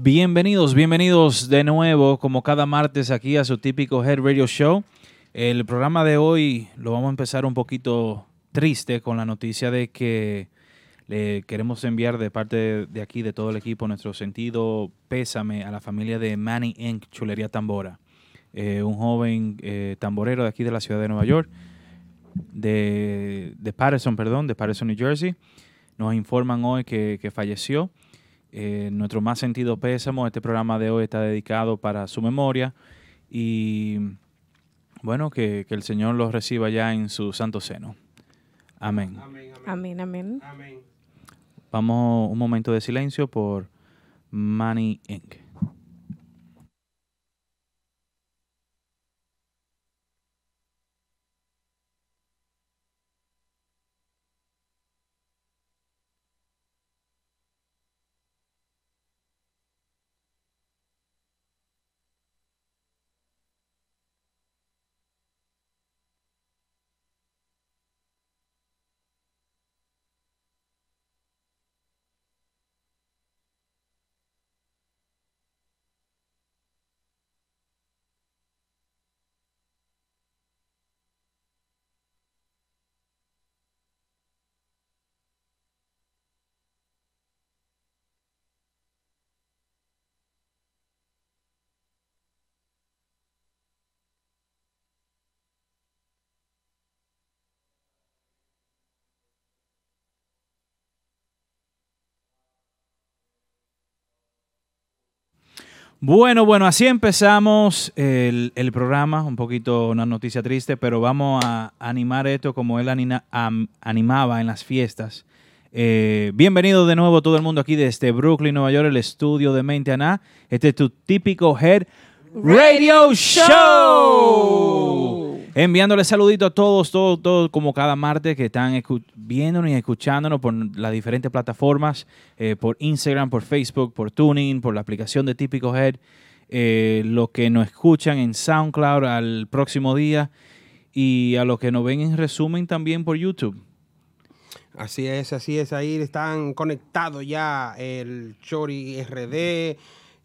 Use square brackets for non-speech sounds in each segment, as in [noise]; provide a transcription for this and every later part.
Bienvenidos, bienvenidos de nuevo, como cada martes, aquí a su típico Head Radio Show. El programa de hoy lo vamos a empezar un poquito triste con la noticia de que le queremos enviar de parte de aquí, de todo el equipo, nuestro sentido pésame a la familia de Manny Inc. Chulería Tambora. Eh, un joven eh, tamborero de aquí de la ciudad de Nueva York, de, de Patterson, perdón, de Patterson, New Jersey. Nos informan hoy que falleció. Eh, nuestro más sentido pésamo, este programa de hoy está dedicado para su memoria y bueno, que, que el Señor los reciba ya en su santo seno. Amén. Amén, amén. Vamos un momento de silencio por Money Inc. Bueno, bueno, así empezamos el, el programa, un poquito una noticia triste, pero vamos a animar esto como él am- animaba en las fiestas. Eh, bienvenido de nuevo todo el mundo aquí desde Brooklyn, Nueva York, el estudio de Mente Aná. Este es tu típico Head Radio Show. Enviándole saluditos a todos, todos, todos, como cada martes que están viéndonos y escuchándonos por las diferentes plataformas, eh, por Instagram, por Facebook, por Tuning, por la aplicación de Típico Head, eh, los que nos escuchan en SoundCloud al próximo día y a los que nos ven en resumen también por YouTube. Así es, así es. Ahí están conectados ya el Chori RD,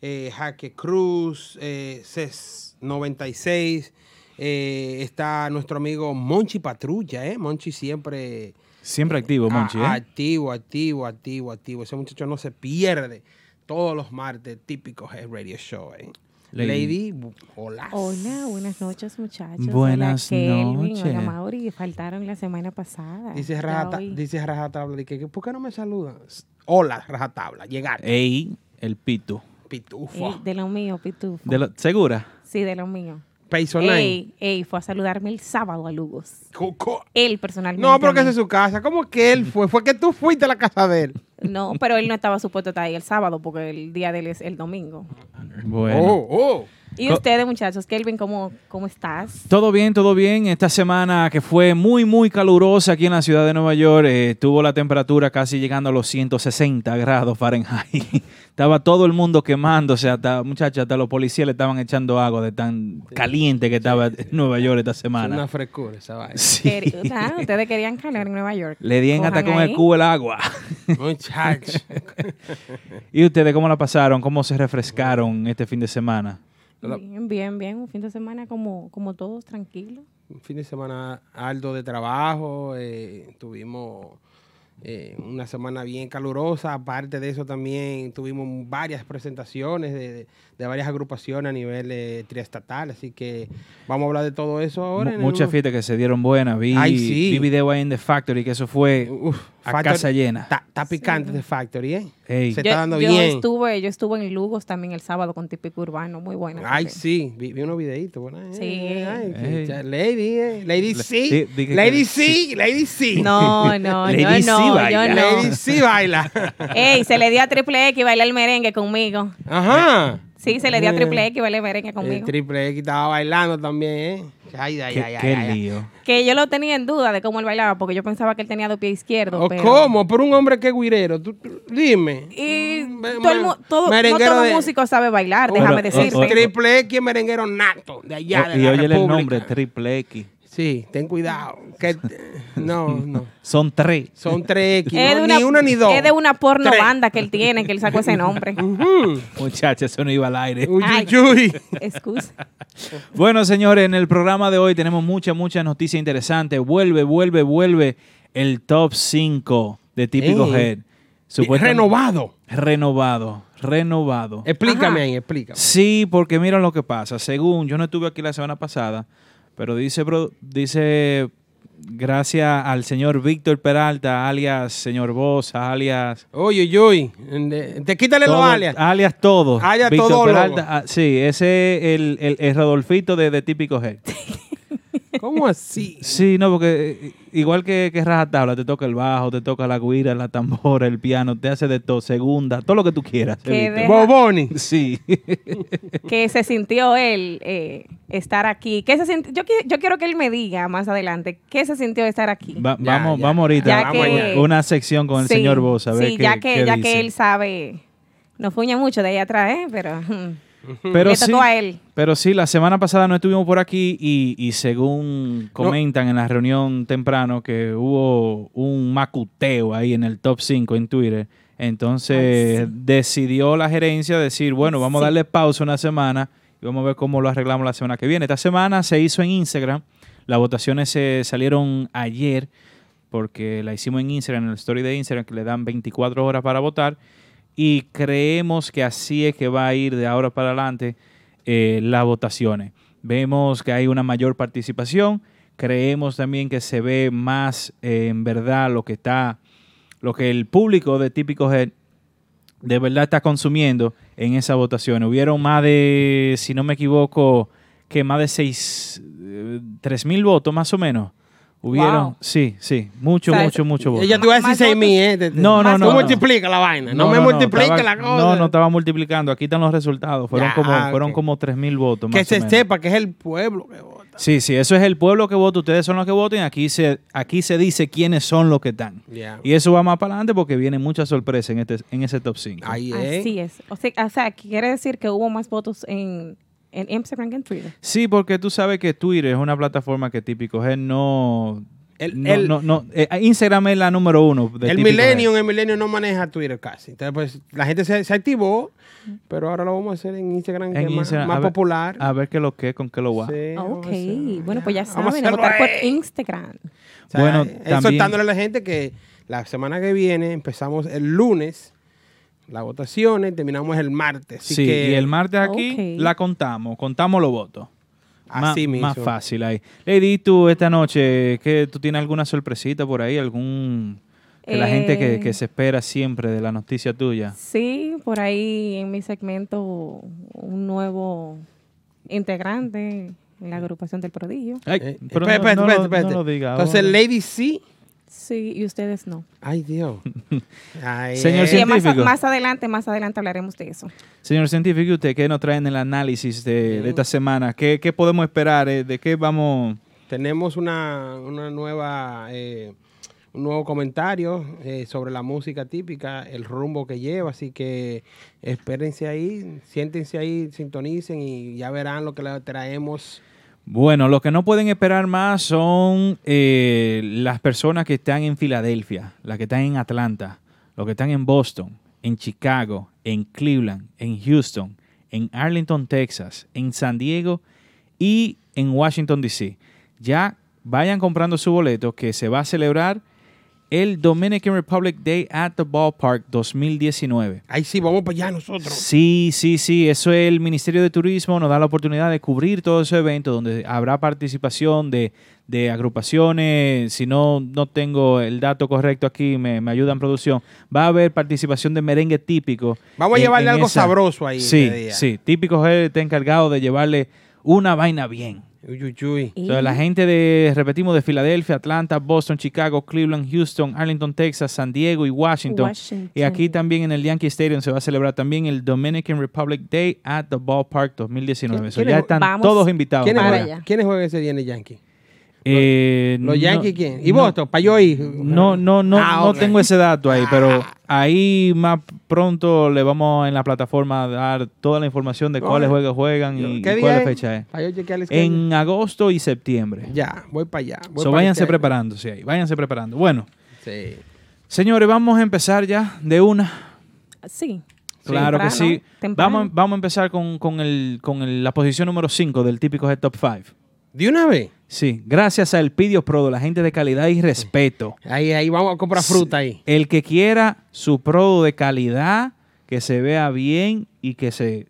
eh, Jaque Cruz, eh, CES 96. Eh, está nuestro amigo Monchi Patrulla, ¿eh? Monchi siempre. Siempre activo, a- Monchi, ¿eh? Activo, activo, activo, activo. Ese muchacho no se pierde todos los martes, típico Head Radio Show, ¿eh? Lady. Hola. Hola, buenas noches, muchachos. Buenas hola, Kelvin, noches. Hola, Mauri, faltaron la semana pasada. Dice Rajata, dice Rajatabla, que, ¿por qué no me saludan? Hola, Rajatabla, llegar. Ey, el pito. Pitufo. Ey, de lo mío, Pitufo. De lo- ¿Segura? Sí, de lo mío. Payson Nine. Ey, ey, fue a saludarme el sábado a Lugos. Coco. Él personalmente. No, pero que es su casa. ¿Cómo que él fue? Fue que tú fuiste a la casa de él. No, pero él no estaba supuesto estar ahí el sábado porque el día de él es el domingo. Bueno. Oh, oh. Y ustedes, muchachos, Kelvin, ¿cómo, cómo estás? Todo bien, todo bien. Esta semana que fue muy, muy calurosa aquí en la ciudad de Nueva York, eh, tuvo la temperatura casi llegando a los 160 grados Fahrenheit. [laughs] Estaba todo el mundo quemándose, hasta muchachos, hasta los policías le estaban echando agua de tan caliente que estaba en Nueva York esta Es semana. una frescura esa vaina. Sí. Quer- ah, ustedes querían calor en Nueva York. Le dieron hasta con el cubo el agua. [laughs] Muchacho. [laughs] ¿Y ustedes cómo la pasaron? ¿Cómo se refrescaron este fin de semana? Bien, bien, bien. Un fin de semana como, como todos, tranquilos. Un fin de semana alto de trabajo. eh, tuvimos eh, una semana bien calurosa. Aparte de eso, también tuvimos varias presentaciones de, de- varias agrupaciones a nivel eh, triestatal. Así que vamos a hablar de todo eso ahora. Mu- en el- Muchas fiestas que se dieron buenas. Vi, Ay, sí. vi video ahí en The Factory que eso fue Uf, a Factory- casa llena. Está picante de Factory, ¿eh? Ey. Se Yo, está dando yo bien. estuve, yo estuve en Lugos también el sábado con típico urbano, muy buena. Ay, sí, vi, vi unos videitos. ahí. Sí. Ay, que- Ey. Lady, eh. Lady que- Lady sí. sí, Lady sí. No, no, [laughs] Lady yo sí no, baila. yo no. Lady sí baila. Ey, se le dio a Triple X bailar el merengue conmigo. Ajá. Sí, se le dio a Eh. Triple X el merengue El conmigo. triple X estaba bailando también, ¿eh? Ay, ay, Qué, ay, ay, qué ay, ay. lío. Que yo lo tenía en duda de cómo él bailaba, porque yo pensaba que él tenía dos pies izquierdos. ¿O pero- cómo? Por un hombre que es guirero. Tú- tú- dime. Y Mm, me- todo el me- mu- todo, no merenguero todo de- músico sabe bailar, Oh, déjame decirte. oh, oh, Triple X es merenguero nato de allá, de y la oye el República. nombre, Triple X. Sí, ten cuidado. Que, no, no. Son tres. Son tres [laughs] X, es, no, de una, ni una ni dos. es de una porno Tres. banda que él tiene, que él sacó ese nombre. [laughs] Ujú. Muchachos, eso no iba al aire. Uy, Ay. uy, uy. Excusa. Bueno, señores, en el programa de hoy tenemos muchas, muchas noticias interesantes. Vuelve, vuelve, vuelve el top 5 de Típico Ey. Head. Supuestamente- Renovado. Renovado, renovado. Explícame Ajá. ahí, explícame. Sí, porque miren lo que pasa. Según, yo no estuve aquí la semana pasada, pero dice, bro- dice gracias al señor Víctor Peralta, alias señor Bosa, alias... Oye. De- Te quítale los todo- alias. alias todo. Alias Víctor todólogo. Peralta, ah, sí, ese es el, el, el Rodolfito de, de Típico Head. [laughs] ¿Cómo así? Sí, no, porque eh, igual que, que Rajatabla, te toca el bajo, te toca la guira, la tambora, el piano, te hace de todo, segunda, todo lo que tú quieras. Que Víctor. deja- Boboni. Sí. [laughs] que se sintió él eh, estar aquí. ¿Qué se sintió? Yo, yo quiero que él me diga más adelante qué se sintió estar aquí. Va- Ya, vamos, ya. vamos ahorita. Ya vamos que- una sección con el Sí, señor Bosa. Sí, qué, ya que, qué ya dice. que él sabe, no fuña mucho de ahí atrás, ¿eh? pero [laughs] mm, pero le sí, tocó a él. Pero sí, la semana pasada no estuvimos por aquí y, y según comentan en la reunión temprano que hubo un macuteo ahí en el top 5 en Twitter. Entonces Ay, sí. decidió la gerencia decir, bueno, vamos a darle pausa una semana y vamos a ver cómo lo arreglamos la semana que viene. Esta semana se hizo en Instagram. Las votaciones se salieron ayer porque la hicimos en Instagram, en el story de Instagram, que le dan 24 horas para votar. Y creemos que así es que va a ir de ahora para adelante eh, las votaciones. Vemos que hay una mayor participación. Creemos también que se ve más eh, en verdad lo que está, lo que el público de Típico Head de verdad está consumiendo en esa votación. Hubieron más de, si no me equivoco, que más de seis, eh, tres mil votos más o menos. Hubieron, Wow. sí, sí, mucho, O sea, mucho, mucho voto. Ella te iba a decir Más 6 mil. ¿eh? No, no, no. Tú no. multiplica la vaina. No, me multiplique estaba- la cosa. No, no estaba multiplicando. Aquí están los resultados. Fueron Ya, como, fueron como tres mil votos. Que más o se menos. sepa que es el pueblo que vota. Sí, sí, eso es el pueblo que vota. Ustedes son los que voten. Aquí se, aquí se dice quiénes son los que están. Y eso va más para adelante porque viene mucha sorpresa en, este, en ese top 5. Ahí es. Así es. O sea, o sea, quiere decir que hubo más votos en, en Instagram que en Twitter. Sí, porque tú sabes que Twitter es una plataforma que Típico Head no... El- no, el- no, no, eh, Instagram es la número uno. de El Millennium, el Millennium no maneja Twitter casi. Entonces, pues, la gente se, se activó, pero ahora lo vamos a hacer en Instagram, Head. que En es más, Instagram, más a ver- popular. A ver qué lo que, con qué lo va. Sí, ok. a Bueno, pues ya Vamos a saben, a hacerlo votar por. Instagram. O sea, Bueno, es también- soltándole a la gente que la semana que viene empezamos el lunes las votaciones, terminamos el martes. Así sí, que y el martes aquí la contamos, contamos los votos. Más, así mismo. más fácil ahí. Lady, tú esta noche, ¿qué, ¿tú tienes alguna sorpresita por ahí? ¿Algún... que la gente que, Eh. que se espera siempre de la noticia tuya? Sí, por ahí en mi segmento un nuevo integrante en la agrupación del prodigio. Ay, Eh, pero espérate, no, no espérate, lo- espérate. no lo diga Entonces, ahora. Lady C. Sí, y ustedes no. Ay, Dios. [laughs] Ay, Señor eh. Sí, más, científico. más adelante, más adelante hablaremos de eso. Señor científico, ¿y ¿usted qué nos trae en el análisis de, de esta semana? ¿Qué, qué podemos esperar? eh? ¿De qué vamos...? Tenemos una, una nueva, eh, un nuevo comentario eh, sobre la música típica, el rumbo que lleva, así que espérense ahí, siéntense ahí, sintonicen y ya verán lo que le traemos. Bueno, lo que no pueden esperar más son eh, las personas que están en Filadelfia, las que están en Atlanta, los que están en Boston, en Chicago, en Cleveland, en Houston, en Arlington, Texas, en San Diego y en Washington, D.C. Ya vayan comprando su boleto que se va a celebrar el Dominican Republic Day at the Ballpark 2019. Ahí sí, vamos para allá nosotros. Sí, sí, sí, eso es el Ministerio de Turismo, nos da la oportunidad de cubrir todo ese evento donde habrá participación de, de agrupaciones, si no, no tengo el dato correcto aquí, me, me ayuda en producción, va a haber participación de merengue típico. Vamos a llevarle algo esa- sabroso ahí. Sí, día. sí, típico él está encargado de llevarle una vaina bien. Uy, uy, uy. Y- O sea, la gente de, repetimos, de Filadelfia, Atlanta, Boston, Chicago, Cleveland, Houston, Arlington, Texas, San Diego y Washington. Washington. Y aquí también en el Yankee Stadium se va a celebrar también el Dominican Republic Day at the Ballpark 2019. So, ¿Quién- ya están Vamos todos invitados. ¿Quiénes juegan. ¿Quiénes juegan ese día en el Yankee? Eh, ¿Los no- Yankees quién? ¿Y no- Boston? ¿Para yo ir? No, no, no, Ah, no tengo ese dato ahí, pero Ah. ahí más pronto le vamos en la plataforma a dar toda la información de cuáles juegos juegan y, ¿Qué y cuál es? fecha es. Yo el schedule. En agosto y septiembre. Ya, voy para allá. voy So, para váyanse este- preparándose ahí, váyanse preparando. Bueno, Sí. señores, vamos a empezar ya de una. Sí. Claro que sí. temprano. Vamos, vamos a empezar con, con el, con el- la posición número 5 del típico Head Top 5. ¿De una vez? Sí, gracias a El Pidio Pro, la gente de calidad y respeto. Ahí, ahí vamos a comprar fruta ahí. El que quiera su pro de calidad, que se vea bien y que se,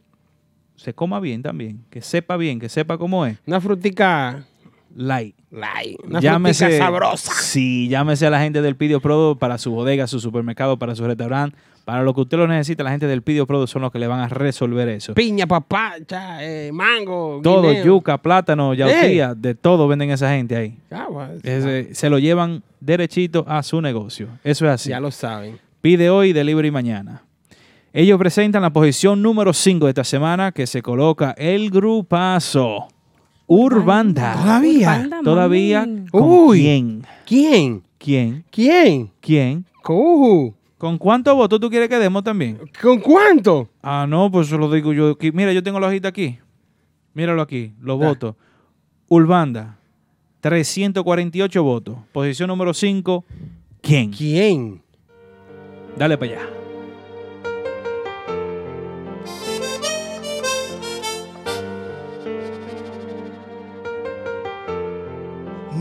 se coma bien también, que sepa bien, que sepa cómo es, Una frutica light. Light. Una Llámese, sabrosa. Sí, llámese a la gente del Pidio Pro para su bodega, su supermercado, para su restaurante. Para lo que usted lo necesita, la gente del Pidio Pro son los que le van a resolver eso. Piña, papacha, eh, mango, Todo, guineo. yuca, plátano, yautía, de todo venden esa gente ahí. Ah, bueno, Ese- se lo llevan derechito a su negocio. Eso es así. Ya lo saben. Pide hoy, delivery mañana. Ellos presentan la posición número 5 de esta semana que se coloca el grupazo Urbanda. Todavía. Urbanda, Todavía con Uy. quién? ¿Quién? ¿Quién? ¿Quién? ¿Quién? ¿Con cuántos votos tú quieres que demos también? ¿Con cuánto? Ah, no, pues eso lo digo yo. Mira, yo tengo la hojita aquí. Míralo aquí, los Ah. votos. Urbanda, 348 votos. Posición número 5, ¿quién? ¿Quién? Dale para allá.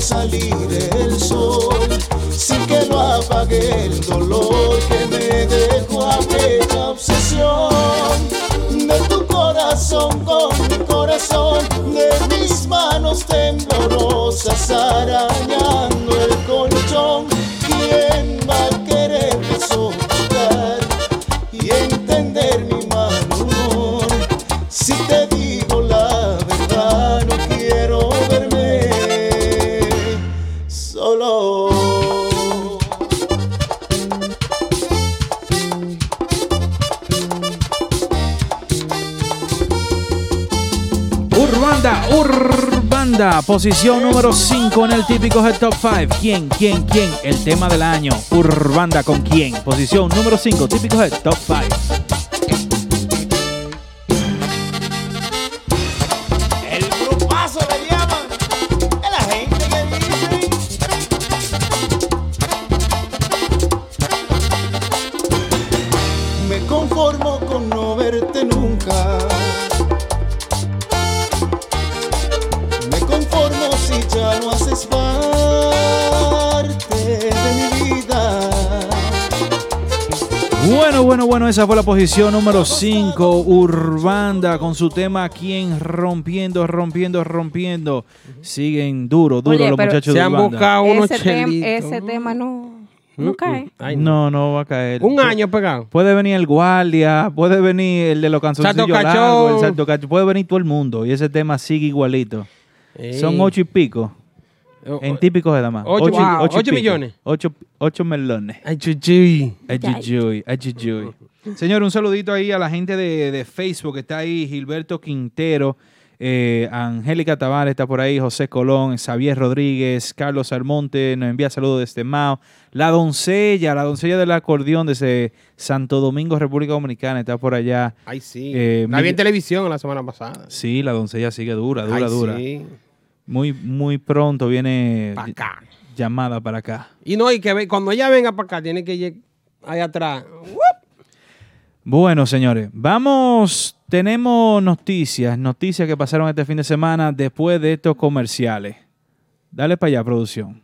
Salir el sol sin que lo apague el dolor que me dejó aquella obsesión. De tu corazón con mi corazón de mis manos temblorosas arañando el colchón Posición número 5 en el típico Head Top 5. ¿Quién, quién, quién? El tema del año. Urbanda con quién. Posición número 5, típico Head Top 5. Bueno, esa fue la posición número 5. Urbanda con su tema ¿Quién? Rompiendo, rompiendo, rompiendo. Siguen duro, duro Oye, los muchachos Se de han Urbanda. buscado unos ese, tem- chelitos. ese tema no, no cae. Ay, no. No, no va a caer. Un año pegado. Puede venir el guardia, puede venir el de los canzoncillos largos, el salto cacho, puede venir todo el mundo y ese tema sigue igualito. Son ocho y pico. Oh, En oh. típicos de damas. Ocho y- mi- y ocho pico. millones. Ocho, ocho melones. Ay, chuchi. Ay, chuchuy, ay, chuchuy. Señor, un saludito ahí a la gente de, de Facebook que está ahí, Gilberto Quintero, eh, Angélica Tavares está por ahí, José Colón, Xavier Rodríguez, Carlos Almonte, nos envía saludos desde Mao. La doncella, la doncella del acordeón desde Santo Domingo, República Dominicana, está por allá. Ay, sí. Eh, la vi Miguel- en televisión la semana pasada. Sí, la doncella sigue dura, dura, Ay, dura. sí. Muy, muy pronto viene Pa' acá. llamada para acá. Y no, y que cuando ella venga para acá, tiene que ir allá atrás. Bueno, señores, vamos, tenemos noticias, noticias que pasaron este fin de semana después de estos comerciales. Dale para allá, producción.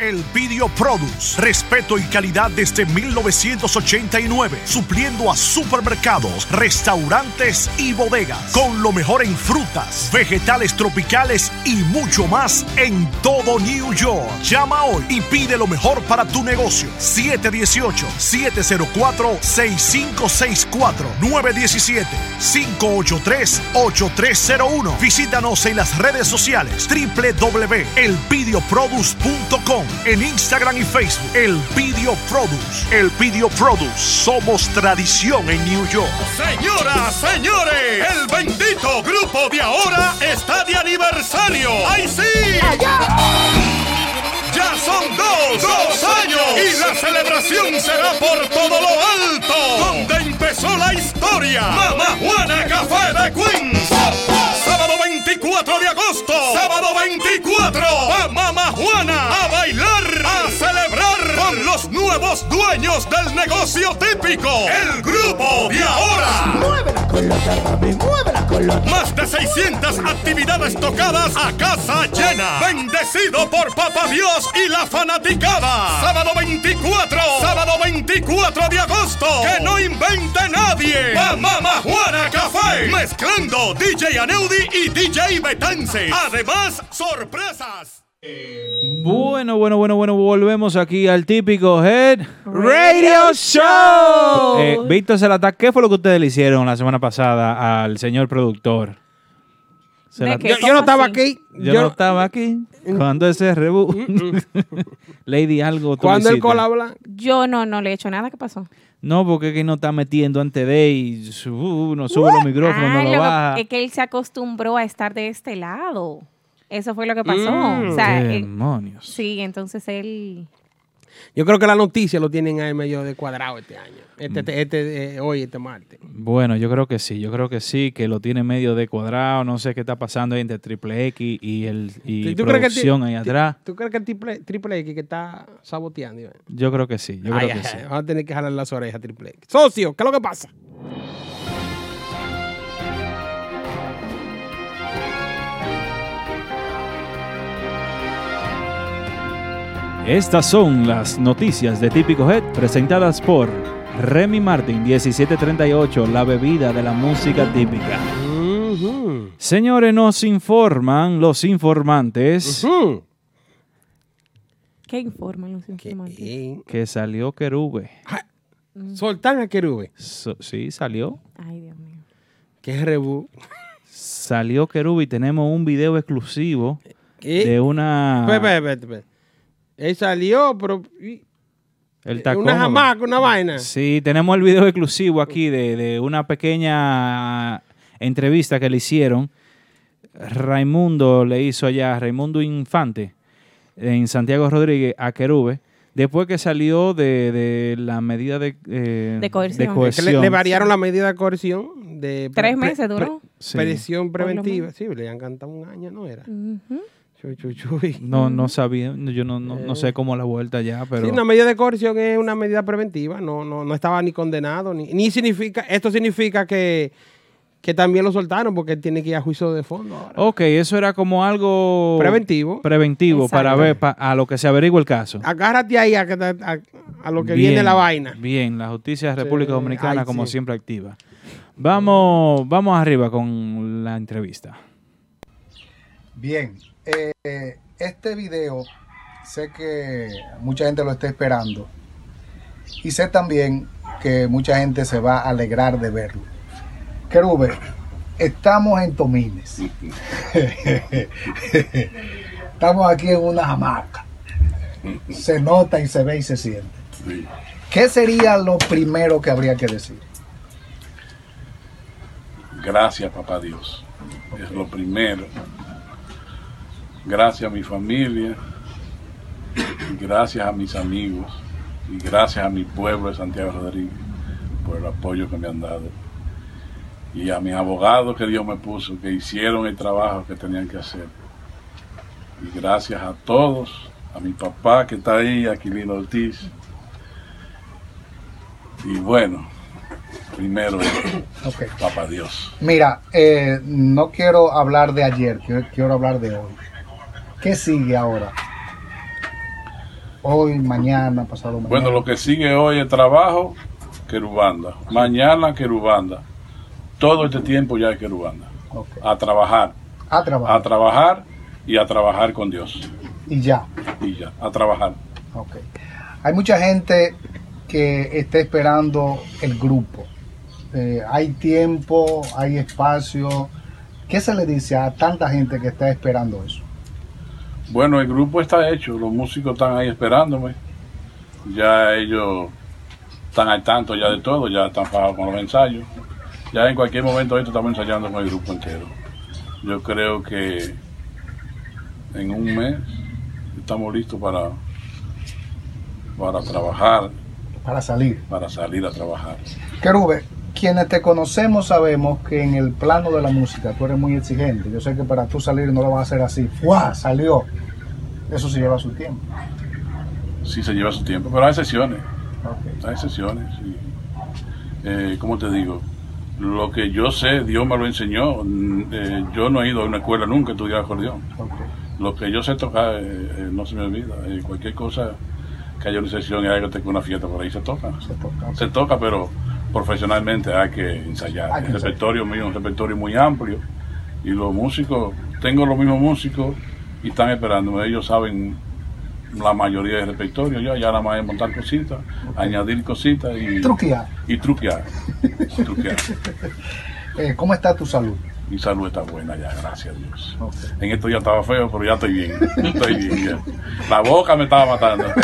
El Video Produce. Respeto y calidad desde 1989. Supliendo a supermercados, restaurantes y bodegas. Con lo mejor en frutas, vegetales tropicales y mucho más en todo New York. Llama hoy y pide lo mejor para tu negocio. 718-704-6564. 917-583-8301. Visítanos en las redes sociales www.elvideoproduce.com en Instagram y Facebook. El Video Produce. El Video Produce. Somos tradición en New York. Señoras, señores, el bendito grupo de ahora está de aniversario. ¡Ay, sí! Ya son dos, dos años y la celebración será por todo lo alto, donde empezó la historia. Mamá Juana Café de Queens. Los dueños del negocio típico. El grupo de ahora. Más de 600 actividades tocadas a casa llena. Bendecido por Papá Dios y la fanaticada. Sábado 24. Sábado 24 de agosto. Que no invente nadie. La Mama Juana Café. Mezclando DJ Aneudi y DJ Betance. Además, sorpresas. Bueno, bueno, bueno, bueno, volvemos aquí al típico Head Radio Show. Eh, Víctor Zelata, ¿qué fue lo que ustedes le hicieron la semana pasada al señor productor? Yo, yo no estaba aquí. Yo, no estaba aquí cuando ese rebu. [laughs] Lady, algo. tú Cuando el hiciste. cola blanca. Yo no, no le he hecho nada. ¿Qué pasó? No, porque es que no está metiendo antes de y su- no sube los micrófonos, Ah, no lo lo que- baja. es que él se acostumbró a estar de este lado. Eso fue lo que pasó. Mm. o sea, eh, Demonios. sí, entonces él... Yo creo que la noticia lo tienen a él medio de cuadrado este año. Mm. Este, este, este, eh, hoy, este martes. Bueno, yo creo que sí, yo creo que sí, que lo tiene medio de cuadrado, no sé qué está pasando ahí entre Triple X y el y ¿Tú crees que producción ahí atrás. ¿Tú crees que el triple, triple X que está saboteando? Yo creo que sí, yo Ay, creo que ay, sí. Vamos a tener que jalar las orejas a triple X. Socio, ¿qué es lo que pasa? Estas son las noticias de Típico Head presentadas por Remy Martin 1738, la bebida de la música típica. Señores, nos informan los informantes. ¿Qué informan los informantes? eh, que salió Querube. Soltan a Querube. So- sí, salió. Ay, Dios mío. Que es rebú. Salió Querube y tenemos un video exclusivo ¿Qué? de una... Espera, espera, espera, espera. Él salió, pero. El tacón, una jamaca, una vaina. Sí, tenemos el video exclusivo aquí de, de una pequeña entrevista que le hicieron. Raimundo le hizo allá, Raimundo Infante, en Santiago Rodríguez, a Querube, después que salió de, de la medida de, eh, De coerción. Es que le, le variaron la medida de coerción. De Tres pre- meses pre- duró. Sí. Presión Por lo preventiva. Sí, le han cantado un año, ¿no era? Chuy, chuy, chuy. [laughs] No, no sabía, yo no, no, no sé cómo la vuelta ya, pero... Sí, una medida de coerción es una medida preventiva, no, no, no estaba ni condenado, ni, ni significa, esto significa que, que también lo soltaron porque él tiene que ir a juicio de fondo ahora. Ok, eso era como algo... Preventivo. Preventivo Exacto. para ver pa- a lo que se averigua el caso. Agárrate ahí a, a- a lo que Bien, viene la vaina. Bien, la justicia de República Sí, Dominicana ay, como sí. siempre activa. Vamos, vamos arriba con la entrevista. Bien, eh, este video sé que mucha gente lo está esperando y sé también que mucha gente se va a alegrar de verlo. Querube, estamos en Tomines. [laughs] estamos aquí en una hamaca. Se nota y se ve y se siente. ¿qué sería lo primero que habría que decir? Gracias, papá Dios. Es lo primero. Gracias a mi familia. y Gracias a mis amigos. Y gracias a mi pueblo de Santiago Rodríguez por el apoyo que me han dado. Y a mis abogados que Dios me puso, que hicieron el trabajo que tenían que hacer. Y gracias a todos, a mi papá que está ahí, Aquilino Ortiz. Y bueno, primero, papá Dios. Mira, eh, no quiero hablar de ayer, quiero, quiero hablar de hoy. ¿Qué sigue ahora? Hoy, mañana, pasado mañana. Bueno, lo que sigue hoy es trabajo, querubanda. Mañana, querubanda. Todo este tiempo ya es querubanda. A trabajar, A trabajar. a trabajar y a trabajar con Dios. Y ya. Y ya, a trabajar. Ok. Hay mucha gente que está esperando el grupo. Eh, hay tiempo, hay espacio. ¿Qué se le dice a tanta gente que está esperando eso? Bueno, el grupo está hecho, los músicos están ahí esperándome. Ya ellos están al tanto ya de todo, ya están fajados con los ensayos. Ya en cualquier momento esto estamos ensayando con el grupo entero. Yo creo que en un mes estamos listos para, para trabajar, Para salir. para salir a trabajar. Querube, quienes te conocemos sabemos que en el plano de la música tú eres muy exigente. Yo sé que para tú salir no lo vas a hacer así. ¡Fua! Salió. Eso sí lleva su tiempo. Sí se lleva su tiempo, pero hay sesiones. Hay sesiones, sí. Eh, ¿Cómo te digo? Lo que yo sé, Dios me lo enseñó. Mm, eh, yo no he ido a una escuela nunca a estudiar acordeón. ok. Lo que yo sé tocar eh, eh, no se me olvida. Eh, cualquier cosa que haya una sesión y haya que tener una fiesta por ahí se toca. Se toca. Se toca, pero profesionalmente hay que ensayar. Hay que el ensayar. repertorio mío es un repertorio muy amplio. Y los músicos, tengo los mismos músicos y están esperándome. Ellos saben la mayoría del repertorio. Ya, ya nada más es montar cositas, añadir cositas y Truquear. y truquear. [laughs] truquear. Eh, ¿Cómo está tu salud? Mi salud está buena ya, gracias a Dios. En esto ya estaba feo, pero ya estoy bien. [laughs] Estoy bien ya. La boca me estaba matando. [laughs]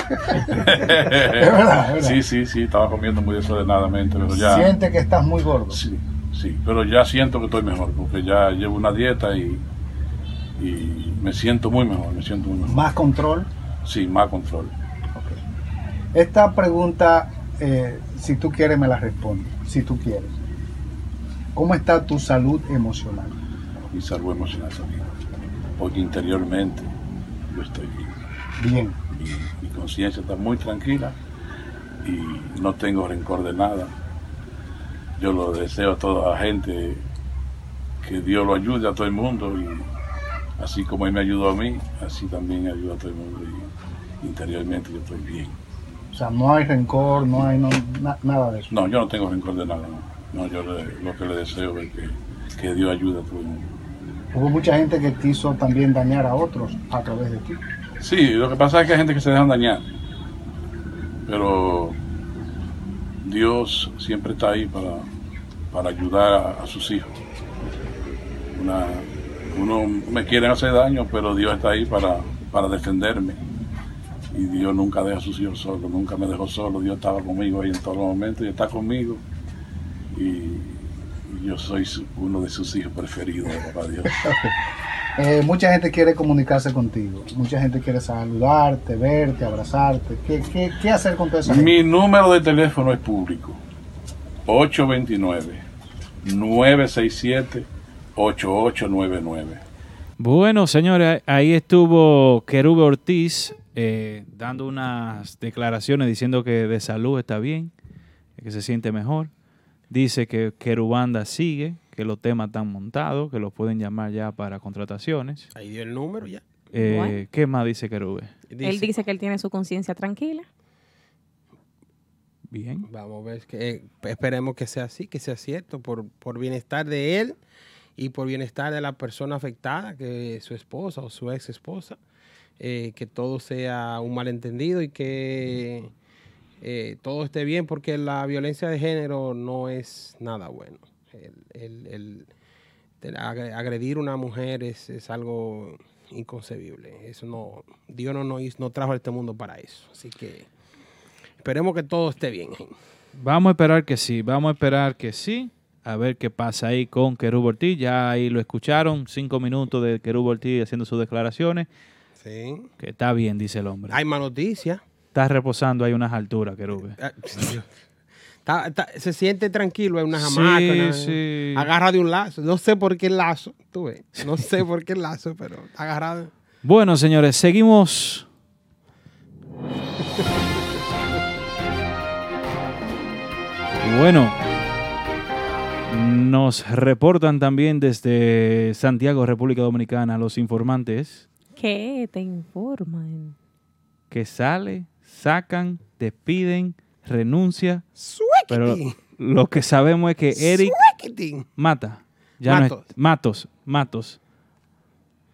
Sí, sí, sí, estaba comiendo muy desordenadamente, pero ya. Siente que estás muy gordo. Sí, sí, pero ya siento que estoy mejor, porque ya llevo una dieta y, y me siento muy mejor, me siento muy mejor. Más control. Sí, más control. Esta pregunta, eh, si tú quieres, me la respondes. Si tú quieres. ¿Cómo está tu salud emocional? Mi salud emocional está bien. Porque interiormente yo estoy bien. Bien. mi, mi conciencia está muy tranquila y no tengo rencor de nada. Yo lo deseo a toda la gente que Dios lo ayude a todo el mundo y así como Él me ayudó a mí, así también ayuda a todo el mundo y interiormente yo estoy bien. O sea, no hay rencor, no hay no- na- nada de eso. No, yo no tengo rencor de nada. No, No, yo le- lo que le deseo es que, que Dios ayude a todo el mundo. Hubo mucha gente que quiso también dañar a otros a través de ti. Sí, lo que pasa es que hay gente que se dejan dañar. Pero Dios siempre está ahí para, para ayudar a, a sus hijos. Una- uno me quiere hacer daño, pero Dios está ahí para, para defenderme. Y Dios nunca deja a sus hijos solos, nunca me dejó solo. Dios estaba conmigo ahí en todos los momentos y está conmigo. Y, yo soy su- uno de sus hijos preferidos, papá Dios. [laughs] Eh, mucha gente quiere comunicarse contigo. Mucha gente quiere saludarte, verte, abrazarte. ¿Qué, qué, qué hacer con esa gente? Mi número de teléfono es público. 829-967-8899. Bueno, señores, ahí estuvo Querube Ortiz eh, dando unas declaraciones diciendo que de salud está bien, que se siente mejor. Dice que Querubanda sigue, que los temas están montados, que los pueden llamar ya para contrataciones. Ahí dio el número ya. Eh. ¿Qué más dice Querube? Él dice que él tiene su conciencia tranquila. Bien. Vamos a ver, que, eh, esperemos que sea así, que sea cierto, por, por bienestar de él y por bienestar de la persona afectada, que es su esposa o su ex esposa, eh, que todo sea un malentendido y que eh, todo esté bien, porque la violencia de género no es nada bueno. El, el- el- el agre- agredir a una mujer es, es algo inconcebible. Eso no, Dios no, no, no trajo a este mundo para eso. Así que Esperemos que todo esté bien. Vamos a esperar que sí, vamos a esperar que sí. A ver qué pasa ahí con Querub Ortiz. Ya ahí lo escucharon, cinco minutos de Querub Ortiz haciendo sus declaraciones. Sí. Que está bien, dice el hombre. Hay más noticias. Está reposando ahí unas alturas, Querub. Ah, está- está- se siente tranquilo en una hamaca. Sí, una- sí. Agarra de un lazo. No sé por qué el lazo. Tú ves. No sé por qué el lazo, pero agarrado. Bueno, señores, seguimos. Bueno, nos reportan también desde Santiago, República Dominicana, los informantes ¿Qué te informan? que sale, sacan, despiden, renuncia. Pero lo que sabemos es que Eric. Mata, ya no es- Matos. Matos, Matos,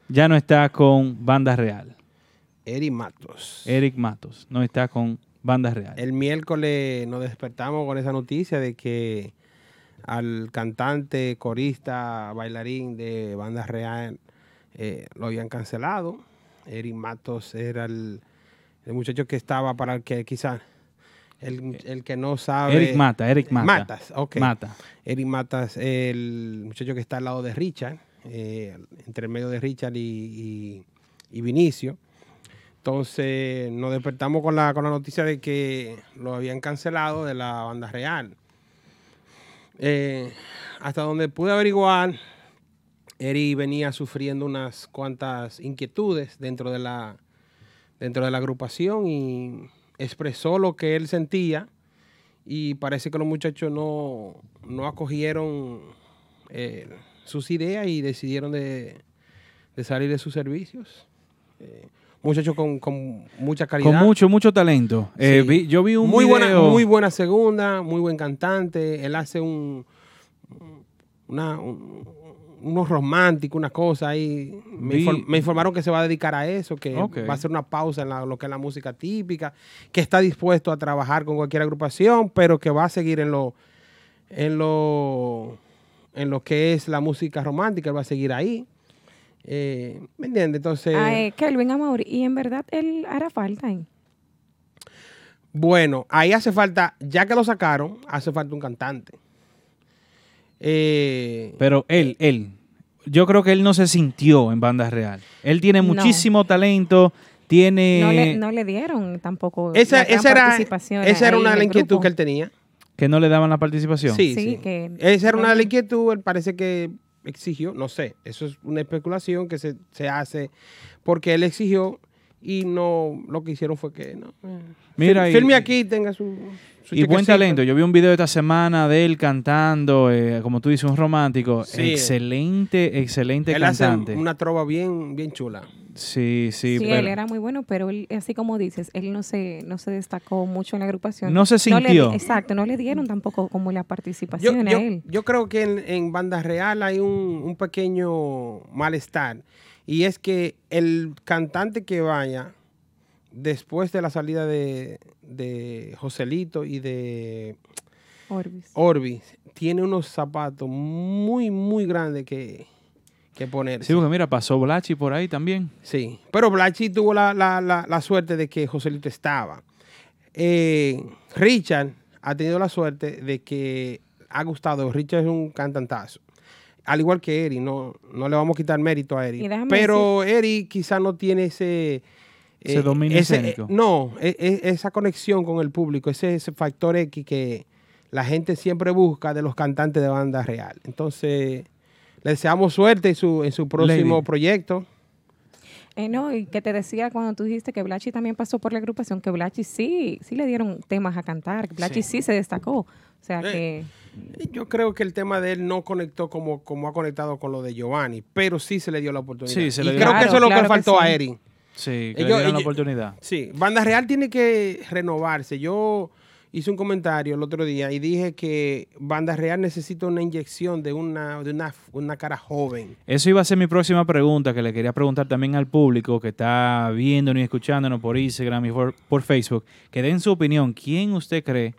ya no está con Banda Real. Eri Matos. Eric Matos no está con Banda Real. El miércoles nos despertamos con esa noticia de que al cantante, corista, bailarín de Banda Real eh, lo habían cancelado. Eric Matos era el, el muchacho que estaba para el que quizás el, el que no sabe. Eric Mata, Eric Mata. Matas, ok. Mata. Eric Matas, el muchacho que está al lado de Richard, eh, entre el medio de Richard y, y- y Vinicio. Entonces nos despertamos con la, con la noticia de que lo habían cancelado de la banda real. Eh, hasta donde pude averiguar, Eri venía sufriendo unas cuantas inquietudes dentro de la, dentro de la agrupación y expresó lo que él sentía y parece que los muchachos no, no acogieron eh, sus ideas y decidieron de, de salir de sus servicios. Eh, muchacho con, con mucha calidad. Con mucho, mucho talento. Eh, vi- yo vi un muy buena, muy buena segunda, muy buen cantante. Él hace un, una, un- unos románticos, una cosa ahí. Me, me informaron que se va a dedicar a eso, que va a hacer una pausa en la- lo que es la música típica, que está dispuesto a trabajar con cualquier agrupación, pero que va a seguir en lo, en lo, en lo que es la música romántica, él va a seguir ahí. Eh, ¿Me entiendes? Entonces, Ah, eh, Kelvin Amaury, y en verdad él hará falta ahí. Bueno, ahí hace falta, ya que lo sacaron, hace falta un cantante. Eh, Pero él, él, yo creo que él no se sintió en Banda Real. Él tiene No. muchísimo talento, tiene... No le, no le dieron tampoco esa, la esa era, participación esa era una de en las el inquietudes grupo. que él tenía. que no le daban la participación. Sí, Sí, sí. que- Esa era una de las inquietudes, él parece que exigió, no sé, eso es una especulación que se, se hace porque él exigió y no, lo que hicieron fue que, no. Mira, fir- y- firme aquí, tenga su Y buen talento. Yo vi un video esta semana de él cantando, eh, como tú dices, un romántico. Sí. Excelente, excelente Él hace cantante. una trova bien, bien chula. Sí, sí, Sí, pero él era muy bueno, pero él, así como dices, él no se, no se destacó mucho en la agrupación. No se sintió. exacto, no le dieron tampoco como la Yo, participación yo- a él. yo creo que en, en Banda Real hay un, un pequeño malestar y es que el cantante que vaya después de la salida de, de Joselito y de Orbis. Orbis tiene unos zapatos muy, muy grandes que, que ponerse. Sí, porque mira, pasó Blachi por ahí también. Sí, pero Blachi tuvo la, la- la- la suerte de que Joselito estaba. Eh, Richard ha tenido la suerte de que ha gustado. Richard es un cantantazo. Al igual que Eri, no, no le vamos a quitar mérito a Eri. Pero Eri quizá no tiene ese... Ese dominio escénico. no, e- e- esa conexión con el público, ese, ese factor X que la gente siempre busca de los cantantes de banda real. Entonces, le deseamos suerte en su, en su próximo Lady. proyecto. Eh, no, y que te decía cuando tú dijiste que Blachi también pasó por la agrupación, que Blachi sí, sí le dieron temas a cantar, que Blachi sí, se destacó. O sea que Yo creo que el tema de él no conectó como, como ha conectado con lo de Giovanni, pero sí se le dio la oportunidad. Sí, se y le dio creo que eso es lo Claro, que faltó a sí. Sí, que Ellos- le dieron la oportunidad. Sí, Banda Real tiene que renovarse. Yo hice un comentario el otro día y dije que Banda Real necesita una inyección de una, de una, una cara joven. Eso iba a ser mi próxima pregunta, que le quería preguntar también al público que está viéndonos y escuchándonos por Instagram y por, por Facebook, que den su opinión. ¿Quién usted cree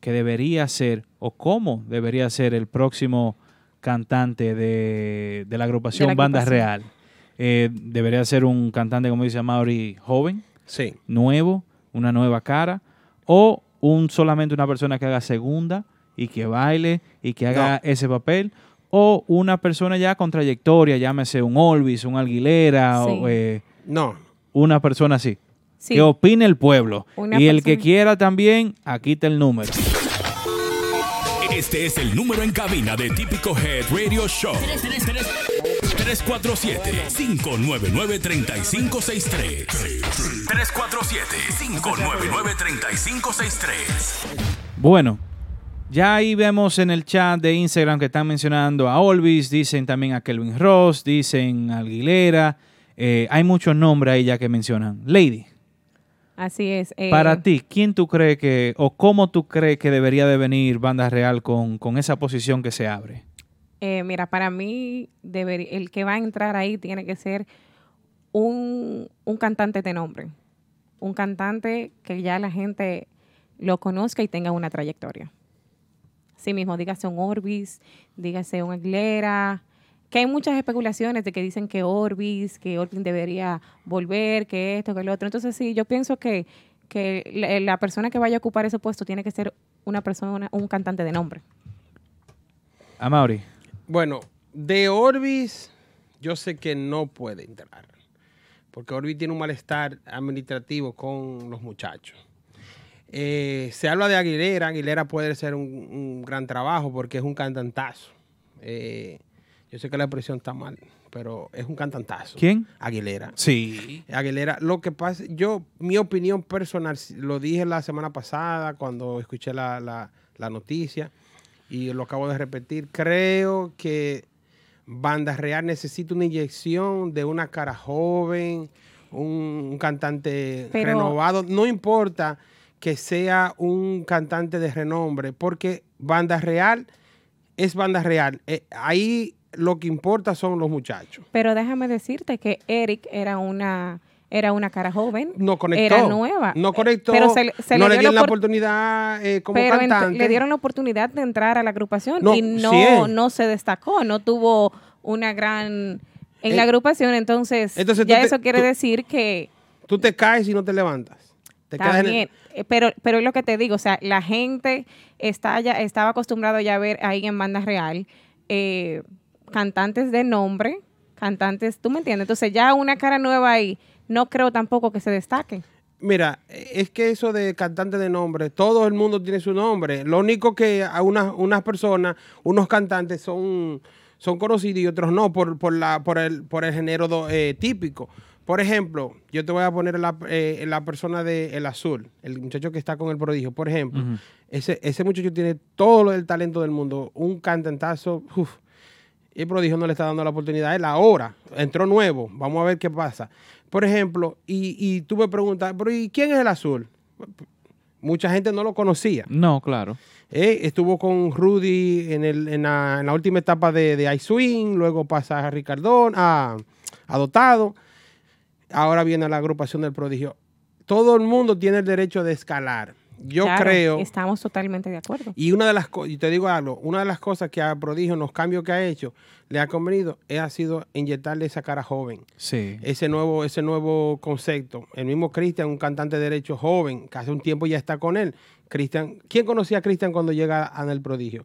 que debería ser o cómo debería ser el próximo cantante de, de la agrupación De la Banda agrupación. Real? Eh, ¿Debería ser un cantante, como dice Mauri, joven, Sí. nuevo, una nueva cara? ¿O un solamente una persona que haga segunda y que baile y que haga ese papel o una persona ya con trayectoria, llámese un Olvis, un Aguilera Sí. o eh, No. una persona así. Sí. Que opine el pueblo. Una y el que quiera también, aquí está el número. Este es el número en cabina de Típico Head Radio Show. 347-599-3563. 347-599-3563. Bueno, ya ahí vemos en el chat de Instagram que están mencionando a Olvis, dicen también a Kelvin Ross, dicen a Aguilera. Eh, hay muchos nombres ahí ya que mencionan. Lady, Así es. eh, para ti, ¿quién tú crees que, o cómo tú crees que debería de venir Banda Real con, con esa posición que se abre? Eh, mira, para mí, el que va a entrar ahí tiene que ser un, un cantante de nombre. Un cantante que ya la gente lo conozca y tenga una trayectoria. Sí mismo, dígase un Orbis, dígase un Aguilera, que hay muchas especulaciones de que dicen que Orbis, que Orbis debería volver, que esto, que lo otro. Entonces sí, yo pienso que, que la, la persona que vaya a ocupar ese puesto tiene que ser una persona, un cantante de nombre. Amaury, Bueno, de Orbis, yo sé que no puede entrar. Porque Orbis tiene un malestar administrativo con los muchachos. Eh, se habla de Aguilera. Aguilera puede ser un, un gran trabajo porque es un cantantazo. Eh, yo sé que la expresión está mal, pero es un cantantazo. ¿Quién? Aguilera. Sí. Aguilera, lo que pasa, yo, mi opinión personal, lo dije la semana pasada cuando escuché la, la- la noticia y lo acabo de repetir, creo que Banda Real necesita una inyección de una cara joven, un, un cantante Pero- renovado, no importa que sea un cantante de renombre, porque Banda Real es Banda Real. Eh, ahí lo que importa son los muchachos. Pero déjame decirte que Eric era una era una cara joven. No conectó. Era nueva. No conectó. Pero se, se no le dieron la opor- oportunidad eh, como pero cantante. le dieron la oportunidad de entrar a la agrupación No, y no, sí no se destacó, no tuvo una gran en Eh, la agrupación, entonces, ya te- eso quiere tú- decir que Tú te caes y no te levantas. Te quedas en el- también, eh, pero pero es lo que te digo, o sea, la gente está ya estaba acostumbrado ya a ver ahí en banda real eh, cantantes de nombre, cantantes, ¿tú me entiendes? Entonces ya una cara nueva ahí, no creo tampoco que se destaque. Mira, es que eso de cantante de nombre, todo el mundo tiene su nombre. Lo único que a unas, unas personas, unos cantantes son, son conocidos y otros no por, por, la, por, el, por el género do- eh, típico. Por ejemplo, yo te voy a poner la, eh, la persona de El Azul, el muchacho que está con el prodigio. Por ejemplo, ese, ese muchacho tiene todo lo- el talento del mundo, un cantantazo. uf. Y el prodigio no le está dando la oportunidad él ahora. Entró nuevo. Vamos a ver qué pasa. Por ejemplo, y, y tú me preguntas, ¿pero y quién es el azul? Mucha gente no lo conocía. No, claro. Eh, Estuvo con Rudy en, el, en, la, en la última etapa de, de iSwing, luego pasa a Ricardón, a, a Dotado. Ahora viene la agrupación del prodigio. Todo el mundo tiene el derecho de escalar. Yo Claro, creo. Estamos totalmente de acuerdo. Y una de las cosas, y te digo algo, una de las cosas que a Prodigio, en los cambios que ha hecho, le ha convenido, es, ha sido inyectarle esa cara joven. Sí. Ese nuevo, ese nuevo concepto. El mismo Cristian, un cantante de derecho joven, que hace un tiempo ya está con él. Cristian, ¿quién conocía a Cristian cuando llega a El Prodigio?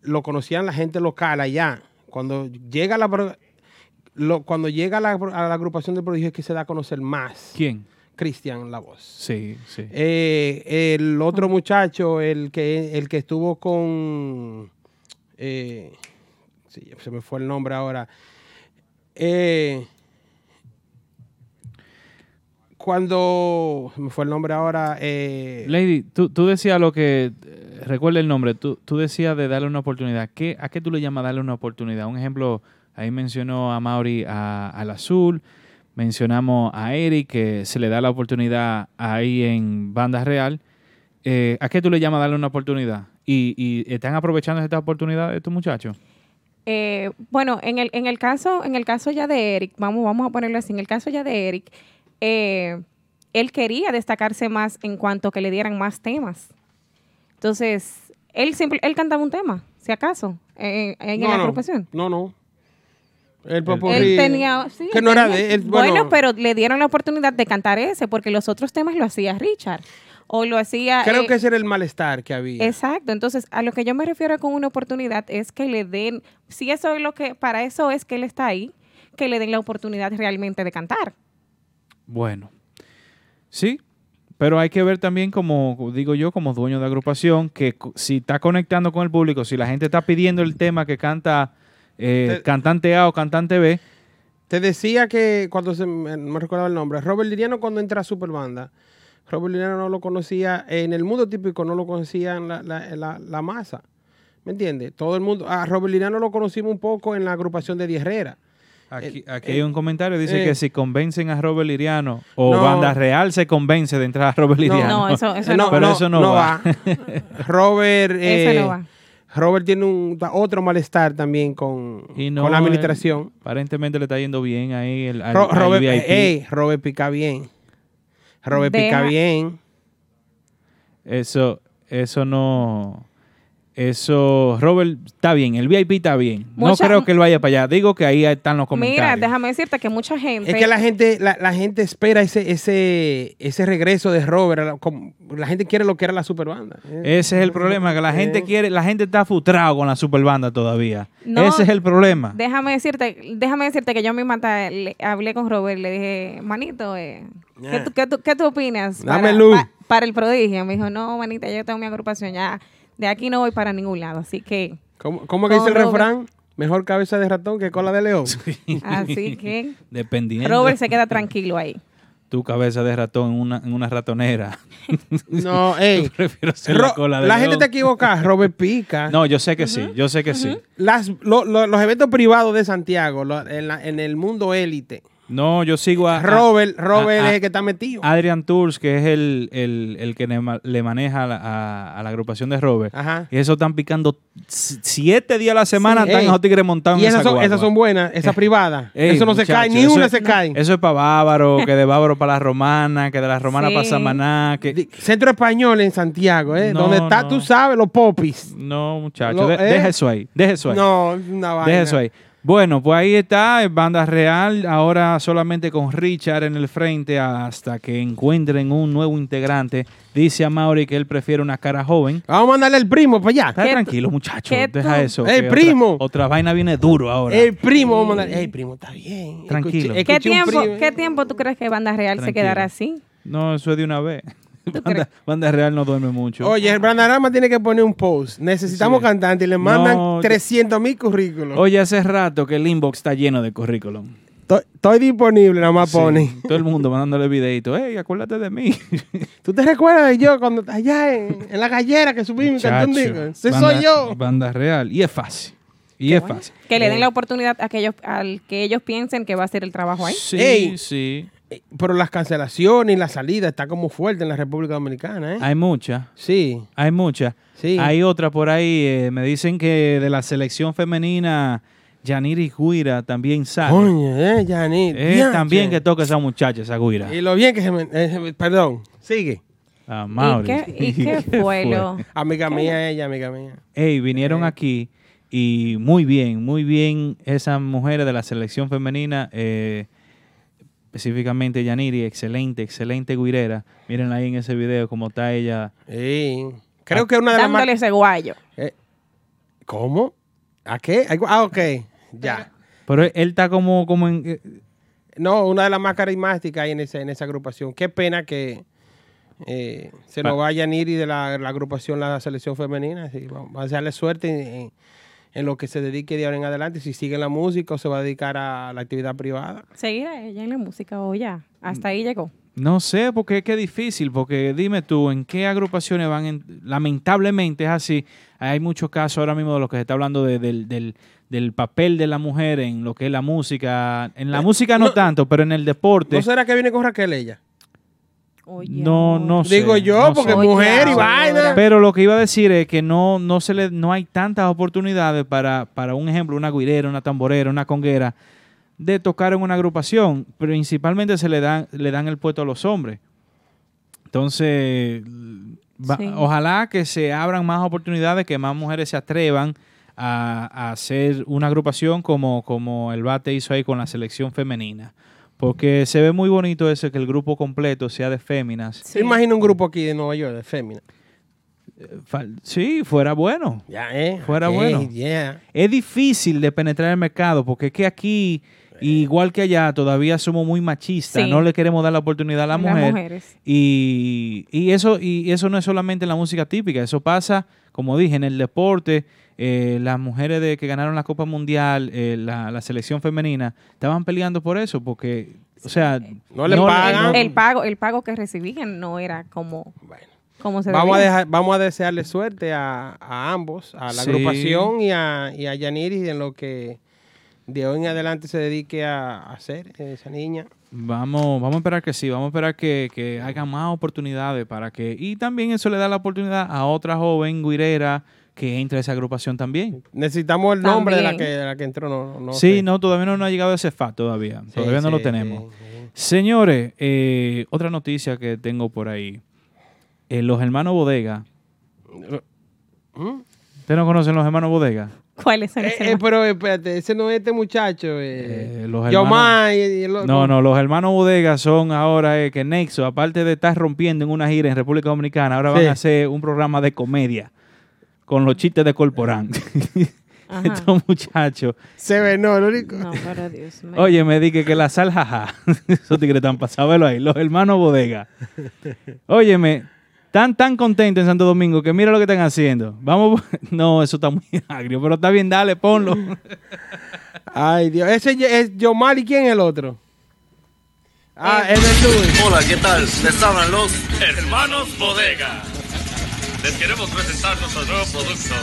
Lo conocían la gente local allá. Cuando llega la, pro- lo- cuando llega la, a la agrupación del Prodigio es que se da a conocer más. ¿Quién? Cristian La Voz. Sí, sí. Eh, el otro muchacho, el que, el que estuvo con. eh, sí, se me fue el nombre ahora. Eh, cuando. Se me fue el nombre ahora. eh, Lady, tú, tú decías lo que, eh, recuerda el nombre, tú, tú decías de darle una oportunidad. ¿Qué, ¿A qué tú le llamas darle una oportunidad? Un ejemplo, ahí mencionó a Mauri a- al Azul, mencionamos a Eric, que se le da la oportunidad ahí en Banda Real. Eh, ¿A qué tú le llamas darle una oportunidad? ¿Y, y están aprovechando esta oportunidad de estos muchachos? Eh, bueno, en el, en el caso, en el caso ya de Eric, vamos, vamos a ponerlo así, en el caso ya de Eric, eh, él quería destacarse más en cuanto que le dieran más temas. Entonces, él simple, él cantaba un tema, si acaso, en, en no, la no, agrupación. No, no. El Él popurrí- tenía, sí, que él no era de él. Bueno, Bueno, pero le dieron la oportunidad de cantar ese, porque los otros temas lo hacía Richard. o lo hacía... Creo eh, que ese era el malestar que había. Exacto, entonces a lo que yo me refiero con una oportunidad es que le den, si eso es lo que, para eso es que él está ahí, que le den la oportunidad realmente de cantar. Bueno, sí, pero hay que ver también, como digo yo, como dueño de agrupación, que si está conectando con el público, si la gente está pidiendo el tema que canta eh, Te- cantante A o cantante B, Te decía que cuando se me, recordaba el nombre, Robert Liriano cuando entra a Superbanda, Robert Liriano no lo conocía, en el mundo típico no lo conocían la, la, la- la masa. ¿Me entiendes? Todo el mundo, a Robert Liriano lo conocimos un poco en la agrupación de Di Herrera. aquí, aquí eh, hay un comentario, dice eh. que si convencen a Robert Liriano o No. Banda Real se convence de entrar a Robert No, Liriano. No, eso, eso Eh, no, Pero eso no va. [laughs] Robert, Eso eh, no va. Robert tiene un, otro malestar también con, Y no, con la él- administración. aparentemente le está yendo bien ahí el, al- Ro- al Robert, VIP. eh, ey, Robert pica bien. Robert pica Deja- bien. Eso, eso no. Eso, Robert, está bien, el VIP está bien. no creo que él vaya para allá. Digo que ahí están los comentarios. Mira, déjame decirte que mucha gente... Es que la gente, la, la gente espera ese, ese, ese regreso de Robert. La, como- la gente quiere lo que era la superbanda. Ese es el problema, que la gente Eh. quiere, la gente está frustrado con la superbanda todavía. No, Ese es el problema. Déjame decirte, déjame decirte que yo misma le- hablé con Robert, le dije, manito, eh, ¿qué, Eh. tú, qué tú- qué tú opinas Dame para, luz. pa- para el prodigio? Me dijo, no, manita, yo tengo mi agrupación ya, de aquí no voy para ningún lado, así que, ¿Cómo, cómo que dice el Robert. refrán? Mejor cabeza de ratón que cola de león. así que [laughs] Dependiendo. Robert se queda tranquilo ahí. Tu cabeza de ratón en una, en una ratonera. [laughs] No, [laughs] ey. Prefiero ser Ro- la cola de la león. gente te equivoca. Robert pica. No, yo sé que sí, yo sé que sí. Las, lo- lo- los eventos privados de Santiago, lo- en, la- en el mundo élite. No, yo sigo a, Robert, Robert a- es el que está metido. Adrian Tours, que es el, el- el que le, ma- le maneja a la, a- a la agrupación de Robert. Ajá. Y eso están picando siete días a la semana, Sí. están Ey. esos tigres montados Y esas esa son, esas son buenas, esas privadas. [laughs] Ey, eso no se cae, ni eso una es- se cae. Eso es para Bávaro, que de Bávaro para la Romana, que de la Romana Sí. para Samaná. Que... Di- Centro Español en Santiago, ¿eh? No, Donde está, no. tú sabes, los popis. No, muchachos, ¿eh? deja eso ahí, deja eso ahí. No, una vaina. Deja eso ahí. Bueno, pues ahí está, Banda Real, ahora solamente con Richard en el frente hasta que encuentren un nuevo integrante. Dice a Mauri que él prefiere una cara joven. Vamos a mandarle el primo para allá. Está ¿Qué tranquilo, muchacho. Deja eso. ¡Ey, que primo! Otra, otra vaina viene duro ahora. El primo, vamos a mandar. Ey, primo, está bien. Tranquilo. Escuché- ¿Qué escuché tiempo. ¿Qué tiempo tú crees que Banda Real se quedará así? No, eso es de una vez. Banda, Banda Real no duerme mucho. Oye, el Brandarama tiene que poner un post. Necesitamos Sí. cantantes y le mandan No, 300 mil currículos. Oye, hace rato que el inbox está lleno de currículum. Estoy- Estoy disponible, nada más Sí, pone. Todo el mundo mandándole videitos. Ey, acuérdate de mí. [laughs] ¿Tú te recuerdas de yo cuando allá en, en la gallera que subí mi cantón? Muchacho, Digo, Ese soy yo. Banda Real. Y es fácil. Y es fácil. Que le den la oportunidad a que ellos, al que ellos piensen que va a ser el trabajo ahí. Sí, Ey. sí. Eh, Pero las cancelaciones y la salida está como fuerte en la República Dominicana, ¿eh? Hay muchas. Sí, Hay muchas. sí. Hay otra por ahí. eh, me dicen que de la selección femenina, Yaniri Guira también sale. Coño, eh, Yanir. Eh, también que toca esa muchacha, esa Guira. Y lo bien que se me... eh, perdón, sigue. Ah, ¿Y qué, y qué [laughs] fue lo? Amiga mía ella, amiga mía. Ey, vinieron Eh. aquí y muy bien, muy bien esas mujeres de la selección femenina, eh, específicamente Yaniri, excelente, excelente guirera. Miren ahí en ese video cómo está ella. Sí. Creo que una de las más... Dándole ese guayo. Eh, ¿Cómo? ¿A qué? Ah, ok. Ya. Pero él está como, como en... eh, No, una de las más carismáticas ahí en, ese, en esa agrupación. Qué pena que eh, se nos vaya Niri de la, la agrupación, la selección femenina. Sí, vamos a desearle suerte en, en- en lo que se dedique de ahora en adelante. Si sigue en la música o se va a dedicar a la actividad privada. Seguir a ella en la música o ya. Hasta ahí llegó. No sé, porque es que es difícil, porque dime tú, ¿en qué agrupaciones van? en- lamentablemente es así. Hay muchos casos ahora mismo de lo que se está hablando de- del, del- del papel de la mujer en lo que es la música. En la Eh, música no, no- tanto, pero en el deporte. ¿No será que viene con Raquel ella? Oye, No, no sé. Digo yo, no porque sé. Oye, mujer y vaina. Pero lo que iba a decir es que no, no se le, no hay tantas oportunidades para, para un ejemplo, una guirera, una tamborera, una conguera, de tocar en una agrupación. Principalmente se le dan, le dan el puesto a los hombres. Entonces, va- Sí. ojalá que se abran más oportunidades, que más mujeres se atrevan a, a hacer una agrupación como, como el Bate hizo ahí con la selección femenina. Porque se ve muy bonito ese que el grupo completo sea de féminas. ¿Se imagina un grupo aquí de Nueva York de féminas? Fal- Sí, fuera bueno. Ya, ¿eh? Fuera bueno. yeah. Es difícil de penetrar el mercado porque es que aquí, igual que allá, todavía somos muy machistas. Sí. No le queremos dar la oportunidad a la Las mujer. mujeres. Y, y eso, y eso no es solamente en la música típica, eso pasa, como dije, en el deporte. Eh, las mujeres de que ganaron la Copa Mundial, eh, la, la selección femenina, estaban peleando por eso, porque, o sea, No le pagan. El pago, el pago que recibían no era como, como se Vamos a, dejar, vamos a desearle suerte a, a ambos, a la Sí. agrupación y a, y a Yaniris en lo que de hoy en adelante se dedique a, a hacer esa niña. Vamos, vamos a esperar que sí, vamos a esperar que, que haya más oportunidades para que, y también eso le da la oportunidad a otra joven guirera que entre a esa agrupación también. Necesitamos el nombre de la, que, de la que entró. No, no sí, sé. no, todavía no nos ha llegado ese FAT todavía, todavía no lo tenemos. sí, Señores, eh, otra noticia que tengo por ahí. Eh, los hermanos Bodega. ¿Mm? ¿Ustedes no conocen los hermanos Bodega? ¿Cuáles son Eh, esos? eh, pero espérate, ese no es este muchacho. Eh, Eh, los otro. No, no, los hermanos Bodega son ahora eh, que Nexo, aparte de estar rompiendo en una gira en República Dominicana, ahora van a hacer un programa de comedia con los chistes de Corporán. [laughs] Estos muchachos. Se ve, no, lo único. No, pero Dios mío. Oye, me dije que la sal, jaja. [laughs] Esos tigres están pasados, velo ahí. Los hermanos Bodega. Óyeme, están tan contentos en Santo Domingo que mira lo que están haciendo. Vamos, [laughs] no, eso está muy agrio, pero está bien, dale, ponlo. Ay, Dios. Ese es Yomar y quién es el otro. Ah, es el Luis. Hola, ¿qué tal? Les hablan los Hermanos Bodega. Les queremos presentar nuestros nuevos productos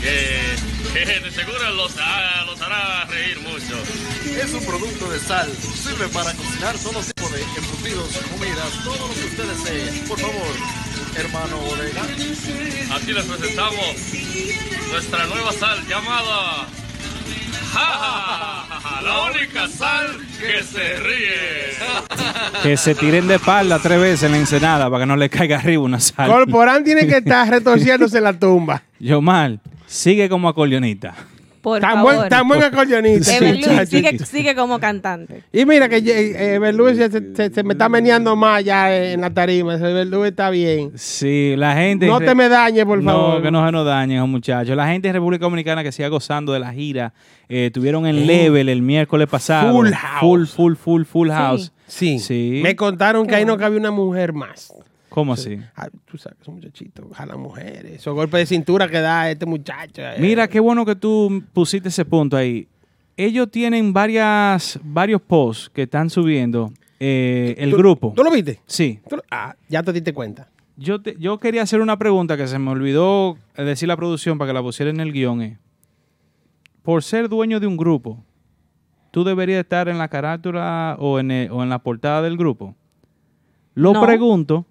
que, que de seguro los, ha- los hará reír mucho. Es un producto de sal. Sirve para cocinar todo tipo de embutidos, comidas, todo lo que usted desee. Por favor, hermano Bodega. Aquí les presentamos nuestra nueva sal llamada... [laughs] La única sal que se ríe. que se tiren de espalda tres veces en la ensenada para que no le caiga arriba una sal. Corporán tiene que estar retorciéndose en la tumba. [laughs] Yomar, sigue como acordeonista. Por Tan favor. buen, tan buen [laughs] acordeonista. Ever sigue, sigue como cantante. Y mira que eh, Ever Luis se, se- se me está meneando más ya en la tarima. Ever está bien. Sí, la gente. No te me dañes, por No, favor. que no se nos dañen, muchachos. La gente en República Dominicana que siga gozando de la gira. eh, tuvieron en Level el miércoles pasado. Full house. Full, full, full, full house. Sí. Sí. Me contaron que ahí no cabía una mujer más. ¿Cómo así? Ah, tú sabes que esos muchachitos jalan mujeres. Esos golpes de cintura que da este muchacho. eh. Mira, qué bueno que tú pusiste ese punto ahí. Ellos tienen varias, varios posts que están subiendo. eh, el ¿Tú- grupo. ¿Tú lo viste? Sí. ¿Tú lo- Ah, ya te diste cuenta. Yo, te- yo quería hacer una pregunta que se me olvidó eh, decir la producción para que la pusiera en el guion. eh. Por ser dueño de un grupo, ¿tú deberías estar en la carátula o en, el- o en la portada del grupo? Lo No. pregunto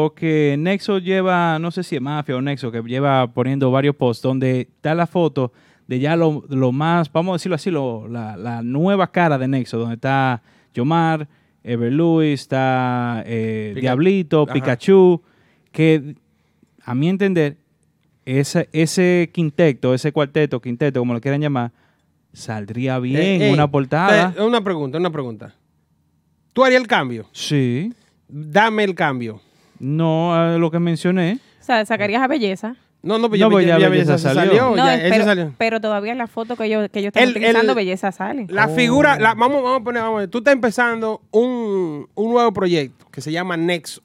porque Nexo lleva, no sé si es Mafia o Nexo, que lleva poniendo varios posts donde está la foto de ya lo, lo más, vamos a decirlo así, lo- la, la nueva cara de Nexo, donde está Yomar, Ever Luis, está eh, Diablito, Ajá. Pikachu, que a mi entender, ese, ese quinteto, ese cuarteto, quinteto, como lo quieran llamar, saldría bien Eh, en ey, una portada. eh, una pregunta, una pregunta. ¿Tú harías el cambio? sí. Dame el cambio. No, a lo que mencioné. O sea, sacarías a belleza. No, no, pues No, ya, pues ya- ya ya Belleza salió. No, ya, pero, salió. pero todavía la foto que ellos, que están El- utilizando, el- belleza sale. La figura, la- vamos, vamos a poner, vamos a ver. Tú estás empezando un, un nuevo proyecto que se llama Nexo.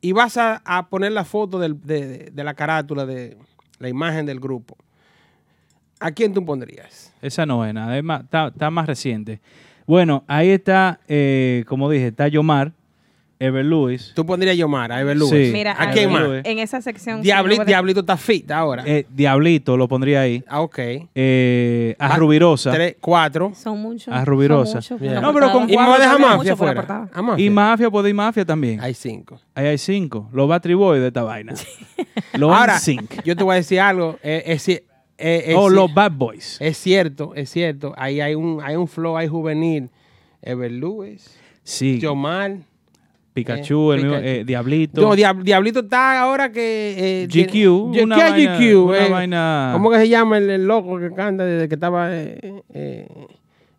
Y vas a, a poner la foto del- de, de- de la carátula, de la imagen del grupo. ¿A quién tú pondrías? Esa no es nada, es más- está, está más reciente. Bueno, ahí está, eh, como dije, está Yomar, Ever Luis. Tú pondrías a Yomar, a Ever Lewis. Sí. Mira, ¿A quién más? en esa sección. Diabli- sí, no- Diablito está fit ahora. eh, Diablito lo pondría ahí. ah, ok. Eh, a Ah, Rubirosa. Tres, cuatro. Son muchos. A Rubirosa. por No, pero con Y cuatro deja también. mafia Mucho afuera. A mafia. Y Mafia, puede ir Mafia también. Hay cinco. Ahí hay cinco. Los Battery Boys de esta vaina. los Ahora, yo te voy a decir algo. eh, es, ci- eh, O ci- los Bad Boys. Es cierto, es cierto. Ahí hay un, hay un flow ahí juvenil. Ever Lewis, Sí. Yomar. Pikachu, eh, el mismo, eh, Diablito. No, Diab- Diablito está ahora que. eh, GQ, tiene- una ¿Qué es vaina- GQ? una Eh, vaina- ¿Cómo que se llama el, el loco que canta desde que estaba eh,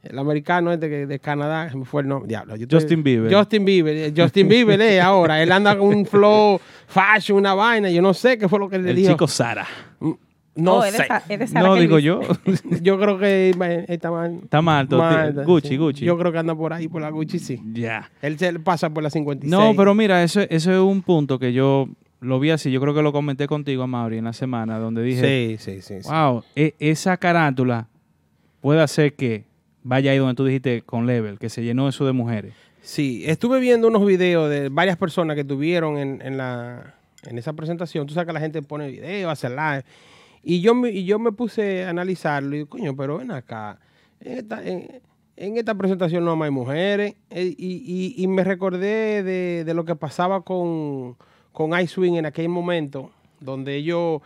El americano este que- de Canadá, me fue el nombre. Diablo, yo estoy- Justin Bieber. Justin Bieber. Justin Bieber, eh, [laughs] ahora. Él anda con un flow fashion, una vaina. Yo no sé qué fue lo que le El dijo. chico Sara. No Oh, sé. No, digo yo. [laughs] Yo creo que está mal. Está mal, Gucci, sí. Gucci. Yo creo que anda por ahí, por la Gucci, sí. Ya. Él se pasa por la 56. No, pero mira, eso, eso es un punto que yo lo vi así. Yo creo que lo comenté contigo, Mauri, en la semana, donde dije, Sí, sí, sí. sí. wow, e- esa carátula puede hacer que vaya ahí donde tú dijiste con Level, que se llenó eso de mujeres. Sí, estuve viendo unos videos de varias personas que tuvieron en, en la, en esa presentación. Tú sabes que la gente pone videos, hace live. Y yo, me, y yo me puse a analizarlo y digo, coño, pero ven acá. En esta, en, en esta presentación no hay mujeres. Eh, Y, y- y me recordé de, de lo que pasaba con, con Ice Swing en aquel momento, donde ellos,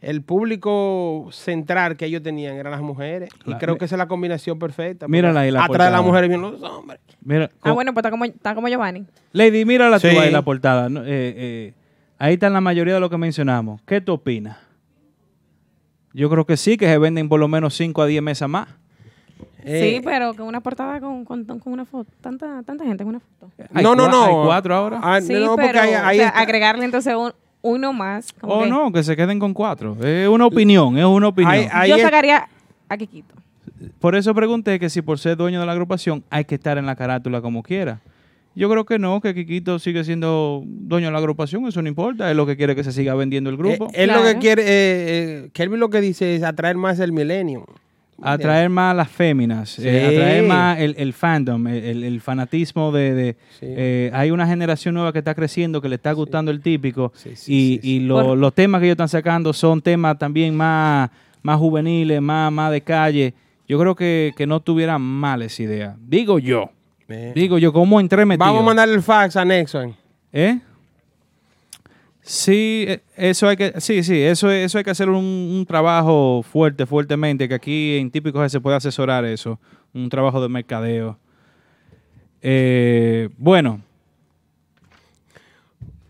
el público central que ellos tenían eran las mujeres. Y creo que esa es la combinación perfecta. Mírala ahí, la Atrás de las mujeres vienen los hombres. Mira, Ah, bueno, pues está como, está como Giovanni. Lady, mírala tú Sí. ahí la portada. Eh, eh, ahí están la mayoría de lo que mencionamos. ¿Qué tú opinas? Yo creo que sí, que se venden por lo menos 5 a 10 mesas más. Eh, sí, pero con una portada con, con, con una foto. Tanta, tanta gente con una foto. Hay no, no, no. Hay cuatro ahora. Ah, Sí, no, pero o sea, agregarle entonces un- uno más. como O que no, que se queden con cuatro. Es una opinión, es una opinión. Ahí- ahí Yo es- sacaría a Kikito. Por eso pregunté que si por ser dueño de la agrupación hay que estar en la carátula como quiera. Yo creo que no, que Kikito sigue siendo dueño de la agrupación, eso no importa, es lo que quiere que se siga vendiendo el eh, grupo. él lo que Claro. quiere, eh, eh, Kelvin lo que dice es atraer más el milenio. atraer más a las féminas, eh, Sí. atraer más el, el fandom, el, fanatismo de... de, Sí. eh, hay una generación nueva que está creciendo, que le está gustando el típico Sí, sí, y, sí, sí. y lo- los temas que ellos están sacando son temas también más, más juveniles, más, más de calle. Yo creo que, que no tuvieran mal esa idea. Digo yo. Digo yo, ¿cómo entré metido? Vamos a mandar el fax a Nexon. ¿Eh? Sí, eh, eso hay que, sí, sí, eso, eso hay que hacer un, un trabajo fuerte, fuertemente, que aquí en Típico G se puede asesorar eso, un trabajo de mercadeo. Eh, bueno,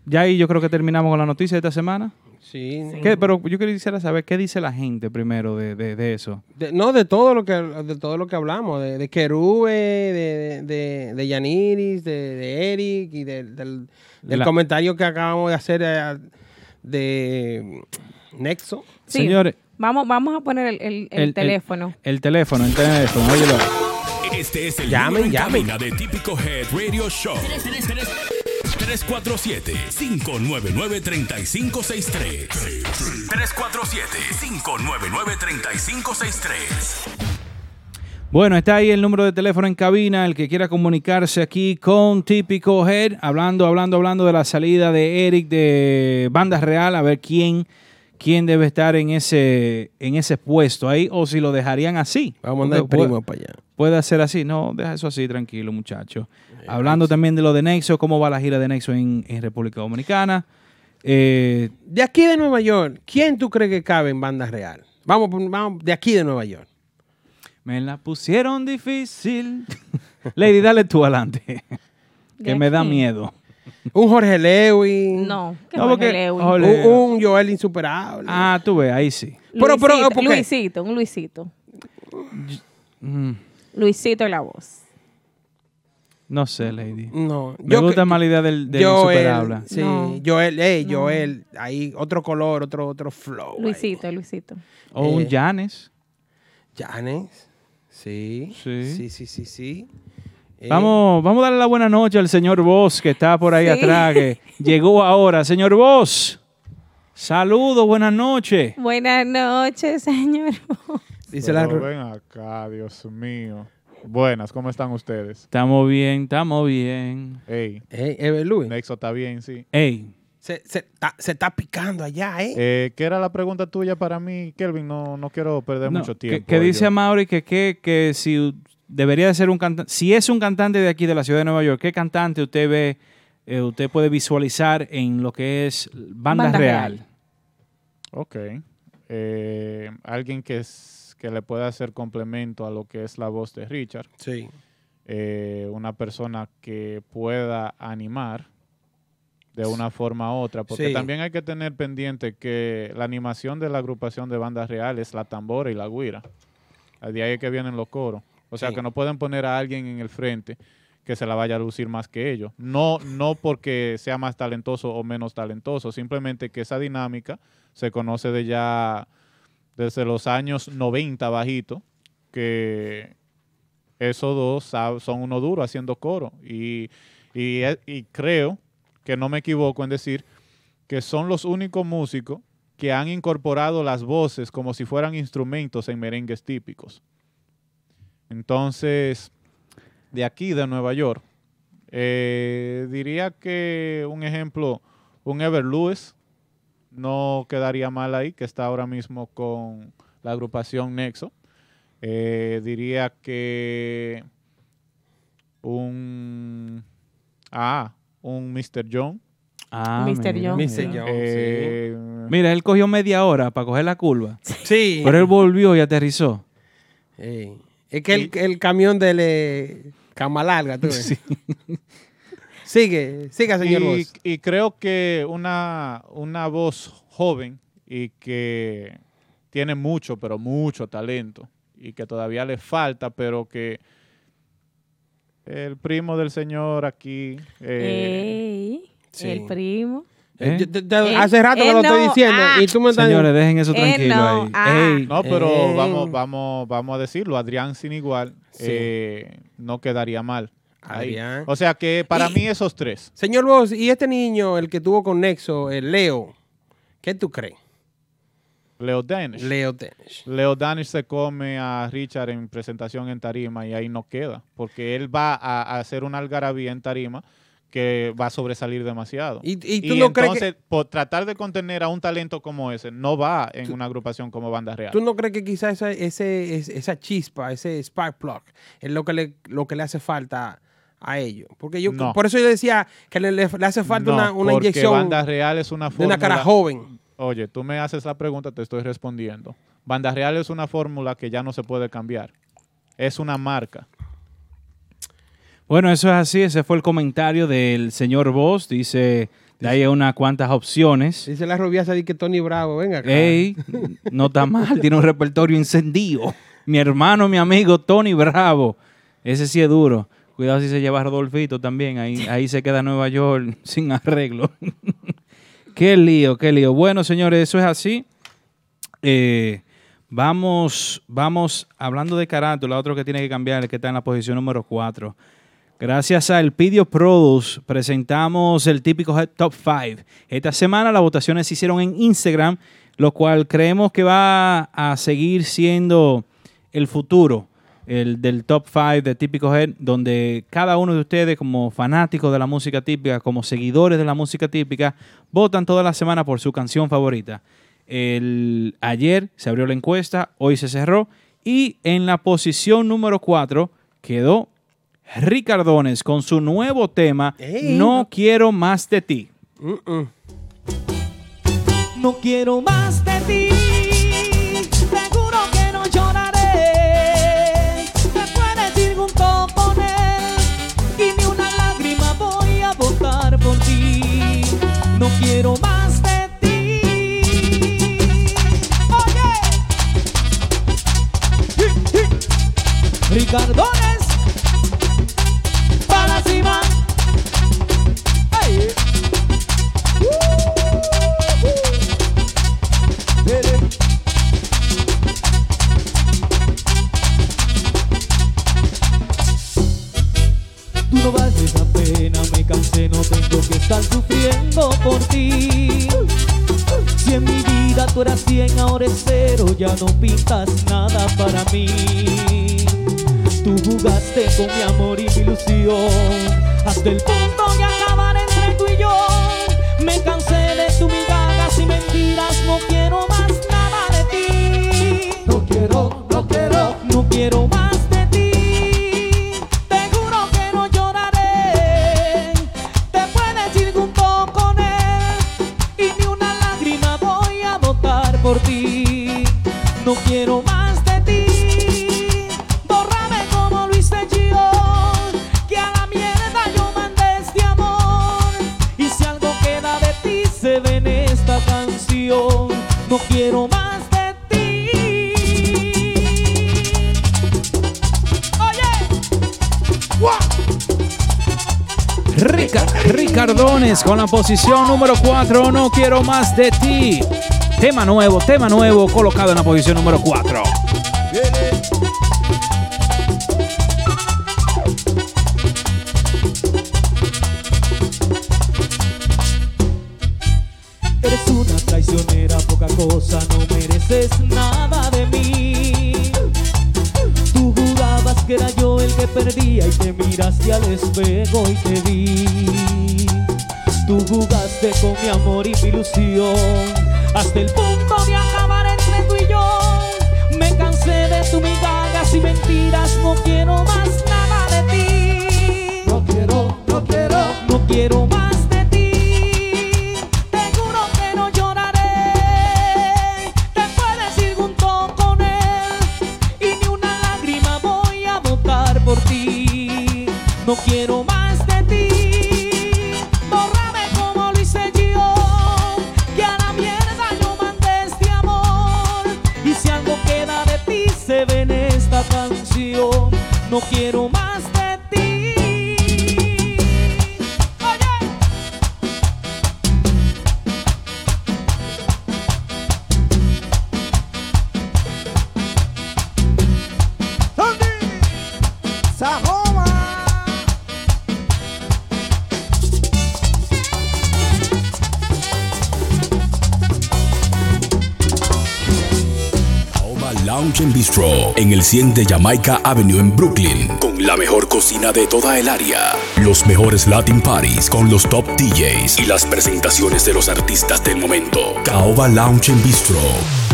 ya ahí yo creo que terminamos con la noticia de esta semana. Sí. ¿Qué? Pero yo quisiera saber qué dice la gente primero de, de- de eso. De- no, de todo lo que de todo lo que hablamos, de, de Kerube, de, de, de Yaniris, de, de Eric y de- del, del La- comentario que acabamos de hacer eh, de Nexo. Sí. Señores, Vamos, vamos a poner el, el- el El- el- teléfono. el teléfono, el teléfono, óyelo. Este es el Llamen, llamen. de Típico Head Radio Show. 347-599-3563. 347-599-3563. Bueno, está ahí el número de teléfono en cabina, el que quiera comunicarse aquí con Típico Head, hablando, hablando, hablando de la salida de Eric de Banda Real, a ver quién, quién debe estar en ese, en ese puesto ahí, o si lo dejarían así. Vamos a mandar primo para allá. Puede ser así, no, deja eso así, tranquilo, muchacho. Hablando también de lo de Nexo, cómo va la gira de Nexo en, en República Dominicana. Eh, De aquí de Nueva York, ¿quién tú crees que cabe en banda real? Vamos, vamos de aquí de Nueva York. me la pusieron difícil. [laughs] Lady, dale tú adelante, [laughs] que ¿De me da miedo. Un Jorge Lewin. No, que No, Jorge Lewin. Jorge- Un, un Joel insuperable. Ah, tú ves, ahí sí. pero- pero, Luisito, ¿por qué? Luisito, un Luisito. Mm, Luisito en la voz. No sé, Lady. No, Me yo gusta que- más la idea del, del Joel, insuperable. Sí, No. Joel, hey, No. Joel, ahí otro color, otro, otro flow. ahí. Luisito, Luisito. O un Eh, Janes. Janes, sí, Sí. sí, sí, sí, sí. Eh, Vamos, vamos a darle la buena noche al señor Vos, que está por ahí Sí. atrás, que [laughs] llegó ahora. Señor Vos, saludos, buenas noches. Buenas noches, señor. Dice la... Ven acá, Dios mío. Buenas, ¿cómo están ustedes? Estamos bien, estamos bien. Ey, Louis, Nexo está bien, sí. Ey, se, se, está, se está picando allá, ¿eh? Eh, ¿Qué era la pregunta tuya para mí, Kelvin? No, no quiero perder no, mucho tiempo. que, dice a Mauri que, que, que si debería de ser un cantante, si es un cantante de aquí de la ciudad de Nueva York, ¿qué cantante usted ve, eh, usted puede visualizar en lo que es banda, Banda real? real. Ok. Eh, alguien que, es, que le pueda hacer complemento a lo que es la voz de Richard. Sí. Eh, una persona que pueda animar de una forma u otra, porque Sí. también hay que tener pendiente que la animación de la agrupación de bandas reales, la tambora y la guira. De ahí es que vienen los coros. O sea, Sí. que no pueden poner a alguien en el frente que se la vaya a lucir más que ellos. No, no porque sea más talentoso o menos talentoso, simplemente que esa dinámica se conoce de ya desde los años 90 bajito, que esos dos son uno duro haciendo coro. E- y creo que no me equivoco en decir que son los únicos músicos que han incorporado las voces como si fueran instrumentos en merengues típicos. Entonces, de aquí, de Nueva York, eh, diría que un ejemplo, un Ever Lewis no quedaría mal ahí, que está ahora mismo con la agrupación Nexo. Eh, diría que un ah, un Mr. John. Ah, Mr. John. mira. Mr. John, Eh, Mira, él cogió media hora para coger la curva. [laughs] Sí. Pero él volvió y aterrizó. Sí. Es que el, el camión de le... cama larga, tú ves. [laughs] Sigue, siga, señor y, Voz. y creo que una, una voz joven y que tiene mucho, pero mucho talento y que todavía le falta, pero que el primo del señor aquí... eh, Ey, Sí. el primo. ¿Eh? Yo- te- te- Él- hace rato que lo estoy no, diciendo ah. y tú me estás... Señores, dejen eso Eh, tranquilo no, ahí. ah. Ey, no, pero Eh. vamos, vamos, vamos a decirlo, Adrián sin igual Sí. eh, no quedaría mal. Ahí. Adrián. O sea que para Y- mí esos tres. Señor Voz, ¿y este niño, el que tuvo con Nexo, el Leo, qué tú crees? Leo Danish. Leo Tennis. Leo Danish se come a Richard en presentación en tarima y ahí no queda, porque él va a, a hacer una algarabía en tarima que va a sobresalir demasiado. ¿Y, y tú no crees que... entonces, por tratar de contener a un talento como ese, no va en una agrupación como Banda Real. ¿Tú no crees que quizás esa, ese, es- esa chispa, ese spark plug, es lo que le, lo que le hace falta a ellos? Porque yo, No. por eso yo decía que le, le- le hace falta No, una, una porque inyección Banda Real es una de fórmula... una cara joven. Oye, tú me haces la pregunta, te estoy respondiendo. Banda Real es una fórmula que ya no se puede cambiar. Es una marca. Bueno, eso es así. Ese fue el comentario del señor Voss. Dice, de ahí hay unas cuantas opciones. Dice la rubiasa de que Tony Bravo, venga acá. Ey, no está mal, tiene un repertorio encendido. Mi hermano, mi amigo Tony Bravo. Ese sí es duro. Cuidado si se lleva a Rodolfito también. Ahí, ahí se queda Nueva York [laughs] sin arreglo. [laughs] qué lío, qué lío. Bueno, señores, eso es así. Eh, vamos, vamos, hablando de carátula, otro que tiene que cambiar, el que está en la posición número 4. Gracias a El Pidio Produce presentamos el típico Top 5. Esta semana las votaciones se hicieron en Instagram, lo cual creemos que va a seguir siendo el futuro el del Top 5 de Típico Head, donde cada uno de ustedes como fanáticos de la música típica, como seguidores de la música típica, votan toda la semana por su canción favorita. El, ayer se abrió la encuesta, hoy se cerró y en la posición número 4 quedó Ricardones con su nuevo tema. No quiero más de ti. No quiero más de ti. Quiero más de ti. Oye. Ricardones. Para cima. Hey. Tú no vales la pena, me cansé, sufriendo por ti. Si en mi vida tú eras 100, ahora es cero, ya no pintas nada para mí. Tú jugaste con mi amor y mi ilusión, hasta el punto de acabar entre tú y yo. Me cansé de tus migajas y mentiras, no quiero más nada de ti. No quiero, no quiero, no quiero más Con la posición número 4, No quiero más de ti. Tema nuevo, tema nuevo, colocado en la posición número 4. Hasta en el 100 de Jamaica Avenue en Brooklyn, con la mejor cocina de toda el área, los mejores Latin Parties con los top DJs y las presentaciones de los artistas del momento. Caoba Lounge and Bistro,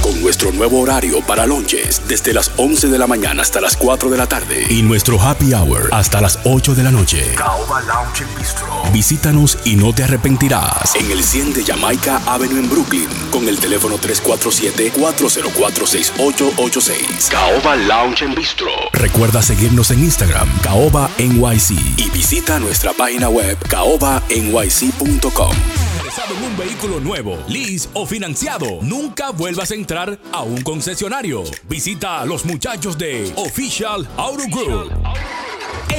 con nuestro nuevo horario para lunches desde las 11 de la mañana hasta las 4 de la tarde y nuestro happy hour hasta las 8 de la noche. Caoba Lounge and Bistro. Visítanos y no te arrepentirás en el 100 de Jamaica Avenue en Brooklyn con el teléfono 347-404-6886. Caoba Lounge en Bistro. Recuerda seguirnos en Instagram, Caoba NYC y visita nuestra página web caobanyc.com. En un vehículo nuevo, lease o financiado, nunca vuelvas a entrar a un concesionario. Visita a los muchachos de Official Auto Group.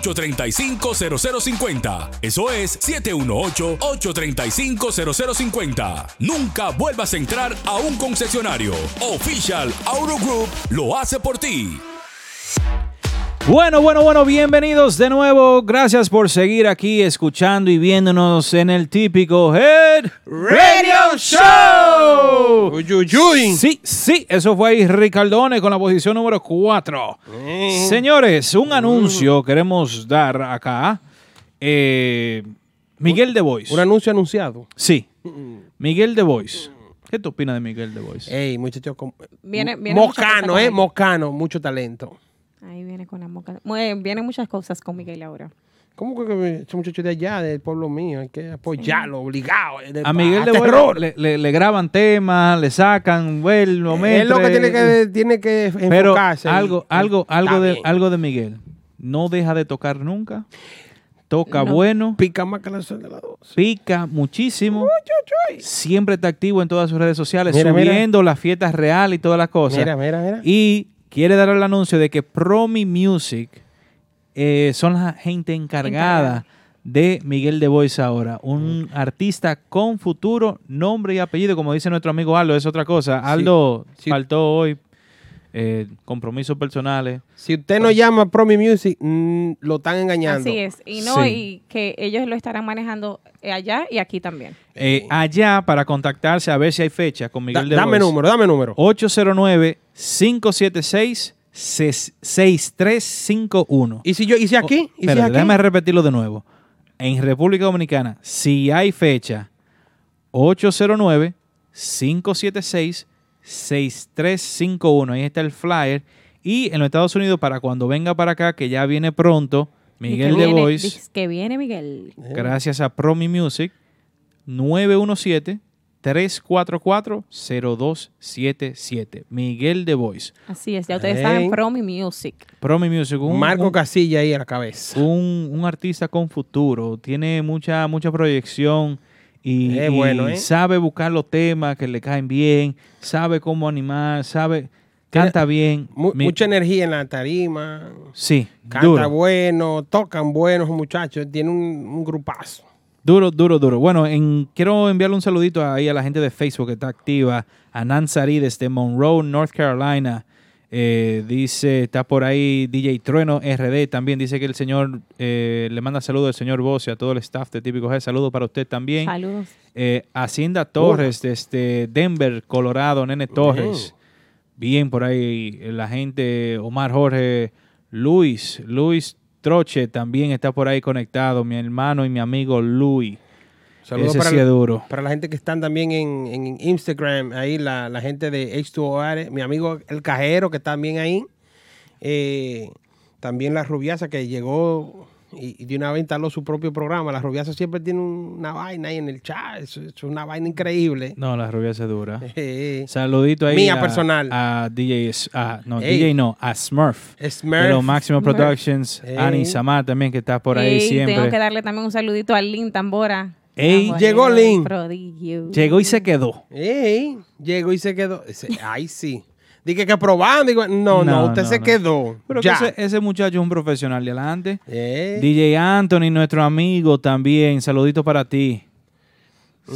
718-835-0050. Eso es 718-835-0050. Nunca vuelvas a entrar a un concesionario. Official Auto Group lo hace por ti. Bueno, bueno, bueno, bienvenidos de nuevo. Gracias por seguir aquí escuchando y viéndonos en el típico Head Radio Show. Sí, sí, eso fue ahí Ricardone con la posición número 4. Señores, un anuncio queremos dar acá. Eh, Miguel de Voice. Un anuncio anunciado. Sí. Miguel de Voice. ¿Qué tú opinas de Miguel de Voice? Ey, muchacho. Viene- viene Mocano, ¿eh? Mocano, mucho talento. Ahí viene con la moca. Mue- Vienen muchas cosas con Miguel ahora. ¿Cómo que- ese muchacho de allá, del pueblo mío? Hay que apoyarlo, obligado. eh, de- A Miguel de terror. Le, le- le graban temas, le sacan, vuelvo, Es lo que tiene que, tiene que Pero enfocarse. algo, y- algo, está algo de, algo de Miguel. No deja de tocar nunca. Toca No. bueno. Pica más que la sol de la dos. Pica muchísimo. Siempre está activo en todas sus redes sociales, Mira, mira. subiendo las fiestas reales y todas las cosas. Mira, mira, mira. Y quiere dar el anuncio de que Promi Music eh, son la gente encargada de Miguel de Voice ahora. Un artista con futuro, nombre y apellido, como dice nuestro amigo Aldo, es otra cosa. Aldo Sí. faltó hoy. Eh, compromisos personales. Si usted no llama a Promi Music, mm, lo están engañando. Así es. Y no, Sí. y que ellos lo estarán manejando eh, allá y aquí también. Eh, allá para contactarse a ver si hay fecha con Miguel Da- de dame Voice. número, dame número. 809-576-6351. ¿Y si yo, y si aquí? ¿Y si aquí? déjame repetirlo de nuevo. En República Dominicana, si hay fecha, 809-576-6351. Ahí está el flyer. Y en los Estados Unidos, para cuando venga para acá, que ya viene pronto, Miguel de Voice, Que viene Miguel. gracias a Promi Music, 917 344-0277. Miguel De Voice. Así es, ya ustedes Ey. saben, Promi Music. Promi Music. un- Marco un- Casilla ahí a la cabeza. un, un artista con futuro, tiene mucha, mucha proyección y, bueno, ¿eh? sabe buscar los temas que le caen bien, sabe cómo animar, sabe, canta bien. Mu- Mi- mucha energía en la tarima. sí, Canta duro, bueno, tocan buenos muchachos. Tiene un, un grupazo. duro, duro, duro. Bueno, en- quiero enviarle un saludito ahí a la gente de Facebook que está activa, a Nansari desde Monroe, North Carolina. Eh, dice, está por ahí DJ Trueno RD también. Dice que el señor eh, le manda saludos al señor Boss y a todo el staff de Típico G. Saludos para usted también. Saludos. Eh, Hacienda Torres desde Denver, Colorado, Nene Torres. Bien por ahí la gente, Omar Jorge, Luis, Luis Troche también está por ahí conectado, mi hermano y mi amigo Luis. Saludos para, sí la- es duro. para la gente que están también en, en Instagram, ahí la, la gente de H2O, mi amigo el cajero que está también ahí. Eh, también la rubiasa que llegó y, y de una vez instaló su propio programa. La rubiasa siempre tiene un- una vaina ahí en el chat. Es una vaina increíble. No, la rubia se dura. [laughs] Eh, Saludito ahí Mía a, personal. a DJ, S- ah, no, Ey. DJ no, a Smurf. Smurf. De los Máximo Smurf. Productions, Ey. Ani Samar también que está por ahí Ey, siempre. Tengo que darle también un saludito a Lin Tambora. Ey, llegó Lin. Prodigio. Llegó y se quedó. Ey, llegó y se quedó. Ese- Ay, sí. Dije que probando. Digo, no, no, No, usted no, se no. quedó. Pero que ya. ese, ese muchacho es un profesional de adelante. DJ Anthony, nuestro amigo también. Saludito para ti.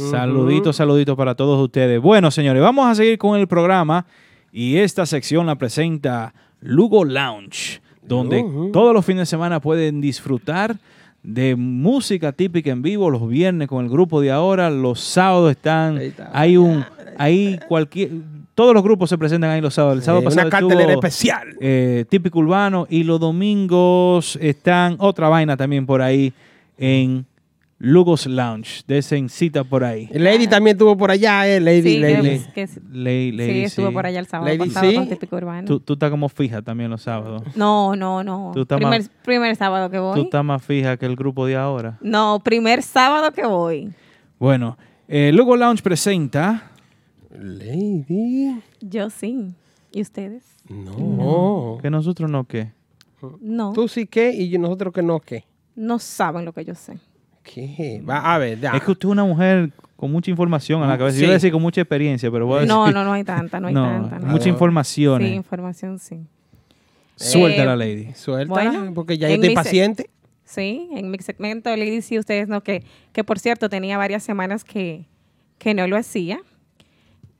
Saludito, saludito para todos ustedes. Bueno, señores, vamos a seguir con el programa y esta sección la presenta Lugo Lounge, donde Ujú. todos los fines de semana pueden disfrutar de música típica en vivo los viernes con el grupo de ahora, los sábados están, está. hay un, hay cualquier, todos los grupos se presentan ahí los sábados. El sábado Eh, pasado una cartelera estuvo, especial. eh, típico urbano y los domingos están otra vaina también por ahí en Lugos Lounge. Desen cita por ahí. Lady también estuvo por allá, eh. Lady, Sí, Lady. que- que- Ley, ley, sí, estuvo por allá el sábado Lady, pasado sí. con Típico Urbano. Tú, tú estás como fija también los sábados. No, no, no. Tú estás Primer, más- primer sábado que Tú voy. estás más fija que el grupo de ahora. No, primer sábado que voy. Bueno, eh, Lugo Lounge presenta. Lady. Yo sí. ¿Y ustedes? No. Que nosotros no, ¿qué? No. Tú sí que y nosotros que no qué. No saben lo que yo sé. ¿Qué? Va, a ver, ya. Es que usted es una mujer con mucha información en la cabeza. Yo Sí. iba a decir con mucha experiencia, pero voy a No, decir- no, no hay tanta, no hay [laughs] No, tanta. no. mucha información. Sí, eh. información sí. Suelta Eh, la lady. Suéltala, Bueno, porque ya yo estoy paciente. Sí, en mi segmento Lady sí, ustedes no, que, que por cierto tenía varias semanas que, que no lo hacía,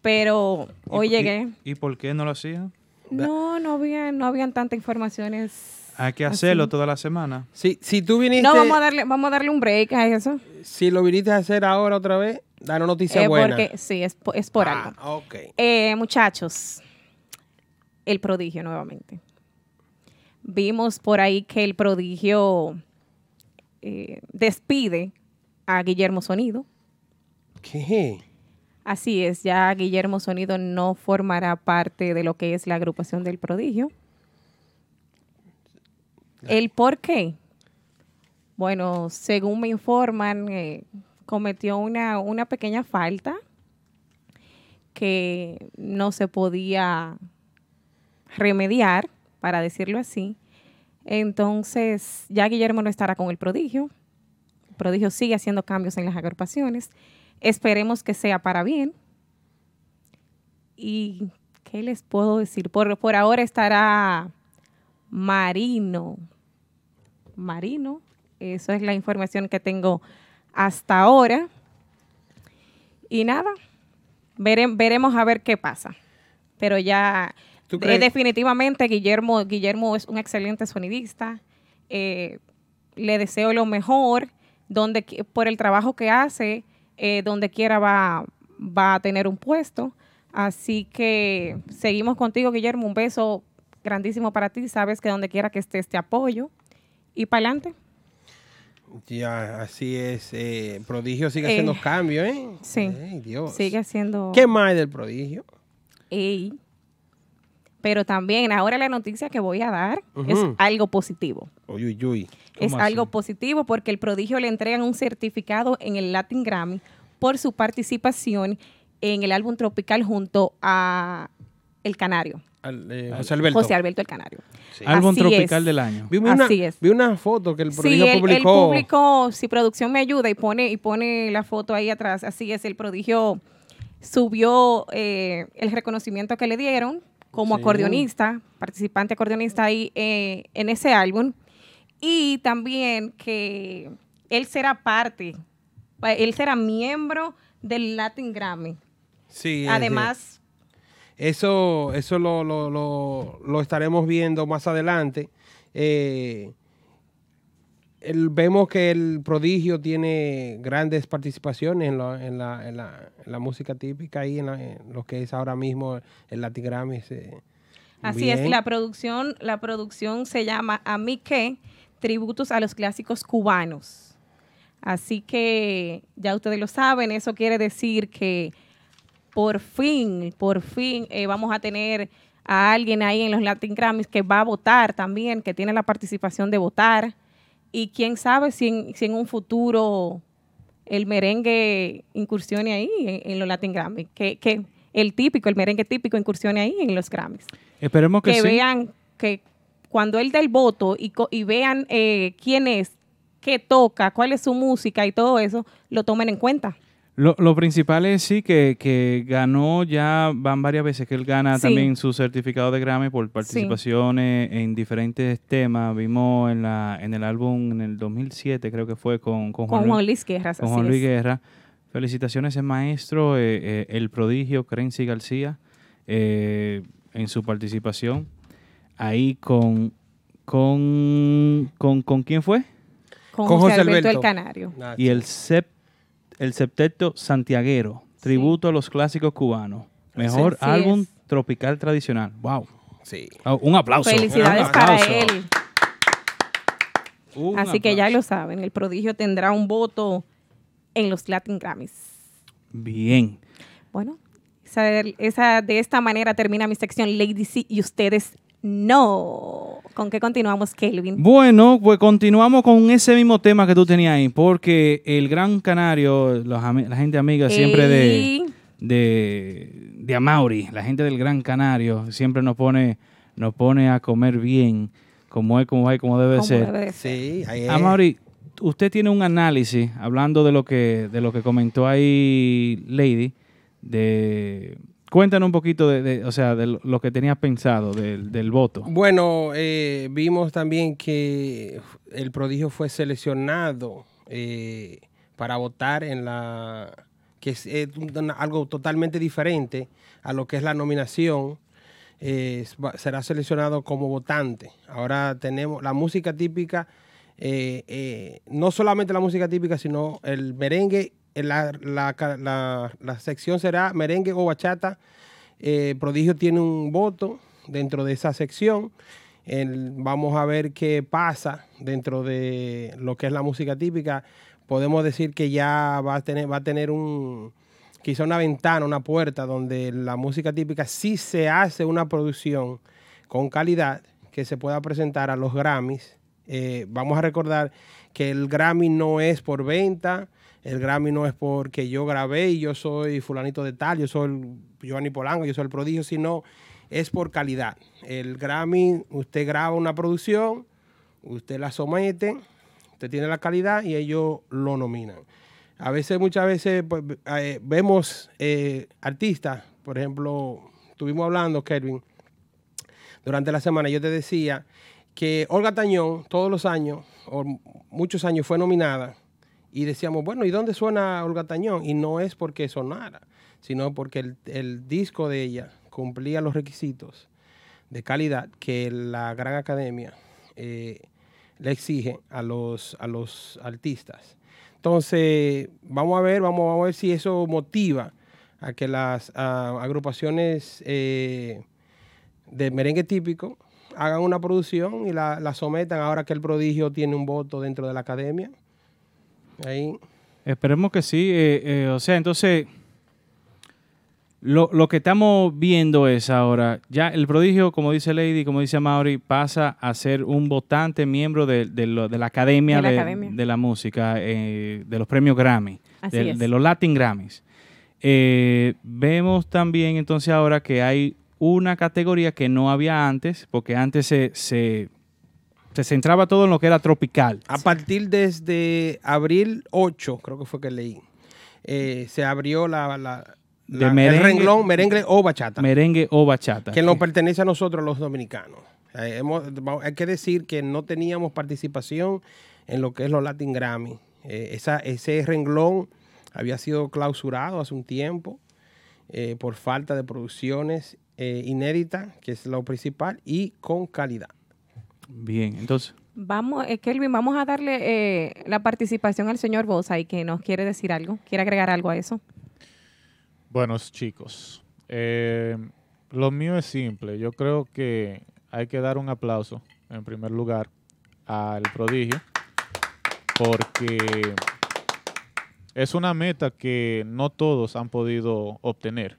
pero hoy ¿Y- llegué. ¿Y, y por qué no lo hacía? No, no había, no habían tantas informaciones. Hay que hacerlo así. toda la semana. Si, si tú viniste, No, vamos a darle, vamos a darle un break a eso. si lo viniste a hacer ahora otra vez, danos noticia Eh, buena. porque sí, es, es por algo. Ah, ok. Eh, muchachos, el prodigio nuevamente. Vimos por ahí que el prodigio eh, despide a Guillermo Sonido. ¿Qué? Así es, ya Guillermo Sonido no formará parte de lo que es la agrupación del prodigio. ¿El por qué? Bueno, según me informan, eh, cometió una, una pequeña falta que no se podía remediar, para decirlo así. Entonces, ya Guillermo no estará con el prodigio. El prodigio sigue haciendo cambios en las agrupaciones. Esperemos que sea para bien. ¿Y qué les puedo decir? Por, por ahora estará Marino. Marino. Eso es la información que tengo hasta ahora. Y nada, vere- veremos a ver qué pasa. Pero ya ¿Tú eh, definitivamente Guillermo, Guillermo es un excelente sonidista. Eh, le deseo lo mejor donde por el trabajo que hace, eh, donde quiera va, va a tener un puesto. Así que seguimos contigo, Guillermo. Un beso grandísimo para ti. Sabes que donde quiera que estés te apoyo. Y para adelante. Ya, así es. eh, prodigio sigue Eh, haciendo cambios, ¿eh? sí. Ay, Dios. Sigue siendo... ¿Qué más del prodigio? Ey. Pero también ahora la noticia que voy a dar es algo positivo. Uy, uy, uy. Es algo positivo porque el prodigio le entregan un certificado en el Latin Grammy por su participación en el álbum Tropical junto a El Canario. Al- eh, José Alberto. José Alberto El Canario. Álbum Así tropical es. del año. Vi una, Así es. vi una foto que el Sí, prodigio el, el publicó. público, si producción me ayuda y pone, y pone la foto ahí atrás, así es, el prodigio subió eh, el reconocimiento que le dieron como Sí. acordeonista, participante acordeonista ahí eh, en ese álbum. Y también que él será parte, él será miembro del Latin Grammy. Sí, Además, Eso, eso lo, lo- lo- lo estaremos viendo más adelante. Eh, el- vemos que el prodigio tiene grandes participaciones en, la, en la- en la- en la música típica y en, lo que es ahora mismo el Latin Grammy. eh, Así es, la producción, la producción se llama A mí qué, tributos a los clásicos cubanos. Así que ya ustedes lo saben, eso quiere decir que por fin, por fin eh, vamos a tener a alguien ahí en los Latin Grammys que va a votar también, que tiene la participación de votar. Y quién sabe si en, si en un futuro el merengue incursione ahí en, en los Latin Grammys, que, que el típico, el merengue típico incursione ahí en los Grammys Esperemos que, que sí. vean que cuando él dé el voto y, y vean eh, quién es, qué toca, cuál es su música y todo eso, lo tomen en cuenta. Lo, lo principal es sí que, que ganó ya, van varias veces que él gana Sí. también su certificado de Grammy por participaciones en diferentes temas. Vimos en la en el álbum en el 2007 creo que fue con, con Con Juan Luis Guerra, Con Juan Luis. Guerra. Felicitaciones al maestro, eh, eh, el prodigio Crency García, eh, en su participación. Ahí con, con, con, ¿con quién fue? Con Con José José Alberto el Alberto. Canario. Ah, y el sep, el septeto santiaguero, tributo a los clásicos cubanos. Mejor álbum es. tropical tradicional. Wow. Sí. un aplauso. Felicidades Un para él. Un Así que ya lo saben, el prodigio tendrá un voto en los Latin Grammys. Bien. Bueno, esa, esa- de esta manera termina mi sección Lady C y ustedes no. ¿Con qué continuamos, Kelvin? Bueno, pues continuamos con ese mismo tema que tú tenías ahí, porque el Gran Canario, los la gente amiga siempre de, Ey. de, de Amauri, la gente del Gran Canario, siempre nos pone, nos pone a comer bien, como es, como es, como debe Como ser. debe de ser. Sí, ahí es. Amauri, usted tiene un análisis, hablando de lo que, de lo que comentó ahí Lady, de cuéntanos un poquito de, o sea, de lo- que tenías pensado del, del voto. Bueno, eh, vimos también que el prodigio fue seleccionado eh, para votar en la que es, algo totalmente diferente a lo que es la nominación. Será seleccionado como votante. Ahora tenemos la música típica, eh, eh, no solamente la música típica, sino el merengue. La, la la- sección será merengue o bachata. Eh, Prodigio tiene un voto dentro de esa sección. Vamos a ver qué pasa dentro de lo que es la música típica. Podemos decir que ya va a tener, va a tener un quizá una ventana, una puerta donde la música típica sí se hace una producción con calidad que se pueda presentar a los Grammys. Eh, vamos a recordar que el Grammy no es por venta, el Grammy no es porque yo grabé y yo soy fulanito de tal, yo soy el Giovanni Polanco, yo soy el prodigio, sino es por calidad. El Grammy, usted graba una producción, usted la somete, usted tiene la calidad y ellos lo nominan. A veces, muchas veces, pues, eh, vemos eh, artistas, por ejemplo, estuvimos hablando, Kelvin, durante la semana, yo te decía que Olga Tañón todos los años, o muchos años, fue nominada y decíamos, bueno, ¿y dónde suena Olga Tañón? Y no es porque sonara, sino porque el, el disco de ella cumplía los requisitos de calidad que la Gran Academia eh, le exige a los, a los artistas. Entonces, vamos a ver, vamos, a ver si eso motiva a que las agrupaciones eh, de merengue típico hagan una producción y la, la sometan ahora que el prodigio tiene un voto dentro de la academia. Ahí. Esperemos que sí. eh, eh, o sea, entonces, Lo, lo que estamos viendo es ahora, ya el prodigio, como dice Lady, como dice Mauri, pasa a ser un votante miembro de, de lo- de la Academia De la de, Academia. de la Música, eh, de los premios Grammy, Así de, es. de los Latin Grammys. Eh, vemos también entonces ahora que hay una categoría que no había antes, porque antes se, se, se centraba todo en lo que era tropical. A partir desde abril 8, creo que fue que leí, eh, se abrió la, la- De la- merengue- el renglón merengue o bachata, Merengue o bachata. que nos pertenece a nosotros los dominicanos. Eh, hemos- hay que decir que no teníamos participación en lo que es los Latin Grammy. Eh, esa- ese renglón había sido clausurado hace un tiempo por falta de producciones inéditas, que es lo principal, y con calidad. Bien, entonces, Vamos, eh, Kelvin, vamos a darle eh, la participación al señor Bosa y que nos quiere decir algo. ¿Quiere agregar algo a eso? Buenos chicos, eh, lo mío es simple. Yo creo que hay que dar un aplauso, en primer lugar, al prodigio, porque es una meta que no todos han podido obtener.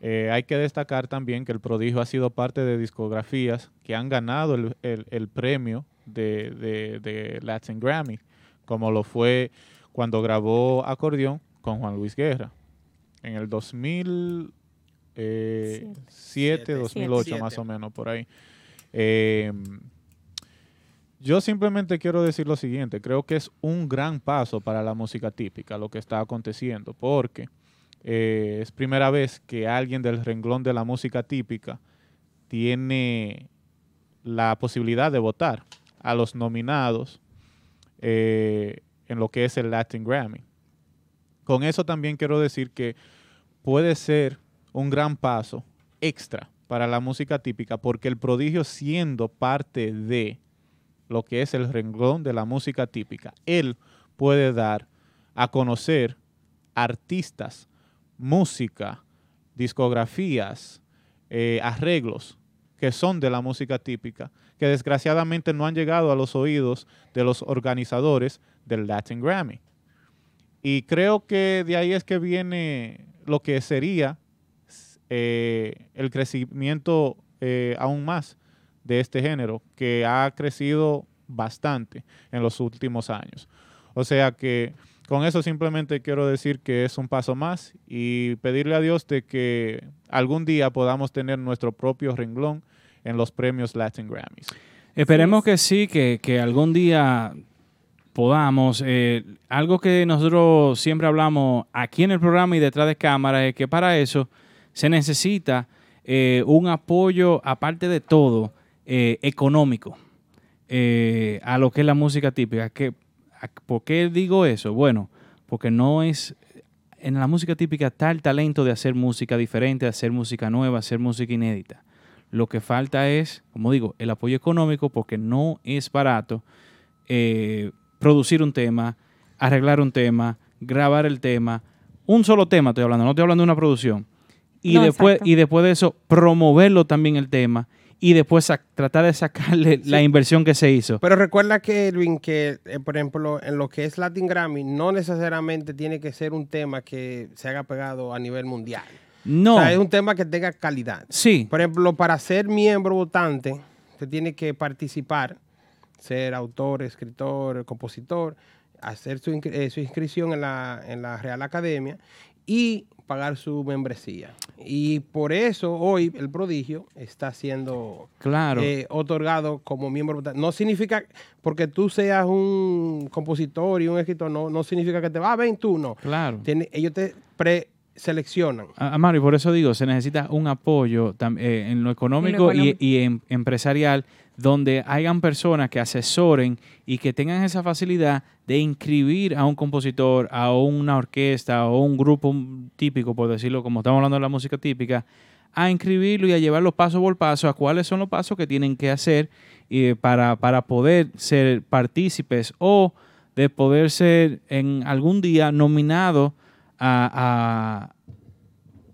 Eh, hay que destacar también que el prodigio ha sido parte de discografías que han ganado el, el- el premio de, de- de Latin Grammy, como lo fue cuando grabó acordeón con Juan Luis Guerra en el 2007, 2008 Siete. más o menos, por ahí. Eh, yo simplemente quiero decir lo siguiente, creo que es un gran paso para la música típica lo que está aconteciendo, porque eh, es primera vez que alguien del renglón de la música típica tiene la posibilidad de votar a los nominados eh, en lo que es el Latin Grammy. Con eso también quiero decir que puede ser un gran paso extra para la música típica porque el prodigio siendo parte de lo que es el renglón de la música típica, él puede dar a conocer artistas, música, discografías, eh, arreglos que son de la música típica, que desgraciadamente no han llegado a los oídos de los organizadores del Latin Grammy. Y creo que de ahí es que viene lo que sería eh, el crecimiento eh, aún más de este género, que ha crecido bastante en los últimos años. O sea que con eso simplemente quiero decir que es un paso más y pedirle a Dios de que algún día podamos tener nuestro propio renglón en los premios Latin Grammys. Esperemos que sí, que, que algún día podamos. eh, algo que nosotros siempre hablamos aquí en el programa y detrás de cámara es que para eso se necesita eh, un apoyo, aparte de todo, eh, económico eh, a lo que es la música típica. Que, ¿Por qué digo eso? Bueno, porque no es... En la música típica está el talento de hacer música diferente, hacer música nueva, hacer música inédita. Lo que falta es, como digo, el apoyo económico porque no es barato eh, producir un tema, arreglar un tema, grabar el tema. Un solo tema estoy hablando, no estoy hablando de una producción. Y, No, después, exacto. y después de eso, promoverlo también el tema y después tratar de sacarle la inversión que se hizo. Pero recuerda que, Edwin, que eh, por ejemplo, en lo que es Latin Grammy, no necesariamente tiene que ser un tema que se haga pegado a nivel mundial. No. O sea, es un tema que tenga calidad. Sí. Por ejemplo, para ser miembro votante, se tiene que participar, ser autor, escritor, compositor, hacer su, eh, su inscripción en la, en la Real Academia y pagar su membresía. Y por eso hoy el prodigio está siendo Claro. eh, otorgado como miembro. No significa, porque tú seas un compositor y un escritor, no, no significa que te va a ver tú, no. Claro. Tiene- ellos te preseleccionan. A- Amaro, y por eso digo, se necesita un apoyo eh, en lo económico y, económico. y en- empresarial, donde hayan personas que asesoren y que tengan esa facilidad de inscribir a un compositor, a una orquesta o un grupo típico, por decirlo, como estamos hablando de la música típica, a inscribirlo y a llevarlo paso por paso a cuáles son los pasos que tienen que hacer eh, para, para poder ser partícipes o de poder ser en algún día nominado a,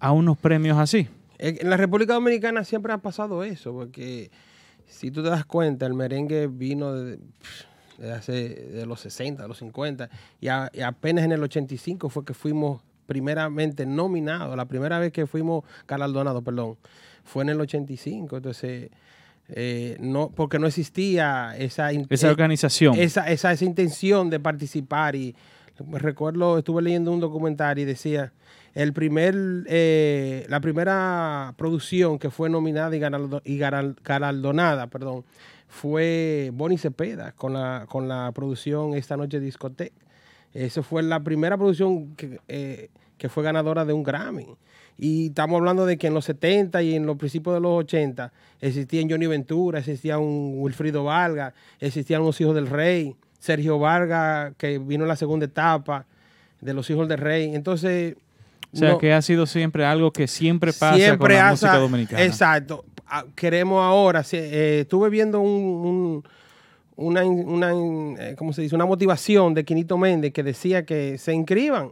a, a unos premios así. En la República Dominicana siempre ha pasado eso, porque si tú te das cuenta, el merengue vino de, de hace de los 60, de los 50, y, a- y apenas en el 85 fue que fuimos primeramente nominados, la primera vez que fuimos galardonados, perdón, fue en el 85. Entonces, eh, no, porque no existía esa, Esa eh, organización. esa, esa, esa intención de participar. Y me recuerdo, estuve leyendo un documental y decía, el primer, eh, la primera producción que fue nominada y, galardo- y galardonada, perdón, fue Bonnie Cepeda con la, con la producción Esta Noche Discoteca. Esa fue la primera producción que, eh, que fue ganadora de un Grammy. Y estamos hablando de que en los 70 y en los principios de los 80 existían Johnny Ventura, existía un Wilfrido Vargas, existían los Hijos del Rey, Sergio Vargas, que vino en la segunda etapa de los Hijos del Rey. Entonces, O sea, no- que ha sido siempre algo que siempre pasa siempre con la música dominicana. Exacto. Ah, Queremos ahora, eh, estuve viendo un, un- una, una eh, ¿cómo se dice? Una motivación de Quinito Méndez que decía que se inscriban,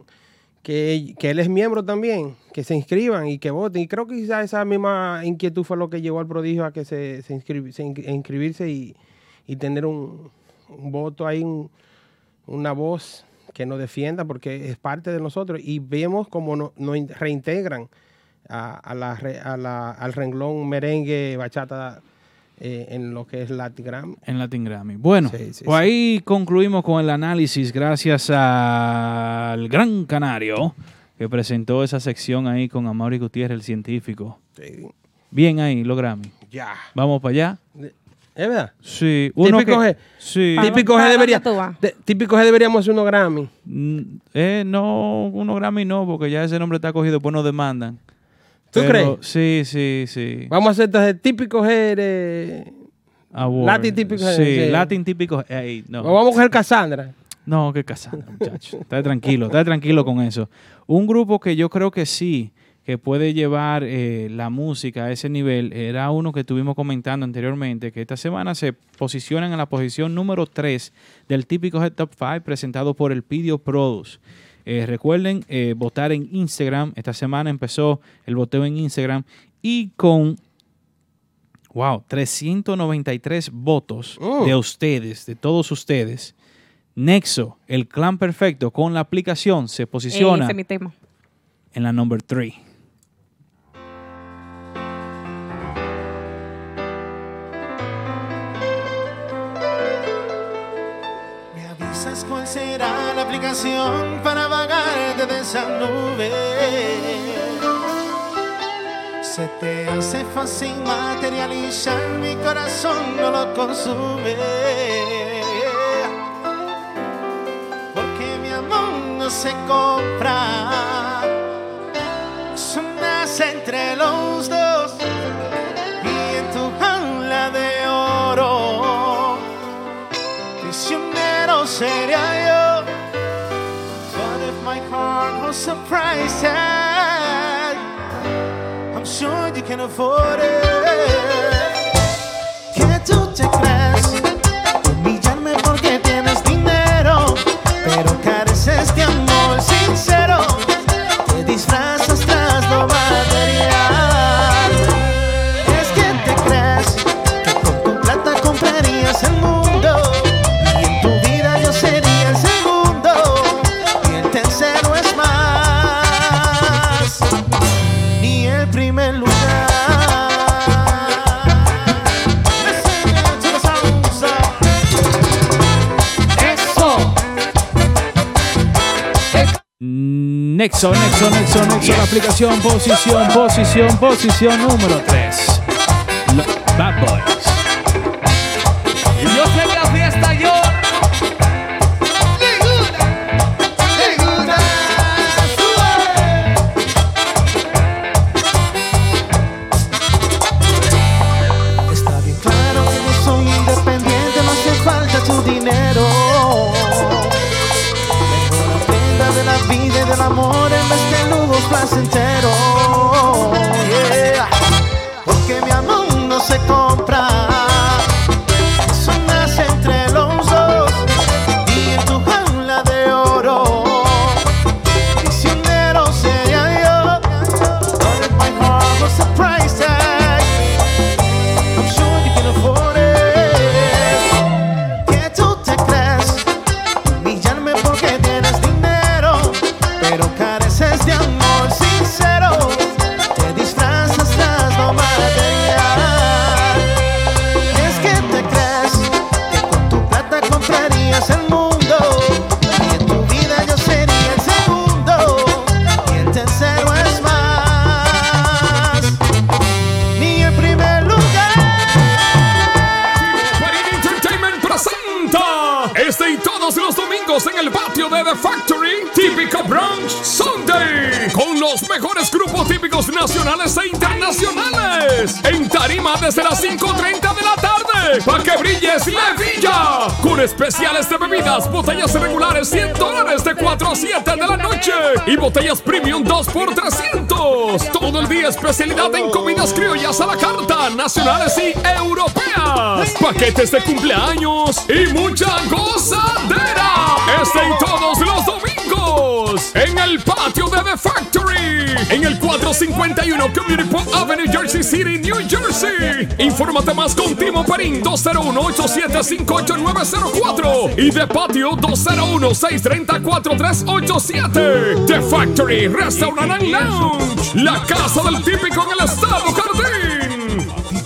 que, que él es miembro también, que se inscriban y que voten. Y creo que quizás esa misma inquietud fue lo que llevó al prodigio a que se, se, se in- inscribirse y, y tener un, un voto ahí, un- una voz que nos defienda porque es parte de nosotros y vemos cómo no- nos in- reintegran a, a la a la- al renglón merengue, bachata eh, en lo que es Latin Grammy. En Latin Grammy. Bueno, Sí, sí, pues sí. ahí concluimos con el análisis gracias al Gran Canario que presentó esa sección ahí con Amaury Gutiérrez, el científico. Bien ahí, los Grammy. Ya. Vamos para allá. ¿Es verdad? Sí. Uno Típico que- G. Sí. Típico G debería. de- típico G deberíamos hacer unos Grammy. Mm, Eh, no, uno Grammy no, porque ya ese nombre está cogido, pues nos demandan. ¿Tú Pero- crees? Sí, sí, sí. Vamos a hacer entonces típico G de. Award. Latin típico G. Sí, sí. Latin típico. Ey, no. O vamos a coger Cassandra. No, que Cassandra, muchacho. Está tranquilo, está tranquilo con eso. Un grupo que yo creo que sí, que puede llevar eh, la música a ese nivel, era uno que estuvimos comentando anteriormente, que esta semana se posicionan en la posición número 3 del típico Head Top 5 presentado por el Pidio Produce. Eh, recuerden eh, votar en Instagram. Esta semana empezó el voteo en Instagram y con Wow, 393 votos Oh. de ustedes, de todos ustedes. Nexo, el clan perfecto con la aplicación se posiciona en la number 3. Será la aplicación para vagarte de esa nube? Se te hace fácil materializar, mi corazón no lo consume. Porque mi amor no se compra, eso nace entre los dos. Y en tu jaula de oro prisionero sería heart was a price tag, I'm sure you can afford it. Que tú te crees Nexo, Nexo, Nexo, Nexo, la aplicación, posición, posición, posición número 3. Bad Boys. Nacionales y europeas. Paquetes de cumpleaños y mucha gozadera. Y todos los domingos. En el patio de The Factory. En el 451 Community Park Avenue Jersey City New Jersey. Infórmate más con Timo Perín 201-875-8904 y de patio 201-634-387 The Factory Restaurant and Lounge. La casa del típico en el estado Jardín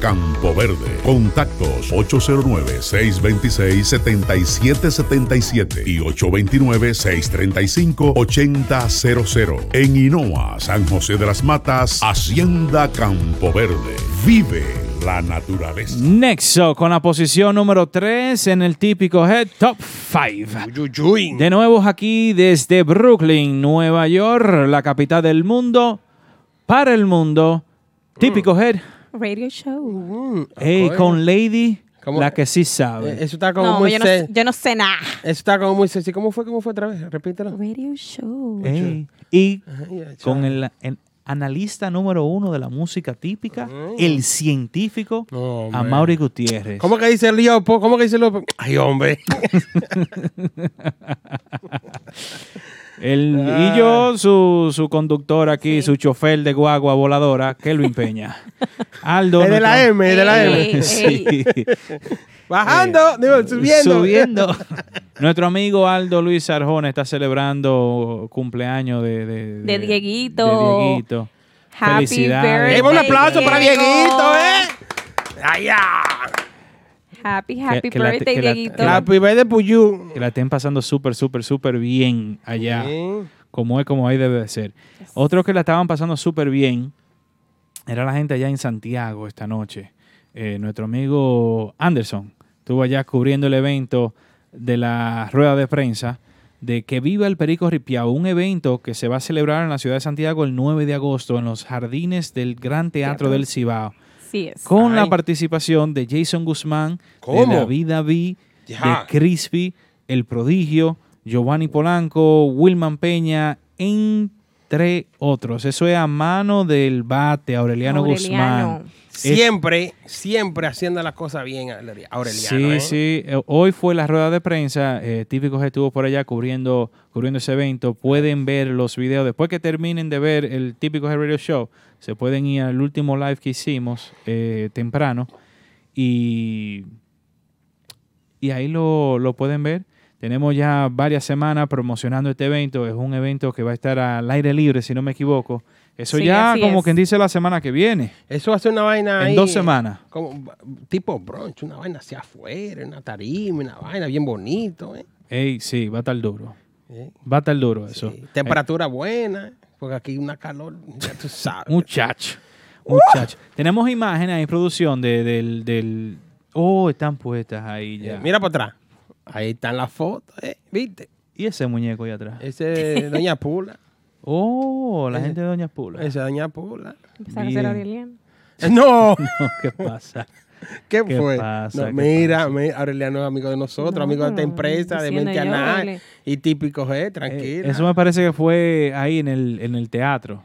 Campo Verde. Contactos 809-626-7777 y 829-635-8000. En Hinoa, San José de las Matas, Hacienda Campo Verde. Vive la naturaleza. Nexo con la posición número 3 en el típico Head Top 5. De nuevo aquí desde Brooklyn, Nueva York, la capital del mundo, para el mundo. Típico Head. Radio Show. Hey, Oye. con Lady, ¿Cómo? la que sí sabe. Eh, Eso está como No, muy yo no, se- yo no sé nada. Eso está como muy sexy. ¿Cómo fue? ¿Cómo fue otra vez? Repítelo. Radio Show. Ey, Y con el, el analista número uno de la música típica, el científico, hombre. Amaury Gutiérrez. ¿Cómo que dice Leopo? ¿Cómo que dice Leopo? Ay, hombre. [laughs] [laughs] El, y yo, su, su conductor aquí, su chofer de guagua voladora, Kelvin Peña. Aldo. Es de la nuestro- M, es de la M. Sí. Bajando, digo, subiendo. Subiendo. [laughs] Nuestro amigo Aldo Luis Arjona está celebrando cumpleaños de, de, De Dieguito. de Dieguito. Happy Felicidades. Eh, un aplauso para. Dieguito, ¿eh? Allá. Happy, happy que birthday, que la- Dieguito. que la- Happy birthday Puyú. Que la estén pasando súper, súper, súper bien allá. Sí. Como es, como ahí debe de ser. Otro que la estaban pasando súper bien era la gente allá en Santiago esta noche. Eh, nuestro amigo Anderson estuvo allá cubriendo el evento de la rueda de prensa de que viva el Perico Ripiao, un evento que se va a celebrar en la ciudad de Santiago el 9 de agosto en los jardines del Gran Teatro del Cibao, Es. con la participación de Jason Guzmán, ¿Cómo? de David David, de Crispy, El Prodigio, Giovanni Polanco, Wilman Peña, entre otros. Eso es a mano del bate, Aureliano, Aureliano. Guzmán. Siempre, siempre haciendo las cosas bien, Aureliano. Sí, ¿eh? sí. Eh, Hoy fue la rueda de prensa. eh, Típico estuvo por allá cubriendo, cubriendo ese evento. Pueden ver los videos. Después que terminen de ver el Típico Head Radio Show, se pueden ir al último live que hicimos eh, temprano. Y, y ahí lo, lo pueden ver. Tenemos ya varias semanas promocionando este evento. Es un evento que va a estar al aire libre, si no me equivoco. Eso Sí, ya, como es. quien dice, la semana que viene. Eso hace una vaina En ahí, dos semanas. Como, tipo brunch, una vaina hacia afuera, una tarima, una vaina bien bonito, ¿eh? Ey, sí, va a estar duro. Va a estar duro eso. Temperatura buena, porque aquí una calor, ya tú sabes. Muchacho. [laughs] Muchacho. Tenemos imágenes en producción de- del, del. Oh, están puestas ahí ya. Eh, Mira para atrás. Ahí están las fotos, ¿eh? ¿Viste? ¿Y ese muñeco ahí atrás? Ese es Doña [laughs] Pula. Oh, la Ese- gente de Doña Pula. Esa es Doña Pula. Aureliano. [laughs] No. No, ¿qué pasa? [laughs] ¿Qué, ¿Qué fue? pasa? No, ¿Qué mira, mira, Aureliano es amigo de nosotros, No, amigo de esta empresa, de Mente Anal y típico G, Eh, tranquilo. eso me parece que fue ahí en el, en el teatro.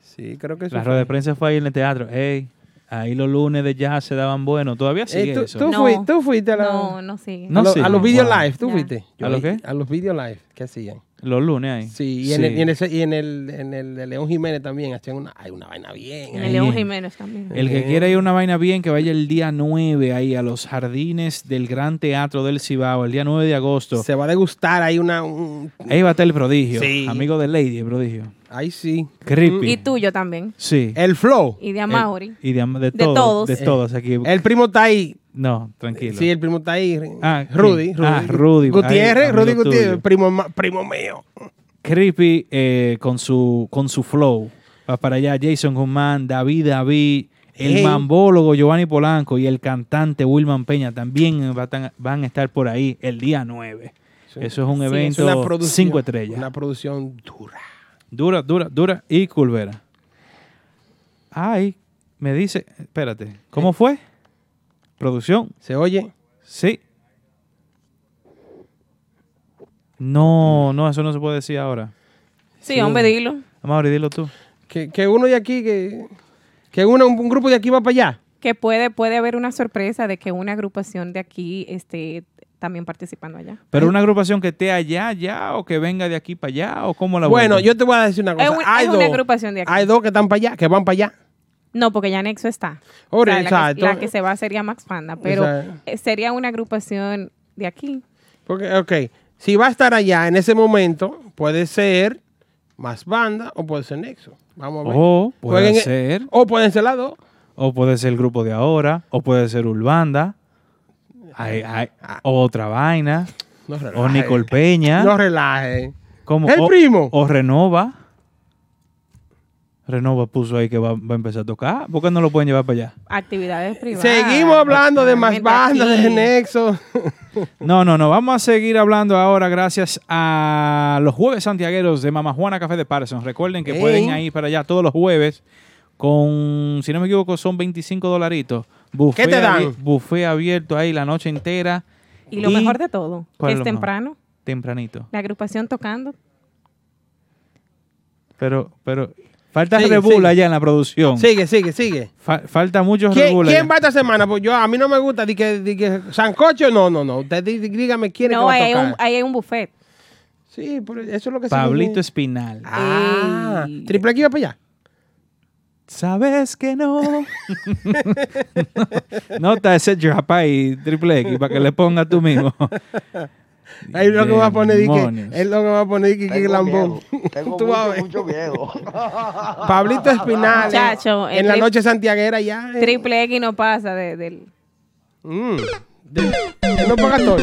Sí, creo que eso La rueda de prensa fue ahí en el teatro. Ey, Ahí los lunes de jazz se daban buenos. Todavía sigue Eh, tú, eso. tú No. fui- tú fuiste a la- No, no sigue. No a, lo- sigue. a los video Wow. live, tú Ya. fuiste. ¿A los qué? A los video live que hacían. Los lunes ahí. Sí, y en, El, y en, ese- y en el, en el de León Jiménez también hacían una, hay una vaina bien. En el León Jiménez también. El que Eh. quiera ir a una vaina bien, que vaya el día 9 ahí a los jardines del Gran Teatro del Cibao, el día 9 de agosto. Se va a degustar ahí una... un- Ahí va a estar el prodigio. Sí. Amigo de Lady, el prodigio. ahí sí. Creepy. Y tuyo también. Sí. El flow. Y de Amaury. Y de, de, De todos. De Eh, todos aquí. El primo está ahí. No, tranquilo. Sí, el primo está ahí. Ah, Rudy. Rudy. Ah, Rudy. Gutiérrez, Ahí, Rudy Gutiérrez, primo, primo mío. Creepy eh, con, su, con su flow. Va para allá Jason Guzmán, David David, el Ey. mambólogo Giovanni Polanco y el cantante Wilman Peña también van a estar por ahí el día 9. Eso es un Sí, es evento Una producción- cinco estrellas. Una producción dura. Dura, dura, dura y curvera. Ay, me dice, espérate, ¿cómo fue? ¿Producción? ¿Se oye? Sí. No, no, eso no se puede decir ahora. Sí, hombre, dilo. Mauri, dilo tú. Que, que uno de aquí, que, que uno, un grupo de aquí va para allá. Que puede, puede haber una sorpresa de que una agrupación de aquí esté también participando allá. Pero una agrupación que esté allá, ya, o que venga de aquí para allá, o cómo la Bueno, vuelta? yo te voy a decir una cosa. Es, un- hay es dos, una agrupación de aquí. hay dos que están para allá, que van para allá. No, porque ya Nexo está. Ahora, O sea, la, que, la que se va sería Max Panda, pero Exacto. eh, sería una agrupación de aquí. Porque, ok, si va a estar allá en ese momento, puede ser más banda o puede ser Nexo. Vamos a ver. O puede Jueguen- ser, O pueden ser las dos. o puede ser el grupo de ahora, o puede ser Urbanda, hay, hay otra vaina, No o. Nicole Peña, No relaje. como, El o, primo. o Renova. Renova puso ahí que va, va a empezar a tocar. ¿Por qué no lo pueden llevar para allá? Actividades privadas. Seguimos hablando de más bandas, de. Nexo. [laughs] No, no, no. Vamos a seguir hablando ahora gracias a los jueves santiagueros de Mama Juana Café de Parsons. Recuerden que pueden ir para allá todos los jueves con, si no me equivoco, son 25 dolaritos. Buffet ¿Qué te dan? Buffet abierto ahí la noche entera. Y lo mejor de todo, ¿Cuál que es es temprano, Tempranito. la agrupación tocando. Pero, pero, falta Sigue, Red Bull sigue. allá en la producción. Sigue, sigue, sigue. Fa- falta mucho Red ¿Quién, Bull quién allá. va esta semana? Pues yo, a mí no me gusta di que, di que Sancocho, no, no, no. Usted dí- dígame quién es que No, va a ahí hay, tocar. un, ahí hay un buffet. Sí, pero eso es lo que se Pablito. Espinal. Ah, Ey. triple X va para allá. ¿Sabes que no? [laughs] Nota ese drop ahí, triple X, para que le ponga tú mismo. [laughs] Ahí lo que va a poner que, es lo que va a poner que, que Tengo lambón. [laughs] tengo Tú vas a ver. mucho, mucho miedo. [laughs] Pablito Espinal. Chacho, en la noche santiaguera ya. eh. Triple X no pasa de- del... Mm. De- él no paga todo.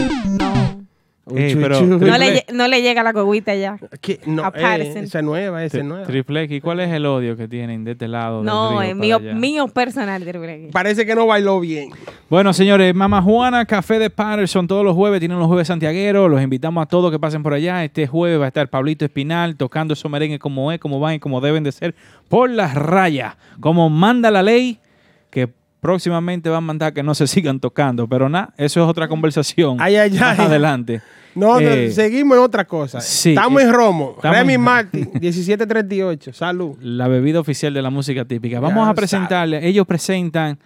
Ey, pero No le, no llega la cogüita ya. ¿Qué? No, A eh, esa es nueva, esa nueva. Triple X, ¿cuál es el odio que tienen de este lado? No, es mío, allá? mío personal, Triple X. Parece que no bailó bien. Bueno, señores, Mama Juana, Café de Patterson, todos los jueves, tienen los jueves santiagueros. Los invitamos a todos que pasen por allá. Este jueves va a estar Pablito Espinal tocando esos merengues como es, como van y como deben de ser, por las rayas, como manda la ley, que próximamente van a mandar que no se sigan tocando. Pero nada, eso es otra conversación Ay, ay, ay. adelante. No, no, Eh, seguimos en otra cosa. sí, estamos en Romo. estamos Remy en- Martin, [laughs] 1738. Salud. la bebida oficial de la música típica. Vamos Ya a presentarle, ellos presentan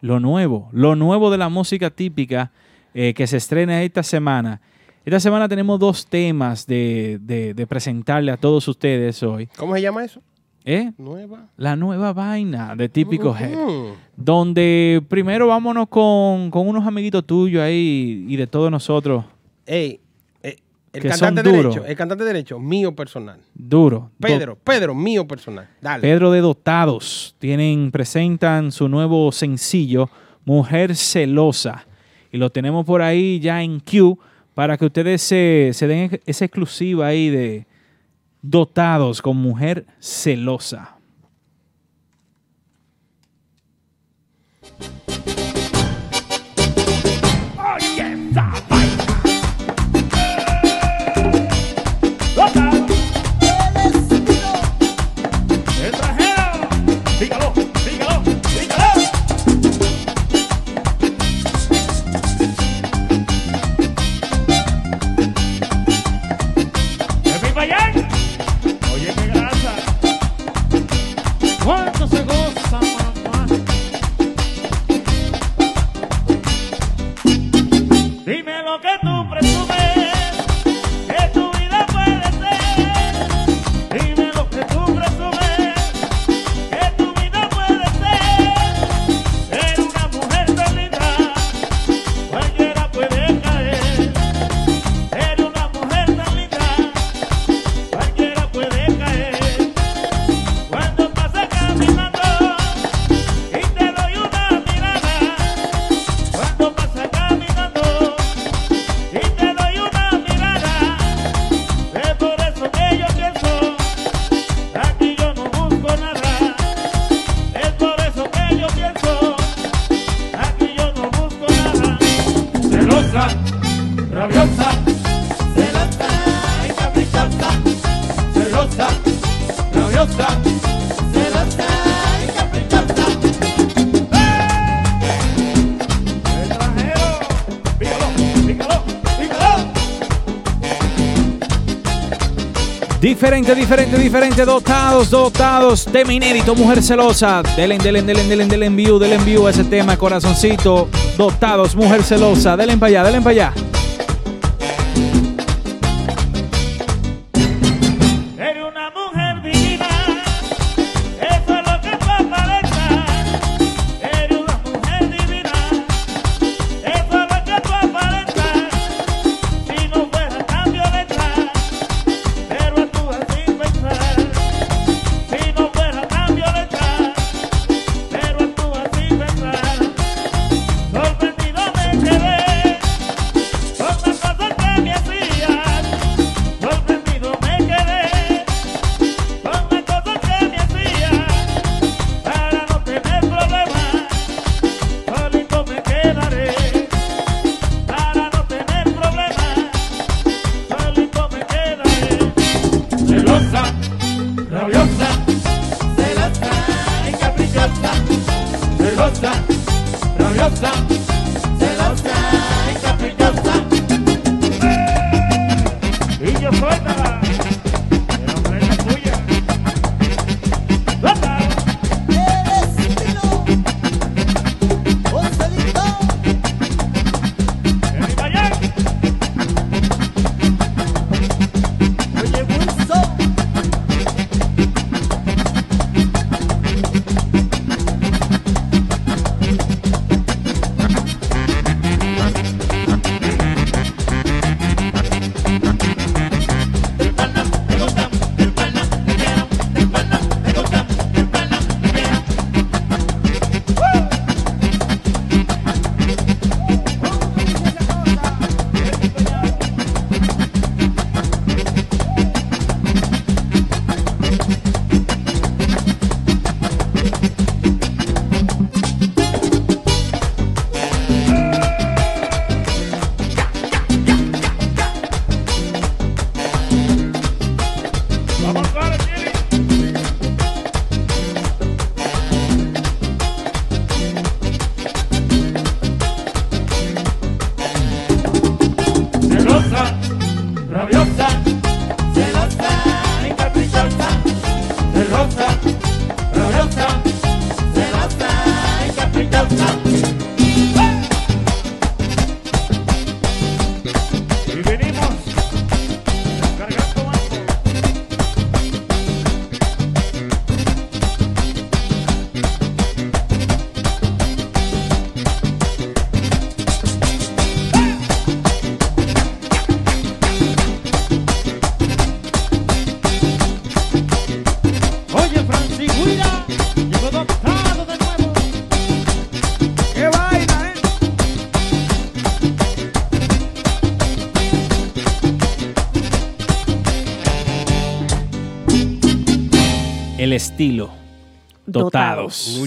lo nuevo, lo nuevo de la música típica eh, que se estrena esta semana. Esta semana tenemos dos temas de, de- de presentarle a todos ustedes hoy. ¿Cómo se llama eso? ¿Eh? Nueva. La nueva vaina de Típico Head. Ujú. Donde primero vámonos con, con unos amiguitos tuyos ahí y de todos nosotros. Ey, eh, el Que cantante son derecho, el cantante derecho, mío personal. Duro. Pedro, Pedro, mío personal. Dale. Pedro de Dotados tienen, presentan su nuevo sencillo, Mujer Celosa. Y lo tenemos por ahí ya en Q para que ustedes se, se den esa exclusiva ahí de Dotados con Mujer Celosa. diferente, diferente, diferente. Dotados, dotados. Tema inédito, mujer celosa. Delen, delen, delen, delen, delen view, delen view ese tema, corazoncito. Dotados, mujer celosa. Delen para allá, delen para allá. Dotados.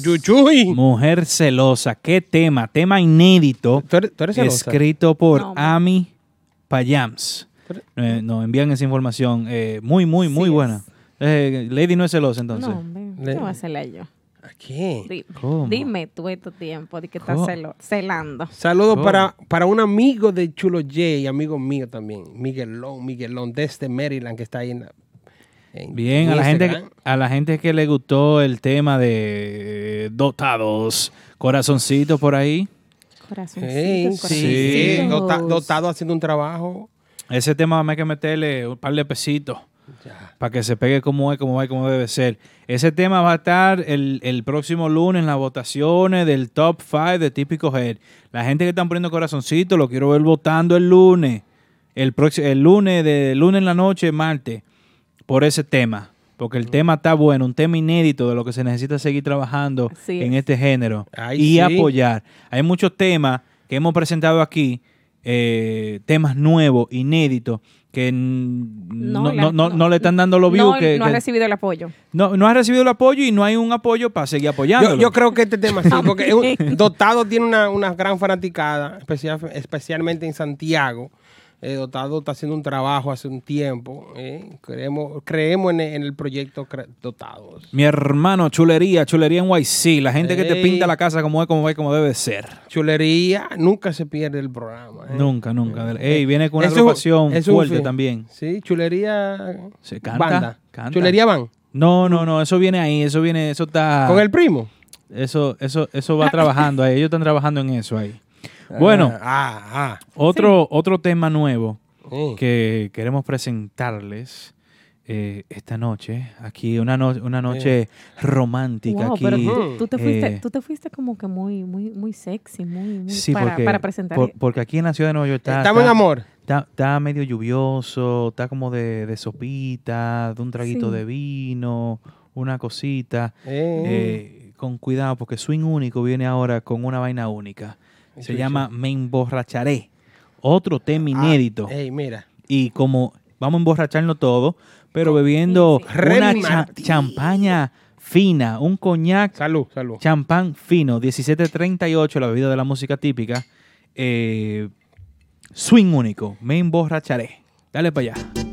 Mujer celosa. Qué tema. Tema inédito. ¿Tú eres, tú escrito por no, Ami Payams. Eh, nos envían esa información. Eh, muy, muy, muy buena. Eh, Lady no es celosa entonces. ¿Qué a. Dime tú este tiempo de que estás celando. Saludos para, para un amigo de Chulo J, amigo mío también, Miguelón, Miguelón, desde Maryland, que está ahí en la Bien, a la, gente, a la gente que le gustó el tema de eh, dotados, corazoncito por ahí. Corazoncitos. Hey. Sí, dotado haciendo un trabajo. Ese tema me hay que meterle un par de pesitos. Para que se pegue como es, como va como debe ser. Ese tema va a estar el, el próximo lunes en las votaciones del top 5 de Típico Head. La gente que están poniendo corazoncito, lo quiero ver votando el lunes. El, el lunes, de lunes en la noche, martes por ese tema. Porque el tema está bueno, un tema inédito de lo que se necesita seguir trabajando Así en es. este género Ay, y sí. apoyar. Hay muchos temas que hemos presentado aquí, eh, temas nuevos, inéditos, que no, No, la- no- no- no. no le están dando los views. No, que, no ha que- recibido el apoyo. no, no ha recibido el apoyo y no hay un apoyo para seguir apoyando. Yo, yo creo que este tema sí, [laughs] porque es un- Dotado tiene una, una gran fanaticada, especial- especialmente en Santiago. Eh, Dotado está haciendo un trabajo hace un tiempo. eh. Creemos, creemos en, el- en el proyecto Dotados. Mi hermano, chulería, chulería en YC, la gente que te pinta la casa como es, como y como debe ser. Chulería, nunca se pierde el programa. eh. Nunca, nunca. Ey, viene con una Eso- agrupación eso es fuerte también. Sí, chulería. Se canta, Banda. canta. Chulería van. No, no, no, eso viene ahí, eso viene, eso está... Con el primo. Eso, eso, eso va trabajando ahí, ellos están trabajando en eso ahí. Bueno, Ah, ah. otro, otro tema nuevo que queremos presentarles eh, esta noche, aquí una, no- una noche romántica Wow, aquí. pero tú, tú te fuiste, eh, tú te fuiste como que muy, muy, muy sexy, muy, muy Sí, para, porque, para presentar. por- porque aquí en la ciudad de Nueva York está, Estamos en amor. Está, está medio lluvioso, está como de, de sopita, de un traguito Sí. de vino, una cosita. Eh. Eh, con cuidado, porque Swing Único viene ahora con una vaina única. Se llama Me Emborracharé. Otro tema inédito. Ah, ey, mira. Y como vamos a emborracharnos todo, pero bebiendo una cha- champaña fina, un coñac Salud, salud. champán fino, 1738, la bebida de la música típica. Eh, swing único, me emborracharé. Dale para allá.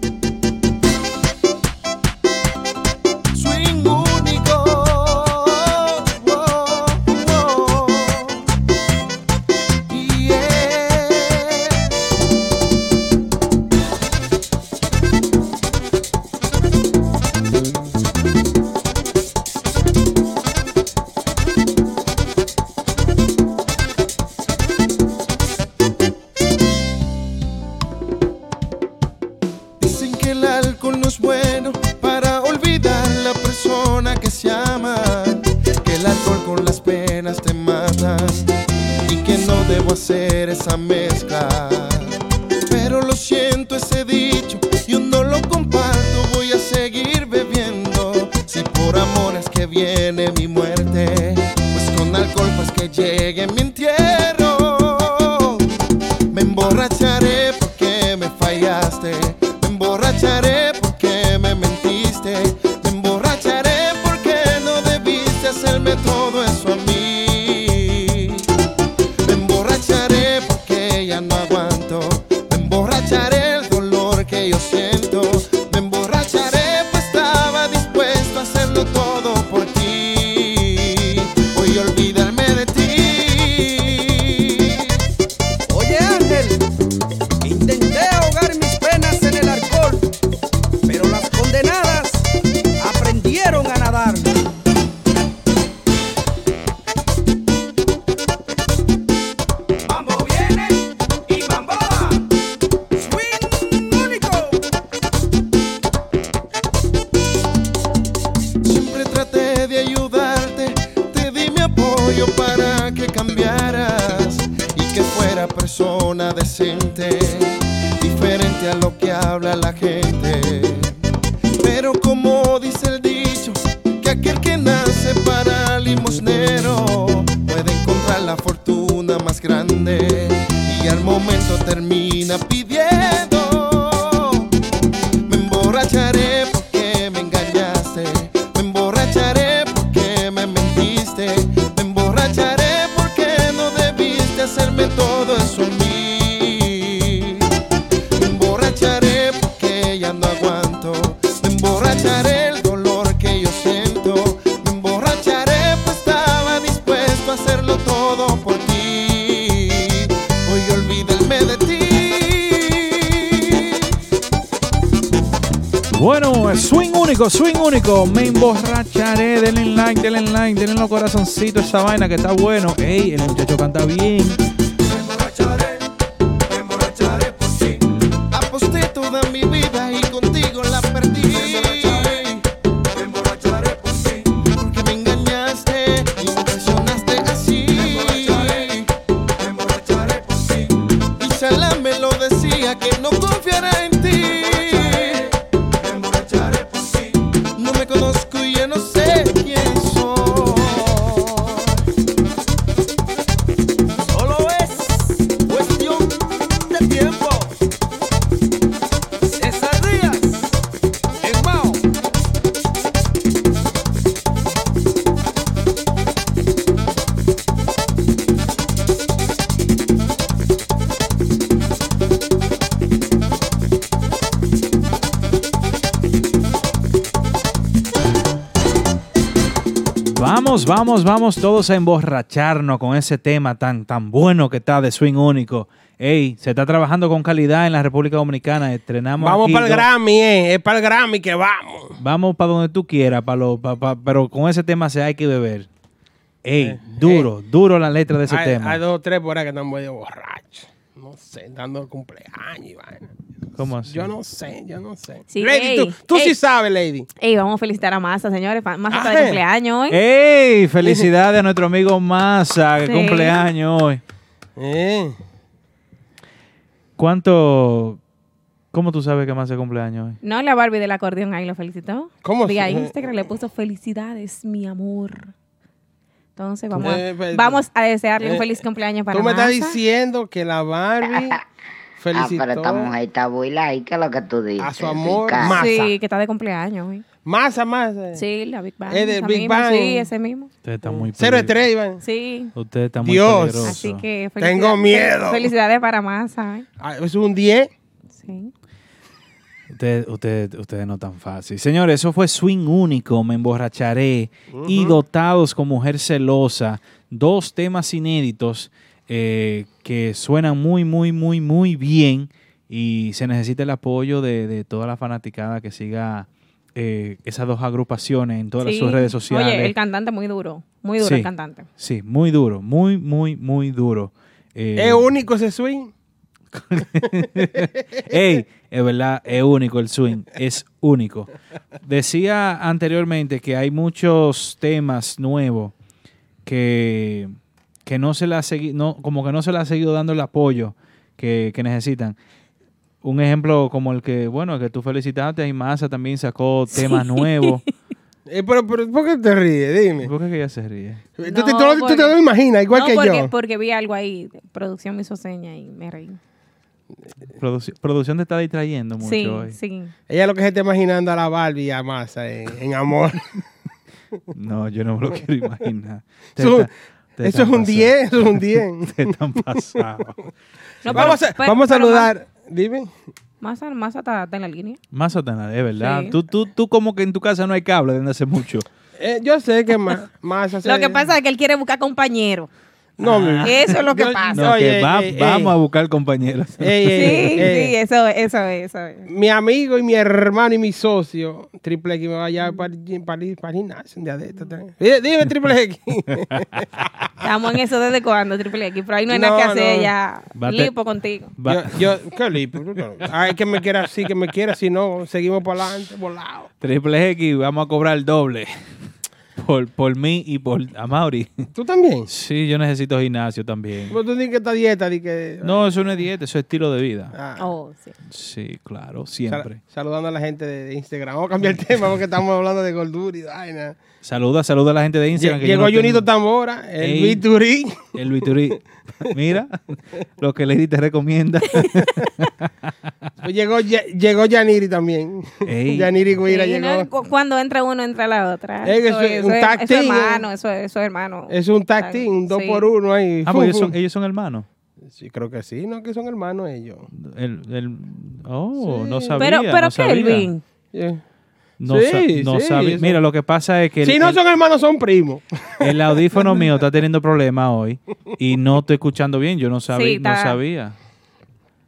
Hacer esa mezcla. Me emborracharé. Denle like, denle like, denle los corazoncitos esa vaina que está bueno. Ey, el muchacho canta bien. Vamos, vamos, vamos todos a emborracharnos con ese tema tan, tan bueno que está de Swing Único. Ey, se está trabajando con calidad en la República Dominicana. Estrenamos Vamos para el dos- Grammy, eh. Es para el Grammy que vamos. Vamos para donde tú quieras, pa lo- pa- pa- pero con ese tema se hay que beber. Ey, Eh, duro, duro la letra de ese hay, tema. hay dos o tres por ahí que están medio borrachos. No sé, dando cumpleaños y vaina. ¿Cómo así? Yo no sé, yo no sé. Sí, Lady, ey, tú, tú sí sabes, Lady. Ey, vamos a felicitar a Massa, señores. Massa está de Ajá. cumpleaños hoy. ¡Ey! [laughs] Felicidades a nuestro amigo Massa, que Sí. cumpleaños hoy. Eh. ¿Cuánto? ¿Cómo tú sabes que Massa cumpleaños hoy? No, la Barbie del acordeón ahí lo felicitó. ¿Cómo Vía así? Instagram le puso felicidades, mi amor. Entonces vamos, Eh, a, pues, vamos a desearle un eh, feliz cumpleaños para Tú me estás Massa. diciendo que la Barbie [laughs] felicitó Ah, pero esta mujer está buila y ¿qué es lo que tú dices? a su amor? Massa. Sí, que está de cumpleaños hoy. Massa, Massa. Sí, la Big Bang. Es del Big misma, Bang. Sí, ese mismo. Usted está muy Cero estrella, Iván. Sí. Usted está muy Dios. peligroso. Así que Tengo miedo. Felicidades para Massa. ¿eh? Ah, Es un 10. Sí. Usted, usted, ustedes no tan fácil. Señores, eso fue Swing Único, Me Emborracharé y Dotados con Mujer Celosa. Dos temas inéditos eh, que suenan muy, muy, muy, muy bien y se necesita el apoyo de, de toda la fanaticada que siga eh, esas dos agrupaciones en todas Sí. sus redes sociales. Oye, el cantante muy duro. Muy duro Sí. el cantante. Sí, muy duro, muy, muy, muy duro. Eh, Es único ese swing. [laughs] Ey, es verdad, es único el swing, es único. Decía anteriormente que hay muchos temas nuevos que, que no se le ha segui- no, como que no se le ha seguido dando el apoyo que, que necesitan. Un ejemplo como el que, bueno, el que tú felicitaste, y Massa también sacó temas nuevos. [laughs] Eh, pero, pero, ¿por qué te ríes? Dime. ¿Por qué que ella se ríe? Tú, te- tú te lo imaginas, igual no, que porque, yo. porque vi algo ahí. Producción me hizo seña y me reí. Produci- producción te está distrayendo mucho Sí, hoy. sí. Ella lo que se está imaginando a la Barbie y a Massa en, en amor. [laughs] No, yo no me lo quiero imaginar. [laughs] Te Eso- está- te eso están es un pasando. 10, eso es un [laughs] 10. Te están pasando. [laughs] No, [laughs] vamos a, pero- vamos a pero saludar. Dime. Massa, Massa está, está en la línea. Más Satanás, es verdad. Sí. Tú, tú, tú como que en tu casa no hay cable desde hace mucho. Eh, yo sé que se- Lo que pasa es que él quiere buscar compañero. No, mi- Eso es lo que pasa. No, Oye, que va- ey, ey. vamos a buscar compañeros. [laughs] Ey, Sí, sí, eso, eso, eso. es. Mi amigo y mi hermano y mi socio, Triple X, me va a llevar para, para, gimnasio un día de estos. Dime, dime, Triple X. [laughs] Estamos en eso desde cuando, Triple X. Pero ahí no hay nada que hacer no. ya. Bate- Lipo contigo. Yo, yo, ¿qué lipo? [laughs] Ay, que me quiera así, que me quiera, si no, seguimos para adelante, volado. Triple X, vamos a cobrar el doble. Por, por mí y por Amaury. ¿Tú también? Sí, yo necesito gimnasio también. Pero tú dices que esta dieta, di que... No, eso no es dieta, eso es estilo de vida. Ah, Oh, sí. Sí, claro, sal- siempre. saludando a la gente de, Instagram. Vamos a cambiar el [laughs] tema porque estamos hablando de gordura y vaina. Saluda, saluda a la gente de Instagram. que Llegó no Junito Tambora, el Ey. Viturí. El Viturí. [laughs] Mira, lo que Lady te recomienda. [laughs] Llegó, llegó Yaniri también. Ey. Yaniri Guira Sí, llegó. no, cuando entra uno, entra la otra. Es que eso es un tag eso es team, hermano, eso es, eso es hermano. Es un tag team, un dos Sí. por uno ahí. Ah, Fum, pues ellos son, ellos son hermanos. Sí, creo que sí, ¿no? Que son hermanos ellos. El, el- oh, no Sí. sabía. Pero, pero no sabía. Kelvin. Yeah. No, Sí, sa- no sí, sabía. Mira, lo que pasa es que el, Si no son hermanos, son primos. [laughs] el audífono mío está teniendo problemas hoy y no estoy escuchando bien. Yo no sabía. Sí, no sabía.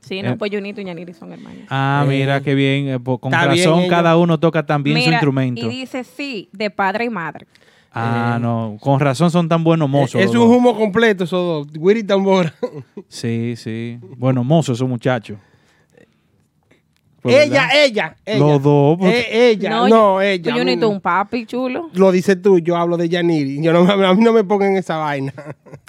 Sí, no, Eh. pues Junito y Yaniri son hermanos. Ah, Eh, mira qué bien. eh, con está razón, cada uno toca también su Mira, instrumento. Y dice sí, de padre y madre. Ah, no. Con razón son tan buenos mozos. es un humo completo, esos dos. Wiri Tambora. Sí, sí. Bueno, mozos esos muchachos. Pues, ella, ella, ella. Los dos, porque- Eh, ella, no, yo- ella. yo necesito no. un papi chulo. Lo dices tú, yo hablo de Yaniri. Yo no, a mí no me pongan esa vaina.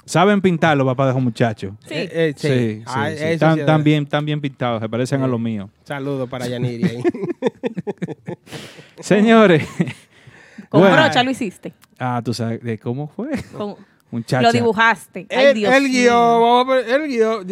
¿Saben pintar los papás de esos muchachos? Sí. Eh, eh, sí. Sí, sí, Ah, sí. Están, bien, están bien pintados, se parecen a los míos. Saludos para Yaniri ahí. [laughs] Señores. [laughs] Con Bueno. brocha lo hiciste. Ah, tú sabes de cómo fue. Con- [laughs] Muchacha. lo dibujaste. Ay, el, Dios el mío. guion, el guion.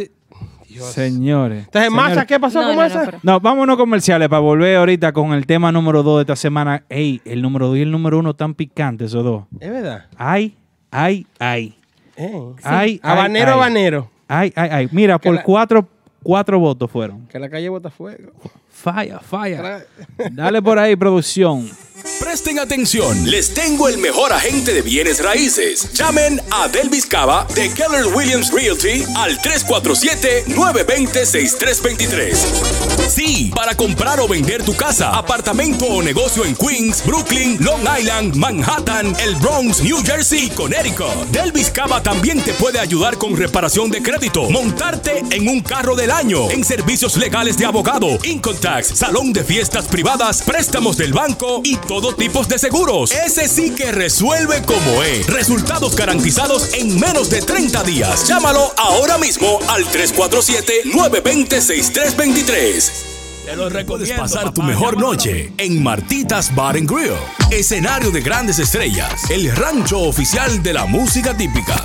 Di- Señores. Entonces, Masa, Señores. ¿qué pasó No, con no, Masa? no, pero- No, vámonos comerciales para volver ahorita con el tema número 2 de esta semana. Ey, el número 2 y el número 1 tan picantes esos dos. Es verdad. Ay, ay, ay. Eh. Ay, ay, Habanero, ay. habanero. Ay, ay, ay. Mira, Que por la- cuatro, cuatro votos fueron. Que la calle bota fuego. Falla, falla. Dale por ahí, producción. Presten atención, les tengo el mejor agente de bienes raíces. Llamen a Delvis Cava de Keller Williams Realty al 347-920-6323. Sí, para comprar o vender tu casa, apartamento o negocio en Queens, Brooklyn, Long Island, Manhattan, el Bronx, New Jersey y Connecticut. Delvis Cava también te puede ayudar con reparación de crédito, montarte en un carro del año, en servicios legales de abogado, income tax, salón de fiestas privadas, préstamos del banco y todo tipo de seguros. Ese sí que resuelve como es. Resultados garantizados en menos de 30 días. Llámalo ahora mismo al 347-920-6323. Te lo recomiendo. pasar tu mejor noche en Martitas Bar and Grill, escenario de grandes estrellas, el rancho oficial de la música típica.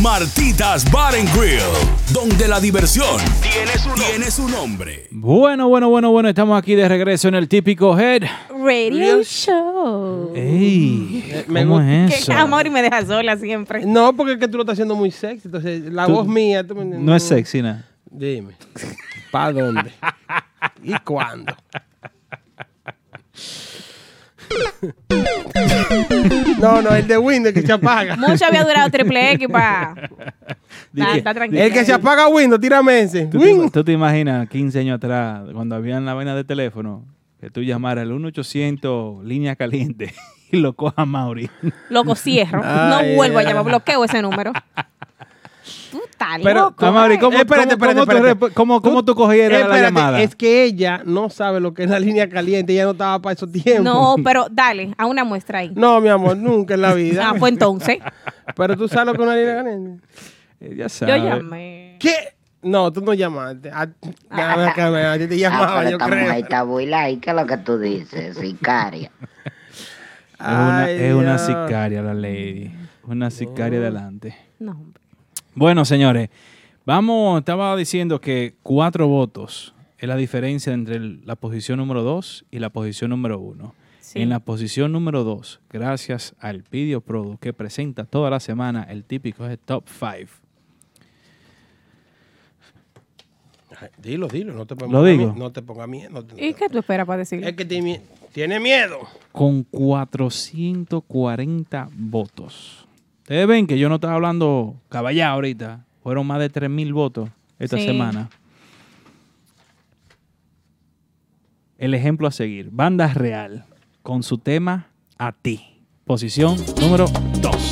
Martitas Bar and Grill, donde la diversión tiene su, nombre. Bueno, bueno, bueno, bueno. Estamos aquí de regreso en el típico Head. Radio Show. Ey, me ¿cómo gusta- es Que eso? amor y me deja sola siempre. No, porque es que tú lo estás haciendo muy sexy. Entonces, la Tú- voz mía. tú me- No es sexy, nada. Dime. ¿Para dónde? [laughs] ¿Y cuándo? No, no, el de Windows que se apaga. Mucho había durado triple X para. [laughs] El que se apaga Windows, tírame ese. ¿Tú te, tú te imaginas 15 años atrás, cuando habían la vaina de teléfono, que tú llamaras al 1-800 línea caliente [laughs] y lo coja Mauri? Loco, cierro. Ay, no vuelvo a llamar. Bloqueo ese número. Pero, loco. ¿cómo, Espérate, cómo- espérate, cómo tú espérate. cómo- cómo tú cogieras la llamada? Es que ella no sabe lo que es la línea caliente. Ella no estaba para esos tiempos. No, pero dale, a una muestra ahí. No, mi amor, nunca en la vida. Ah, pues entonces. [laughs] Pero tú sabes lo que es una línea caliente. Ya Yo llamé. ¿Qué? No, tú no llamaste. A, a ti te Ah, llamaba, pero yo esta creo. mujer está buila y ¿qué es lo que tú dices? Sicaria. Es una, Ay, es una Dios. sicaria la lady. Una sicaria adelante. No, hombre. Bueno, señores, vamos, estaba diciendo que cuatro votos es la diferencia entre el- la posición número dos y la posición número uno. Sí. En la posición número dos, gracias al Video Product que presenta toda la semana el típico es Top 5. Ay, Dilo, dilo, no te pongas Lo digo. No te pongas miedo. no te- ¿Y qué tú esperas para decirlo? Es que tiene miedo. Con 440 votos. Ustedes ven que yo no estaba hablando caballá ahorita. Fueron más de 3.000 votos esta Sí. semana. El ejemplo a seguir. Banda Real con su tema A ti. Posición número 2.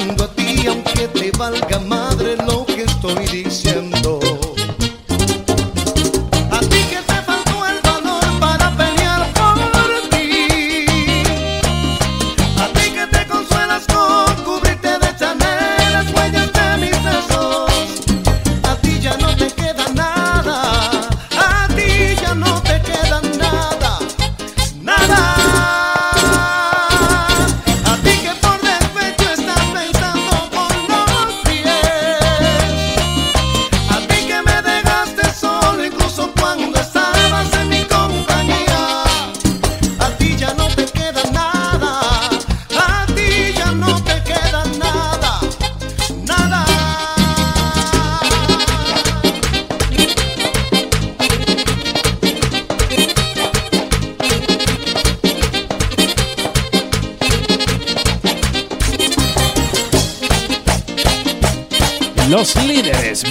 a ti aunque te valga madre lo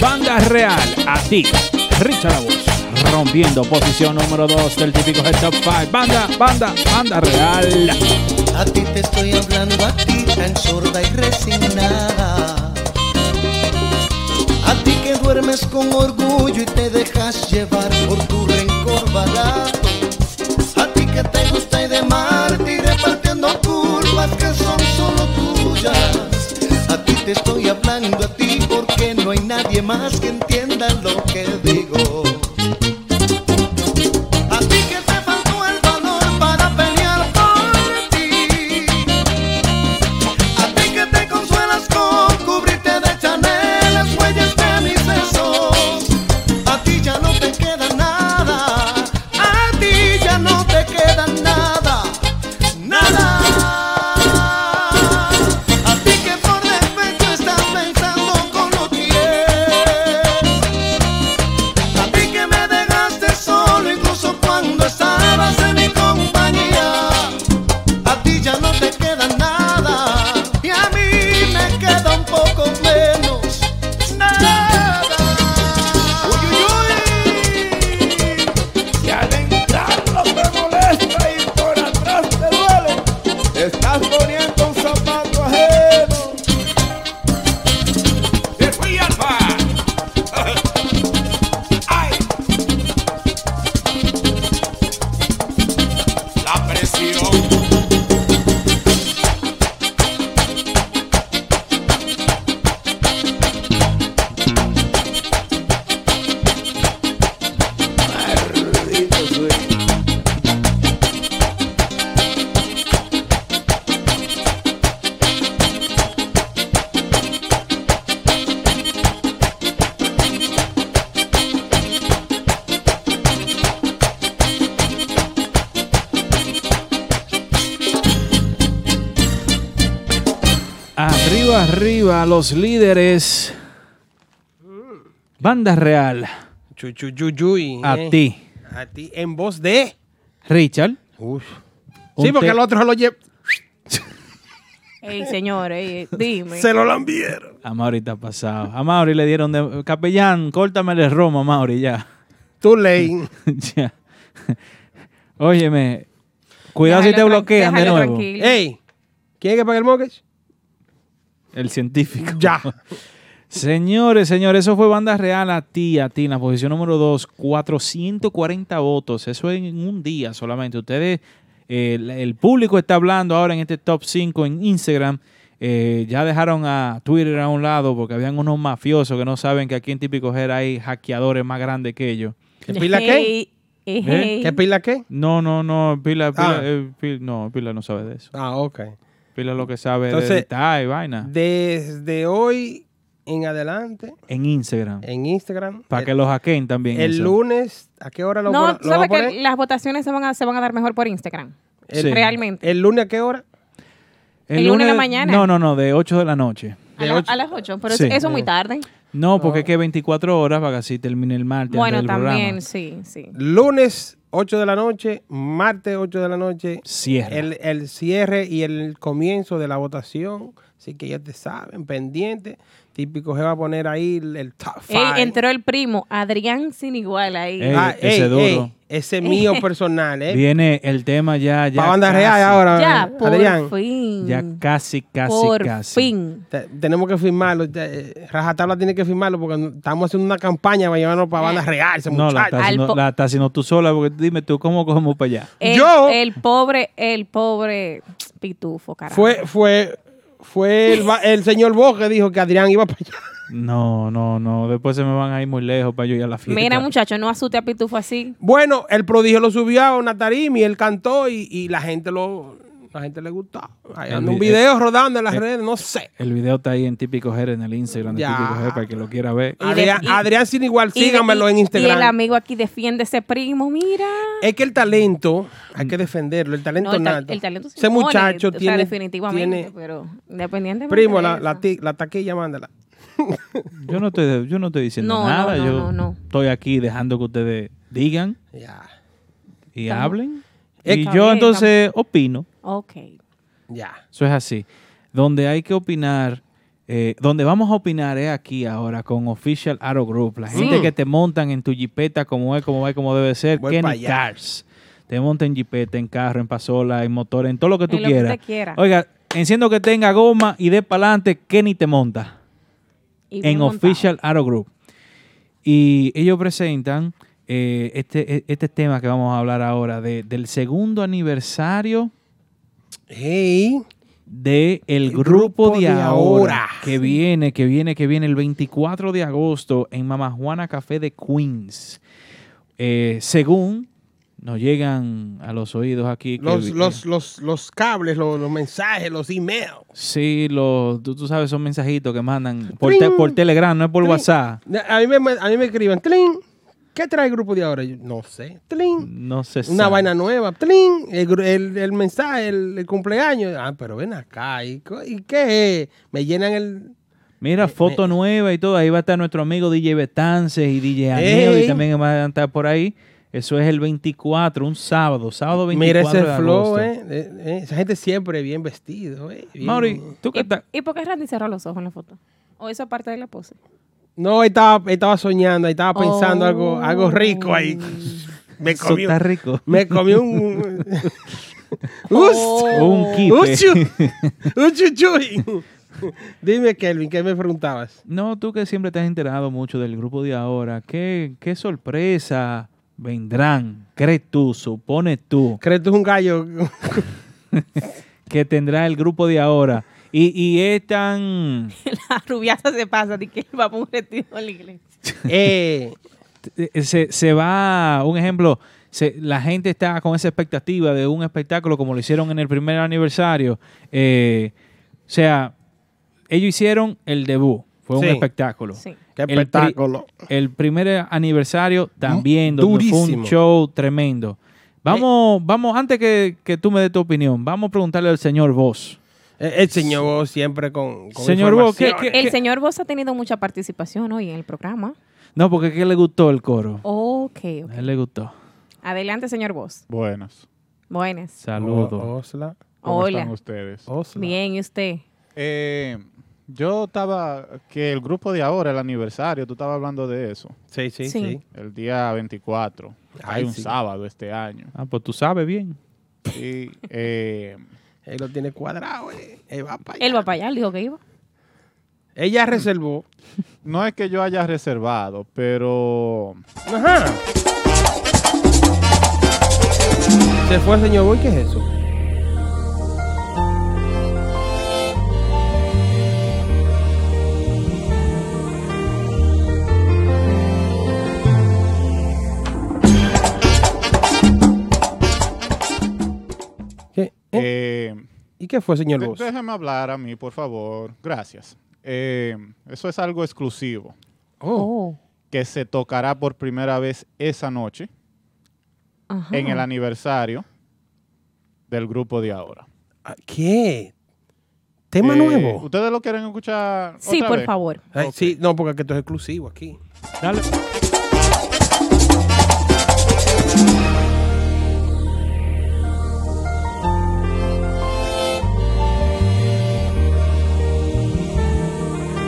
banda real, a ti, Richard Voz, rompiendo posición número 2 del típico Head Top 5. Banda, banda, banda real. A ti te estoy hablando, a ti tan sorda y resignada. A ti que duermes con orgullo y te dejas llevar por tu rencor barato. A ti que te gusta y de mártir repartiendo culpas que son solo tuyas. Estoy hablando, a ti porque no hay nadie más que entienda lo que digo. Arriba, los líderes. Banda real, Chuchuyuyuy. a eh. ti, A ti. En voz de. Richard. Uf. Sí, porque el otro se lo lleva. Ey, señor, ey, dime. Se lo lambieron. A Mauri está pasado. A Mauri le dieron de... Capellán, córtame el romo, Mauri, ya. Too late. [laughs] ya. Óyeme, cuidado si te bloquean de nuevo. tranquilo. Ey, ¿quién es que paga el mortgage? El científico. Ya. [laughs] Señores, señores, eso fue Banda Real a ti, a ti, en la posición número 2, 440 votos. Eso en un día solamente. Ustedes, eh, el, el público está hablando ahora en este top 5 en Instagram. Eh, ya dejaron a Twitter a un lado porque habían unos mafiosos que no saben que aquí en Típico Her hay hackeadores más grandes que ellos. ¿Qué pila qué? ¿Eh? ¿Qué pila qué? No, no, no, Pila, Pila, Ah. eh, Pila- no, Pila no sabe de eso. Ah, ok. Pila lo que sabe de Entonces, editar y vaina. Desde hoy en adelante, En Instagram. en Instagram. Para el- que los hackeen también. El eso. lunes, ¿a qué hora lo, No, tú sabes poner? que las votaciones se van, a, se van a dar mejor por Instagram. Sí. Realmente. ¿El lunes a qué hora? el lunes en la mañana. No, no, no, de 8 de la noche. A, la- a las 8, pero Sí. eso es muy tarde. No, porque es que 24 horas para que así termine el martes. Bueno, del también, programa. sí, sí. Lunes, 8 de la noche, martes, 8 de la noche. Cierre. El, el cierre y el comienzo de la votación. Así que ya te saben, pendiente. Típico se va a poner ahí el, el top Ey, five. entró el primo, Adrián sin igual ahí. Ey, Ah, ese ey, duro. Ese es mío [laughs] personal, ¿eh? Viene el tema ya. ya Pa' banda casi. real ahora, Ya, eh, por Adrián. fin. Ya casi, casi, por casi. fin. Te- tenemos que firmarlo. te- Rajatabla tiene que firmarlo porque estamos haciendo una campaña para llevarnos para banda real. Ese No, la muchacho. estás haciendo, la estás haciendo tú sola, porque dime tú, ¿cómo cogemos para allá? El, Yo- El pobre, el pobre pitufo, carajo. Fue, fue, fue el, va- el señor Bo que dijo que Adrián iba para allá. No, no, no. Después se me van a ir muy lejos para yo ir a la fiesta. Mira, muchacho, no asuste a pitufo así. Bueno, el prodigio lo subió a una tarima y él cantó y, y la gente lo la gente le gustó. Hay un vi- video rodando en las el- redes, no sé. El video está ahí en Típico Jer, en el Instagram de Ya. Típico Jer, para que lo quiera ver. Adrián, Adrián sin igual, Y síganmelo en y- Instagram. Y el amigo aquí defiende ese primo, mira. Es que el talento, hay que defenderlo, el talento No, el, ta- nato. el talento se Ese muchacho o sea, tiene, definitivamente, tiene- pero independientemente primo, de la, la, la taquilla, mándala. [laughs] Yo no estoy, yo no estoy diciendo No, nada. no, yo no, no. estoy aquí dejando que ustedes digan y Estamos- hablen. Es Y yo bien, entonces opino. Ok. Ya. Eso es así. Donde hay que opinar, eh, donde vamos a opinar es aquí ahora con Official Arrow Group. La gente que te montan en tu jipeta como es, como va y como debe ser. Voy Kenny. Cars. Te montan en jipeta, en carro, en pasola, en motor, en todo lo que tú En lo que quieras. quiera. Oiga, enciendo que tenga goma y de para adelante, Kenny te monta. En montado. Official Arrow Group. Y ellos presentan eh, este, e- este tema que vamos a hablar ahora de- del segundo aniversario de el grupo, de, de ahora, ahora. que viene, que viene, que viene el 24 de agosto en Mama Juana Café de Queens. Eh, según nos llegan a los oídos aquí. que Los, los, los, los cables, los, los mensajes, los emails. Sí, los, tú, tú sabes, son mensajitos que mandan por, te- por Telegram, no es por Tling. WhatsApp. A mí me, a mí me escriben, "Tling, ¿qué trae el grupo de ahora? Yo, no sé. "Tling, No sé. Una vaina nueva. "Tling, El, el- el mensaje, el, el cumpleaños. Ah, pero ven acá. ¿Y, qué es? Me llenan el... Mira, foto nueva y todo. Ahí va a estar nuestro amigo DJ Betances y DJ Aneo Ey. y también va a estar por ahí. Eso es el 24, un sábado, sábado 24 Mira ese de flow, agosto. eh. Eh, eh, Esa gente siempre bien vestido, eh. bien- Mauri, tú que estás... ¿Y por qué Randy cerró los ojos en la foto? ¿O eso es parte de la pose? No, estaba, estaba soñando, ahí estaba pensando algo, algo rico ahí. [laughs] Me Eso comí, está rico. Me comí un... [laughs] Oh. Un kipe. Un, chu- un chuchuy. Dime, Kelvin, ¿qué me preguntabas? No, tú que siempre te has enterado mucho del grupo de ahora, ¿qué, qué sorpresa vendrán? ¿Crees tú, supones tú? ¿Crees tú es un gallo? [laughs] que tendrá el grupo de ahora. Y, y es tan... [laughs] La rubiaza se pasa de que va por un retiro a la iglesia. [laughs] Eh, se, se va, un ejemplo, se- la gente está con esa expectativa de un espectáculo como lo hicieron en el primer aniversario. Eh, o sea, ellos hicieron el debut, fue un espectáculo. Sí. Qué El pri- espectáculo. El, primer aniversario también, donde fue un show tremendo. Vamos, vamos, antes que, que tú me des tu opinión, vamos a preguntarle al señor Vos. El, el señor Bo siempre con, con Señor Bo, ¿qué- El señor Vos ha tenido mucha participación hoy en el programa. No, porque es que le gustó el coro. Ok, ok. A él le gustó. Adelante, señor Vos. Buenas. Buenas. Saludos. Osla. ¿Cómo Hola. están ustedes? Osla. Bien, ¿y usted? Eh, yo estaba, que el grupo de ahora, el aniversario, tú estabas hablando de eso. Sí, sí, Sí. sí. El día 24. Ay, Hay un sí. sábado este año. Ah, pues tú sabes bien. Y eh, Él lo tiene cuadrado, eh. Él va para allá. Él va para allá, él dijo que iba. Ella reservó. no es que yo haya reservado, pero Ajá. Se fue el señor Boy, ¿qué es eso? ¿Y qué fue, señor Boss? déjeme hablar a mí, por favor. Gracias. Eh, eso es algo exclusivo Oh. que se tocará por primera vez esa noche Ajá. en el aniversario del grupo de ahora. Ah, ¿Qué? ¿Tema Eh, nuevo? ¿Ustedes lo quieren escuchar? Sí, otra por vez? favor. Ay. Sí, no, porque esto es exclusivo aquí. Dale.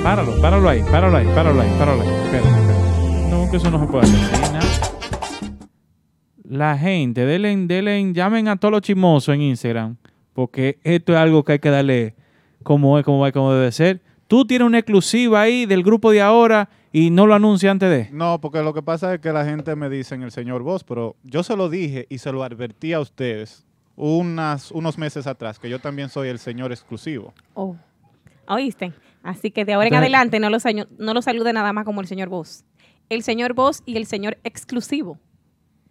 Páralo, páralo ahí, páralo ahí, páralo ahí, páralo ahí. Espérate, espérate. No, que eso no se puede hacer nada. la gente, denle, denle, llamen a todos los chismosos en Instagram, porque esto es algo que hay que darle como es, como es, como debe ser. Tú tienes una exclusiva ahí del grupo de ahora y no lo anuncia antes de. No, porque lo que pasa es que la gente me dice el señor Voz, pero yo se lo dije y se lo advertí a ustedes unas, unos meses atrás, que yo también soy el señor exclusivo. Oh. ¿Oíste? Así que de ahora en adelante no lo, no lo salude nada más como el señor Voz. El señor Voz y el señor exclusivo.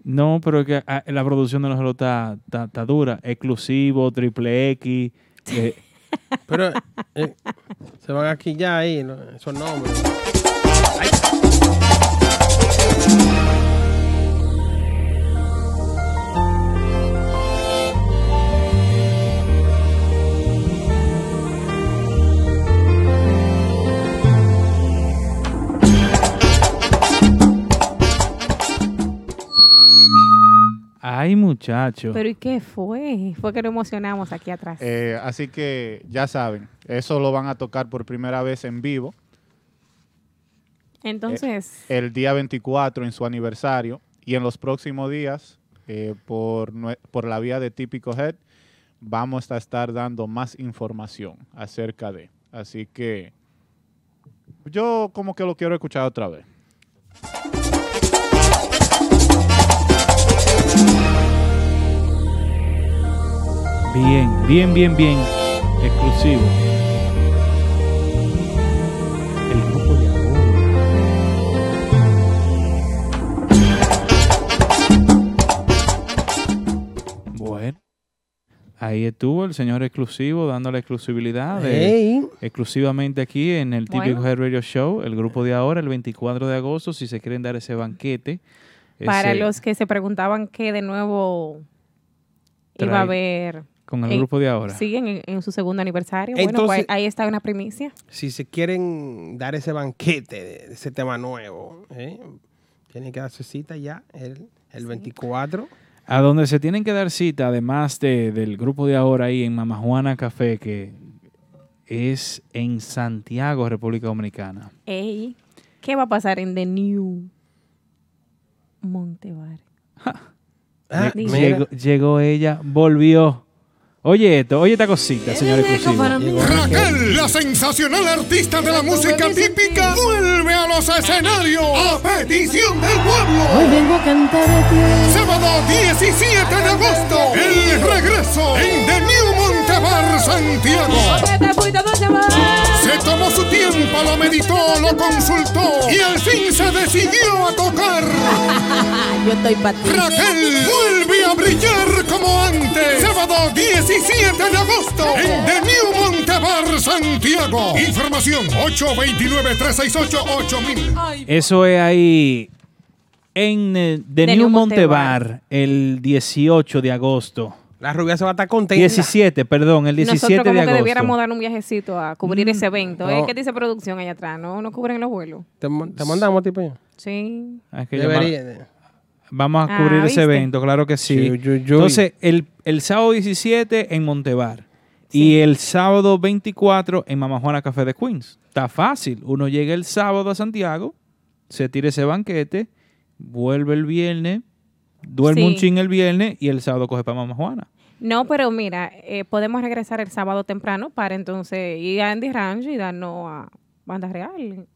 No, pero es que ah, la producción de nosotros está, está, está dura. Exclusivo, triple X. eh, [laughs] Pero eh, se van aquí ya ahí, ¿no? esos nombres. ay, muchacho. Pero ¿y qué fue? Fue que nos emocionamos aquí atrás. Eh, así que ya saben, eso lo van a tocar por primera vez en vivo. Entonces, eh, el día 24 en su aniversario y en los próximos días eh, por, por la vía de Típico Head vamos a estar dando más información acerca de. Así que yo como que lo quiero escuchar otra vez. Bien, bien, bien, bien. Exclusivo. El grupo de ahora. Bueno. Ahí estuvo el señor exclusivo dándole exclusividad de- Ey. exclusivamente aquí en el típico Bueno. Head Radio Show, el grupo de ahora, el 24 de agosto, si se quieren dar ese banquete. para ese- los que se preguntaban que de nuevo iba a haber... con el en- grupo de ahora. Sí, en, en su segundo aniversario. bueno, pues ahí está una primicia. Si se quieren dar ese banquete de ese tema nuevo, ¿eh? tienen que darse cita ya el, el 24. A donde se tienen que dar cita, además de, del grupo de ahora ahí en Mama Juana Café, que es en Santiago, República Dominicana. Ey, ¿qué va a pasar en The New Montebar? Ah, Lle- mira. llegó, llegó ella, volvió. Oye esto, oye esta cosita, señor exclusivo. Raquel, la sensacional artista de la música típica, vuelve a los escenarios a petición del pueblo. vengo a cantarte. Sábado 17 de agosto, el regreso en The New Montebar, Santiago. Se tomó su tiempo, lo meditó, lo consultó y al fin se decidió a tocar. [laughs] Yo estoy para ti. Raquel vuelve a brillar como antes. Sábado 17 de agosto en The New Montebar, Santiago. Información 829-368-8000. Eso es ahí en eh, The, The New New Montebar, el 18 de agosto. La rubia se va a estar contenta. 17, perdón, el 17 Nosotros como de que agosto. debiéramos dar un viajecito a cubrir Mm, ese evento. ¿eh? no. ¿Qué dice producción allá atrás? ¿No, no cubren los vuelos? Te, te mandamos tipo ya. Sí. Hay que Debería Vamos a Ah, cubrir ese evento, claro que sí. Yo- yo- yo- Entonces, el, el sábado 17 en Montebar y el sábado 24 en Mama Juana Café de Queens. Está fácil. Uno llega el sábado a Santiago, se tira ese banquete, vuelve el viernes, duerme Sí. un ching el viernes y el sábado coge para Mama Juana. No, pero mira, eh, podemos regresar el sábado temprano para entonces ir a Andy Ranch y darnos a Banda Real.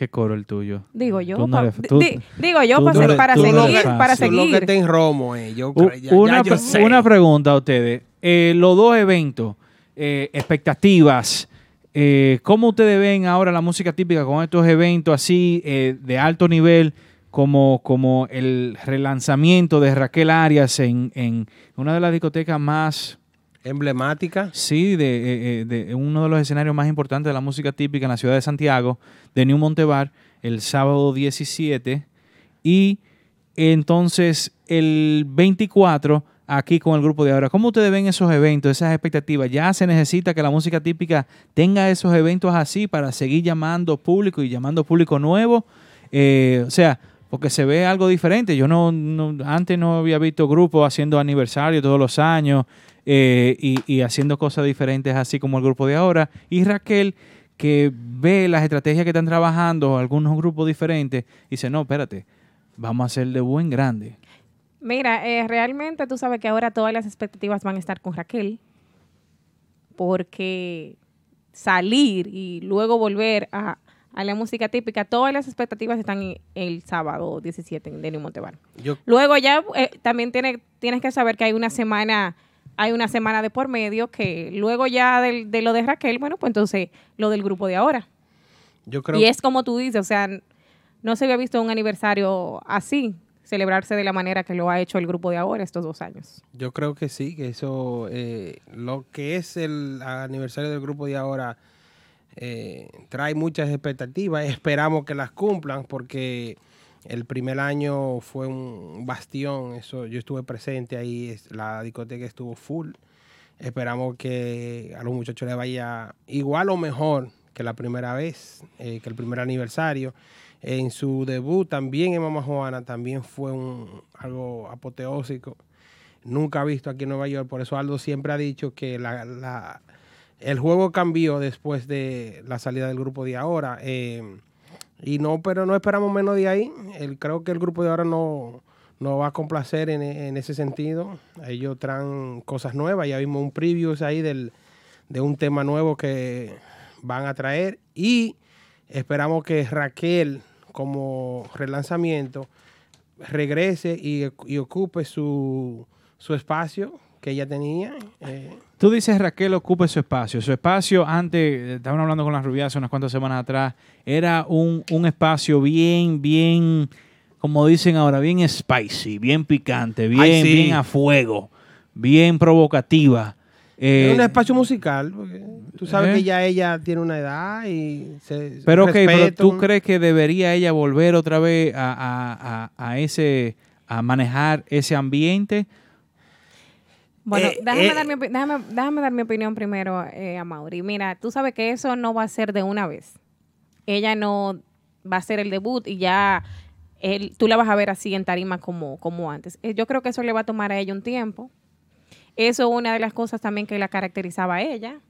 Qué coro el tuyo. Digo yo. Tú no pa- eres- di- tú- di- digo yo para, no seguir, para Tú lo que seguir. está en Romo, eh. Yo, U- creo- ya, una, ya yo pre- sé. una pregunta a ustedes. Eh, los dos eventos, eh, expectativas, eh, ¿cómo ustedes ven ahora la música típica con estos eventos así eh, de alto nivel como, como el relanzamiento de Raquel Arias en, en una de las discotecas más... Emblemática. Sí, de, eh, eh, de uno de los escenarios más importantes de la música típica en la ciudad de Santiago, de New Montebar, el sábado 17. Y entonces el 24 aquí con el grupo de ahora. ¿Cómo ustedes ven esos eventos, esas expectativas? ¿Ya se necesita que la música típica tenga esos eventos así para seguir llamando público y llamando público nuevo? Eh, o sea, porque se ve algo diferente. Yo no, antes no había visto grupos haciendo aniversario todos los años eh, y, y haciendo cosas diferentes así como el grupo de ahora. Y Raquel, que ve las estrategias que están trabajando algunos grupos diferentes, dice, no, espérate, vamos a hacer de buen grande. Mira, eh, realmente tú sabes que ahora todas las expectativas van a estar con Raquel, porque salir y luego volver a, a la música típica, todas las expectativas están en- el sábado 17 en Denny Montebar. Yo- Luego ya eh, también tiene, tienes que saber que hay una semana, hay una semana de por medio que luego ya del- de, lo de Raquel, bueno, pues entonces lo del grupo de ahora. Yo creo y es como tú dices, o sea, no se había visto un aniversario así, celebrarse de la manera que lo ha hecho el grupo de ahora estos dos años. Yo creo que sí, que eso, eh, lo que es el aniversario del grupo de ahora, eh, trae muchas expectativas. Esperamos que las cumplan porque el primer año fue un bastión. Eso, yo estuve presente ahí, es- la discoteca estuvo full. Esperamos que a los muchachos les vaya igual o mejor que la primera vez, eh, que el primer aniversario. En su debut también en Mama Juana también fue algo apoteósico nunca visto aquí en Nueva York. Por eso Aldo siempre ha dicho que la- el juego cambió después de la salida del grupo de ahora. eh, y no, pero no esperamos menos de ahí. El, creo que el grupo de ahora no, no va a complacer en, en ese sentido. Ellos traen cosas nuevas. Ya vimos un preview ahí del, de un tema nuevo que van a traer. Y esperamos que Raquel, como relanzamiento, regrese y, y ocupe su, su espacio que ella tenía. eh, Tú dices Raquel ocupe su espacio. Su espacio antes, eh, estaban hablando con las rubias unas cuantas semanas atrás, era un, un espacio bien, bien, como dicen ahora, bien spicy, bien picante, bien, Ay, sí. bien a fuego, bien provocativa. Eh, es un espacio musical. porque tú sabes ¿eh? que ya ella tiene una edad y se pero ok, pero tú crees que debería ella volver otra vez a, a- a- a ese, a manejar ese ambiente. Bueno, Eh, déjame, eh. dar mi, déjame dar mi opinión primero eh, a Mauri. Mira, tú sabes que eso no va a ser de una vez. Ella no va a ser el debut y ya él, tú la vas a ver así en tarima como, como antes. Eh, Yo creo que eso le va a tomar a ella un tiempo. Eso es una de las cosas también que la caracterizaba a ella.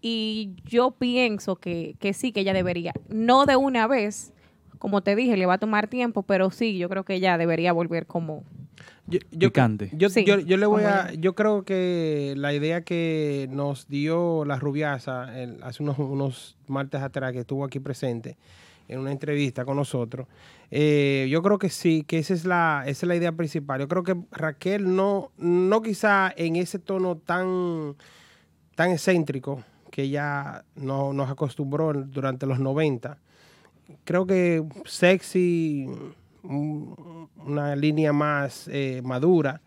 Y yo pienso que, que sí, que ella debería. No de una vez, como te dije, le va a tomar tiempo, pero sí, yo creo que ella debería volver como... Yo, yo, Picante. yo, Sí, yo- yo le voy a, yo creo que la idea que nos dio la rubiasa el- hace unos, unos martes atrás que estuvo aquí presente en una entrevista con nosotros, eh, yo creo que sí, que esa es la, esa es la idea principal. Yo creo que Raquel no, no quizá en ese tono tan, tan excéntrico que ella no, nos acostumbró durante los 90. Creo que sexy, una línea más eh, madura,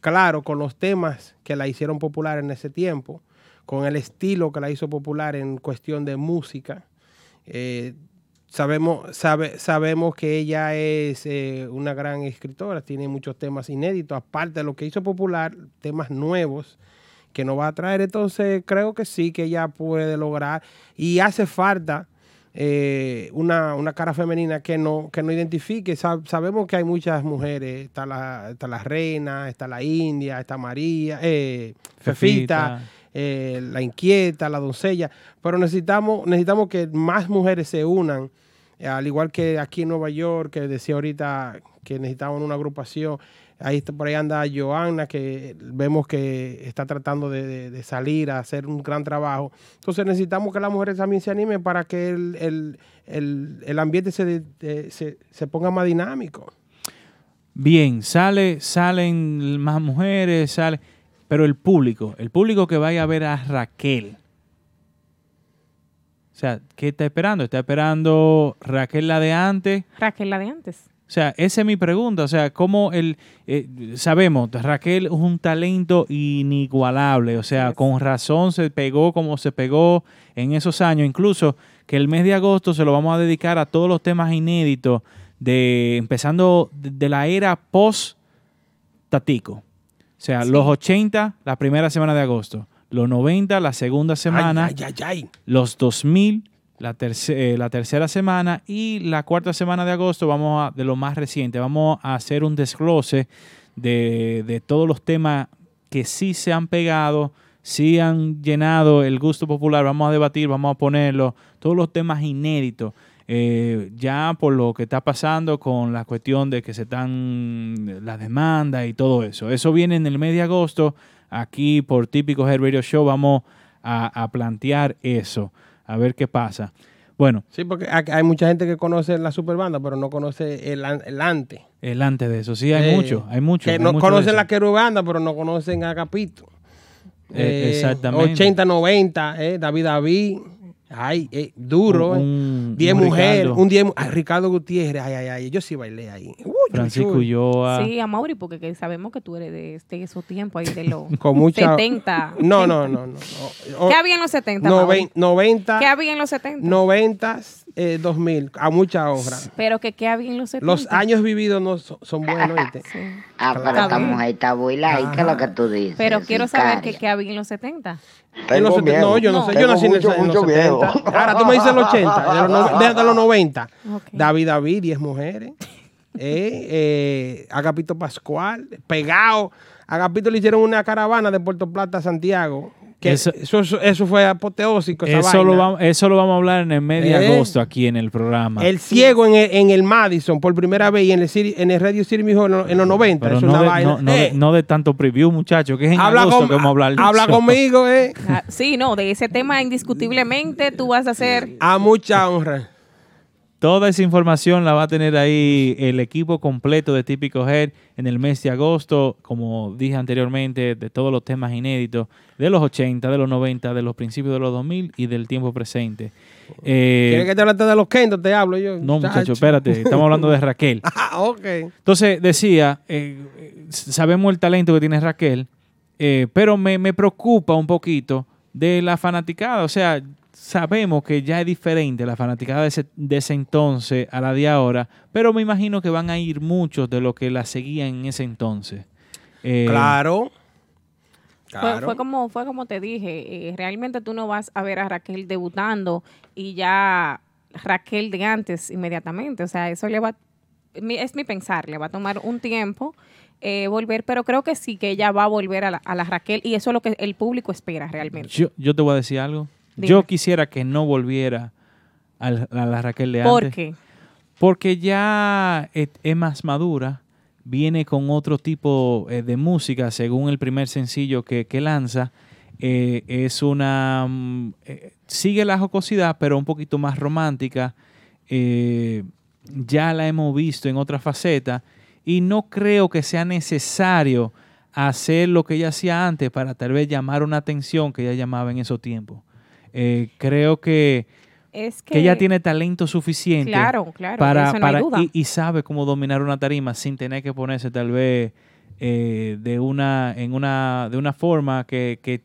claro, con los temas que la hicieron popular en ese tiempo, con el estilo que la hizo popular en cuestión de música. Eh, sabemos, sabe- sabemos que ella es eh, una gran escritora, tiene muchos temas inéditos, aparte de lo que hizo popular, temas nuevos que nos va a traer. Entonces creo que sí, que ella puede lograr y hace falta eh, una, una cara femenina que no, que no identifique. Sab- sabemos que hay muchas mujeres, está la, está la reina, está la India, está María, eh, Fefita, Fefita. eh, la inquieta, la doncella, pero necesitamos, necesitamos que más mujeres se unan, al igual que aquí en Nueva York, que decía ahorita que necesitaban una agrupación. Ahí está, por ahí anda Joanna, que vemos que está tratando de, de- de salir a hacer un gran trabajo. Entonces necesitamos que las mujeres también se animen para que el, el- el- el ambiente se, de- de- se, se ponga más dinámico. Bien, sale, salen más mujeres, sale, pero el público, el público que vaya a ver a Raquel. O sea, ¿qué está esperando? ¿Está esperando Raquel la de antes? Raquel, la de antes. O sea, esa es mi pregunta. O sea, ¿cómo el... eh, sabemos, Raquel es un talento inigualable. O sea, con razón se pegó como se pegó en esos años. Incluso que el mes de agosto se lo vamos a dedicar a todos los temas inéditos de empezando de, la era post Tatico. O sea, Sí. los 80, la primera semana de agosto. Los 90, la segunda semana. Ay, ay, ay, ay. Los 2000, eh, la tercera semana. Y la cuarta semana de agosto, vamos a, de lo más reciente, vamos a hacer un desglose de, de todos los temas que sí se han pegado, sí han llenado el gusto popular. Vamos a debatir, vamos a ponerlo. Todos los temas inéditos. eh, ya por lo que está pasando con la cuestión de que se están la demanda y todo eso. Eso viene en el mes de agosto. Aquí por Típico Head Radio Show vamos a, a plantear eso, a ver qué pasa. Bueno, Sí, porque hay mucha gente que conoce la superbanda, pero no conoce el, el antes. el antes de eso, sí, hay Eh, mucho, hay mucho. Que hay no mucho conocen la querubanda, pero no conocen a Capito. Eh, exactamente. 80, 90, eh, David David. Ay, eh, duro, Un- eh. un- 10 un mujeres, Ricardo. un 10 mu- ay, Ricardo Gutiérrez, ay, ay, ay, yo sí bailé ahí. Uy, Francisco. Ulloa. Sí, a Mauri, porque que sabemos que tú eres de, de esos tiempos ahí de los [laughs] Con mucha 70. No, no, no, no. no. ¿Qué había en los 70, Noven- Mauri? 90. ¿Qué había en los 70? 90, eh, 2000, a mucha honra. Pero que qué había en los 70. Los años vividos no son, son buenos, ¿viste? Ah, pero esta mujer está buena. ¿Y qué es lo que tú dices? Pero quiero saber que qué había en los 70. En los seten- no, yo no, sé, yo nací en, el- en los 70. Ahora tú me dices los 80, de los, no- [laughs] los 90. David David, 10 mujeres. Eh, eh, Agapito Pascual, pegado. Agapito le hicieron una caravana de Puerto Plata a Santiago. Que Eso- eso, eso, eso fue apoteósico. Esa Eso lo, vaina. vamos, eso lo vamos a hablar en el mes de Eh. agosto aquí en el programa. El ciego en el, en el Madison por primera vez y en el, City- en el Radio City en, los- en los 90. Pero es no una de, vaina. no, no de- Eh, no de tanto preview, muchachos, que es en Habla agosto con- que vamos a hablar habla eso. conmigo, eh. Ah, sí, no, de ese tema indiscutiblemente tú vas a hacer A mucha honra. Toda esa información la va a tener ahí el equipo completo de Típico Head en el mes de agosto, como dije anteriormente, de todos los temas inéditos de los 80, de los 90, de los principios de los 2000 y del tiempo presente. Eh, ¿Quieres que te hable de los Kentos? Te hablo yo. no, Chacho. muchachos, espérate, estamos hablando de Raquel. [laughs] Ah, ok. Entonces, decía, eh, sabemos el talento que tiene Raquel, eh, pero me, me preocupa un poquito de la fanaticada. O sea, sabemos que ya es diferente la fanaticada de ese, de ese entonces a la de ahora, pero me imagino que van a ir muchos de los que la seguían en ese entonces. Eh, Claro. Fue, fue como fue como te dije, eh, realmente tú no vas a ver a Raquel debutando y ya Raquel de antes inmediatamente, o sea, eso le va mi- es mi pensar, le va a tomar un tiempo eh, volver, pero creo que sí que ella va a volver a la, a la Raquel y eso es lo que el público espera realmente. Yo, yo te voy a decir algo. Dime. Yo quisiera que no volviera a la Raquel de antes. ¿Por qué? Porque ya es, es más madura, viene con otro tipo eh, de música, según el primer sencillo que, que lanza. Eh, es una... mm, eh, sigue la jocosidad, pero un poquito más romántica. Eh, ya la hemos visto en otra faceta y no creo que sea necesario hacer lo que ella hacía antes para tal vez llamar una atención que ella llamaba en esos tiempos. Eh, creo que, Es que ella tiene talento suficiente Claro, claro, para, eso no hay para- duda. Y, y sabe cómo dominar una tarima sin tener que ponerse tal vez eh, de una en una de una forma que, que,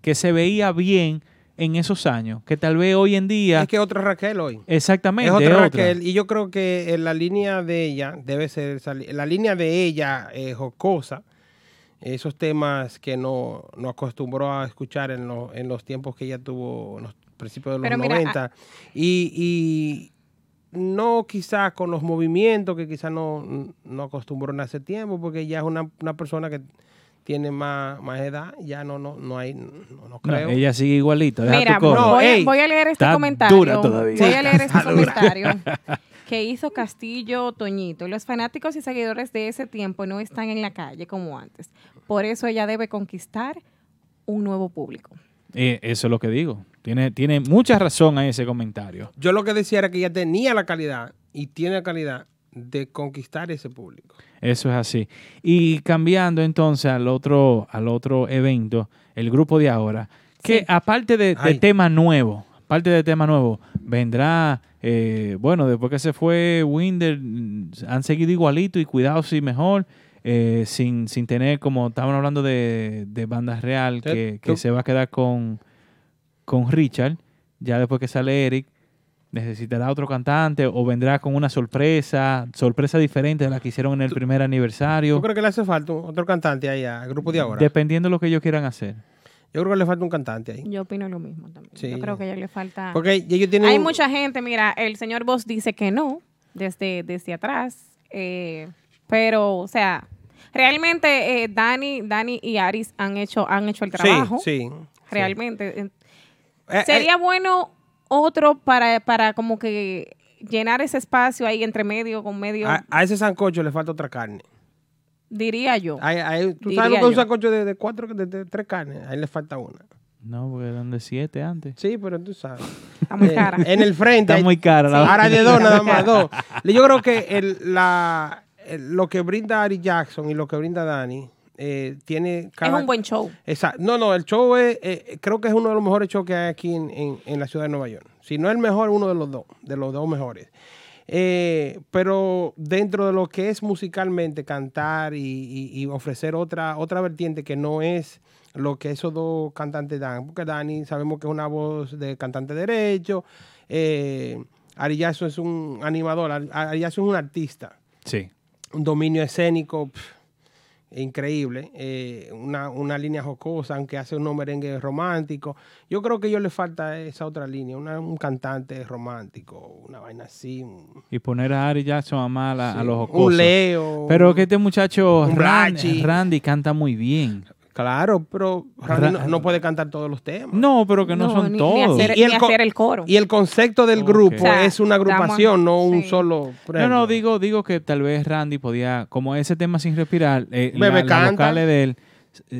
que se veía bien en esos años que tal vez hoy en día Es que otra Raquel hoy. exactamente Es otra otra. Raquel. Y yo creo que en la línea de ella debe ser la línea de ella eh, jocosa. Esos temas que no, no acostumbró a escuchar en, lo- en los tiempos que ella tuvo, en los principios de los Pero mira, 90. Y, y no quizás con los movimientos que quizás no, no acostumbró en ese tiempo, porque ya es una, una persona que tiene más, más edad, ya no, no, no hay, no, no No, creo. ella sigue igualita Mira, voy, voy a leer este [laughs] comentario. dura todavía. Voy Sí, a leer este comentario que hizo Castillo Toñito. Los fanáticos y seguidores de ese tiempo no están en la calle como antes. Por eso ella debe conquistar un nuevo público. Eh, eso es lo que digo tiene tiene mucha razón en ese comentario Yo lo que decía era que ella tenía la calidad y tiene la calidad de conquistar ese público. Eso es así. Y cambiando entonces al otro, al otro evento, el grupo de ahora, que aparte de, tema nuevo, aparte de tema nuevo, vendrá, eh, bueno, después que se fue Winder, han seguido igualito y cuidados y mejor, eh, sin, sin tener, como estaban hablando de, de banda real, que, que se va a quedar con, con Richard, ya después que sale Eric, necesitará otro cantante o vendrá con una sorpresa, sorpresa diferente de la que hicieron en el primer aniversario, Yo creo que le hace falta otro cantante ahí al grupo de ahora. dependiendo de lo que ellos quieran hacer. Yo creo que le falta un cantante ahí. Yo opino lo mismo también. Sí. Yo creo que a ella le falta... Porque ellos tienen Hay un- mucha gente, mira, el señor Boss dice que no, desde, desde atrás. eh, pero, o sea, realmente eh, Dani, Dani y Aris han hecho, han hecho el Sí, trabajo. sí, Realmente. Eh, Eh, Sería bueno otro para, para como que llenar ese espacio ahí entre medio con medio, A, a ese sancocho le falta otra carne. Diría yo. Ahí- ahí- ¿Tú Diría sabes lo que es un sancocho de, de cuatro, de, de tres carnes? Ahí le falta una. No, porque eran de siete antes. Sí, pero tú sabes. Está muy Eh, cara. En el frente. Está hay- muy cara la Ahora de dos, nada más, dos. Yo creo que el, la, el- lo que brinda Ari Jackson y lo que brinda Dani eh, tiene Es cada... un buen show. Exacto. No, no, el show es, eh, creo que es uno de los mejores shows que hay aquí en, en- en la ciudad de Nueva York. Si no el mejor, uno de los dos, de los dos mejores. Eh, pero dentro de lo que es musicalmente cantar y, y- y ofrecer otra, otra vertiente que no es lo que esos dos cantantes dan, porque Dani sabemos que es una voz de cantante derecho, eh, Ari Jackson es un animador, Ari Ari Jackson es un artista Sí. un dominio escénico increíble, eh, una, una línea jocosa, aunque hace unos merengues románticos. Yo creo que a ellos les falta esa otra línea, una- un cantante romántico, una vaina así. un- Y poner a Ari Jackson a mal a, a Sí, los un jocosos. Leo, Pero que este muchacho un. Randy canta muy bien. Claro, pero Randy Ra- no, no puede cantar todos los temas. No, pero que no, No, son ni- ni todos. hacer- Y el hacer el coro. Y el concepto del grupo O sea, es una agrupación, no un sí. solo. por No, no, digo, digo que tal vez Randy podía, como ese tema sin respirar, eh, la- las vocales de él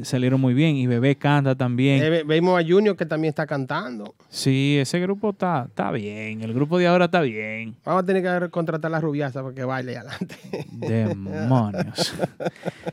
salieron muy bien y Bebé canta también. Eh, ve- vemos a Junior que también está cantando. Sí, ese grupo está, está bien. El grupo de ahora está bien. Vamos a tener que contratar a la rubiasa para que baile adelante. [laughs] Demonios.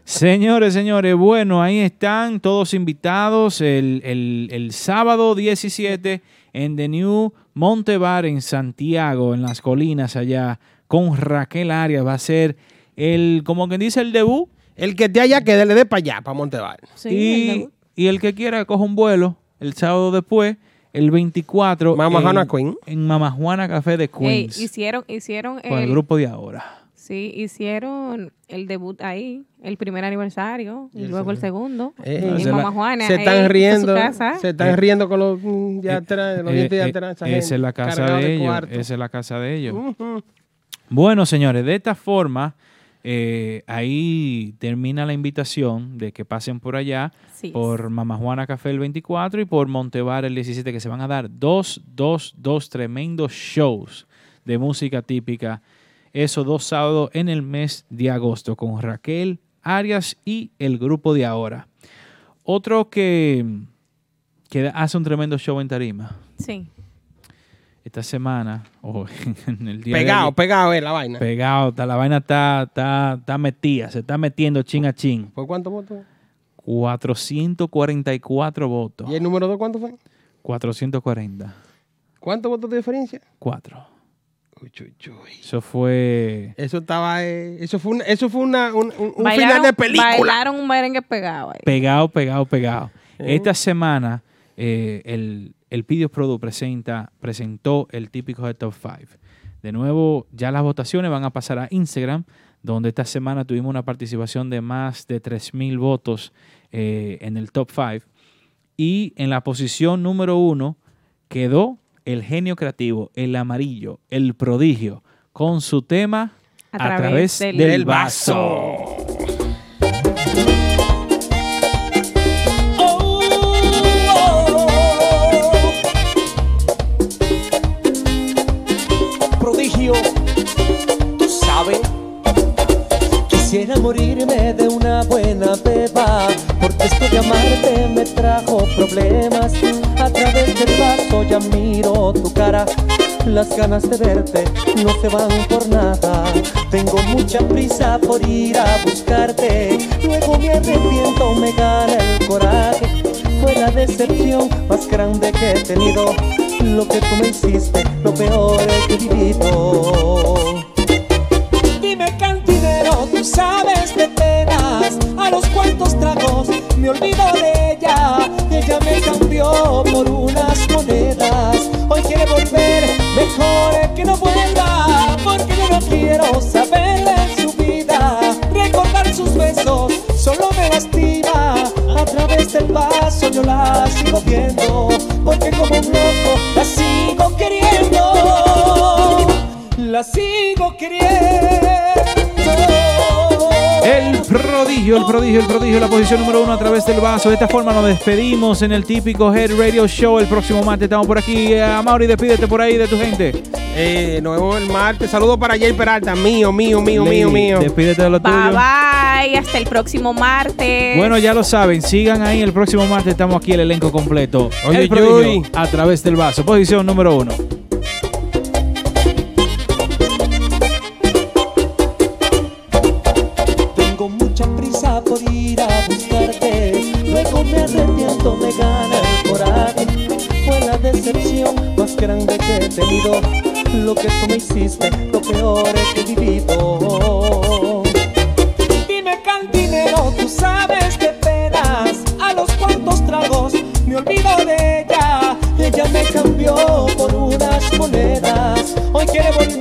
señores, señores, bueno, ahí están todos invitados el, el- el sábado 17 en The New Montebar en Santiago, en las colinas allá, con Raquel Arias. Va a ser el, como quien dice, el debut. El que esté allá, que le dé para allá, para Montevar. y, y el que quiera coja un vuelo el sábado después, el 24. Mama en, Juana Queen. En Mama Juana Café de Ey, Queens. hicieron, hicieron con el grupo de ahora. Sí, hicieron el debut ahí, el primer aniversario, y Y luego el segundo. Eh, en se la- Mamá Juana. se están su riendo, casa. se están Eh, riendo con los mm, de atrás, los Eh, dientes de eh, atrás. esa es la casa de ellos. cuarto. Esa es la casa de ellos. Bueno, señores, de esta forma, eh, ahí termina la invitación de que pasen por allá, Sí. por Mama Juana Café el 24 y por Montebar el 17, que se van a dar dos, dos, dos tremendos shows de música típica. Esos dos sábados en el mes de agosto con Raquel Arias y el grupo de ahora. Otro que, que hace un tremendo show en Tarima Sí. Esta semana o [laughs] en el día de Pegado, ayer. pegado es la vaina. Pegado, está- la vaina está, está, está metida, se está metiendo chin a chin. ¿Por cuántos votos? 444 votos. ¿Y el número dos cuánto fue? 440. ¿Cuántos votos de diferencia? 4. Uy, uy, uy. Eso fue. Eso estaba, eh, eso fue, una, eso fue una, un, un- un Bailaron- final de película. Bailaron un merengue pegado ahí. Pegado, pegado, pegado. Eh. Esta semana eh, el, el Pidio Produ presenta, presentó el típico de Top 5. De nuevo, ya las votaciones van a pasar a Instagram, donde esta semana tuvimos una participación de más de 3.000 votos eh, en el Top 5. Y en la posición número uno quedó el genio creativo, el amarillo, el prodigio, con su tema A, través, del, del vaso. Morirme de una buena beba, porque esto de amarte me trajo problemas. A través del vaso ya miro tu cara, las ganas de verte no se van por nada. Tengo mucha prisa por ir a buscarte, luego me arrepiento, me gana el coraje. Fue la decepción más grande que he tenido. Lo que tú me hiciste, lo peor que he vivido. Sabes de penas A los cuantos tragos me olvido de ella Ella me cambió por unas monedas. Hoy quiere volver, mejor que no vuelva Porque yo no quiero saber de su vida. Recordar sus besos solo me lastima A través del vaso yo la sigo viendo Porque como un loco la sigo queriendo La sigo queriendo El prodigio, el prodigio, el prodigio, la posición número uno a través del vaso. De esta forma nos despedimos en el típico Head Radio Show. El próximo martes estamos por aquí. A Mauri, despídete por ahí de tu gente. Eh, nos vemos el martes. Saludos para Jay Peralta. Mío, mío, mío, mío, Ley, mío. Despídete de lo Bye tuyo. bye. Hasta el próximo martes. Bueno, ya lo saben, sigan ahí. El próximo martes estamos aquí el elenco completo. Oye, el prodigio, a través del vaso. Posición número uno. Tenido. Lo que tú me hiciste, lo peor que he vivido. Dime, cantinero, tú sabes de penas. A los cuantos tragos me olvido de ella. Ella me cambió por unas monedas. Hoy quiere volver,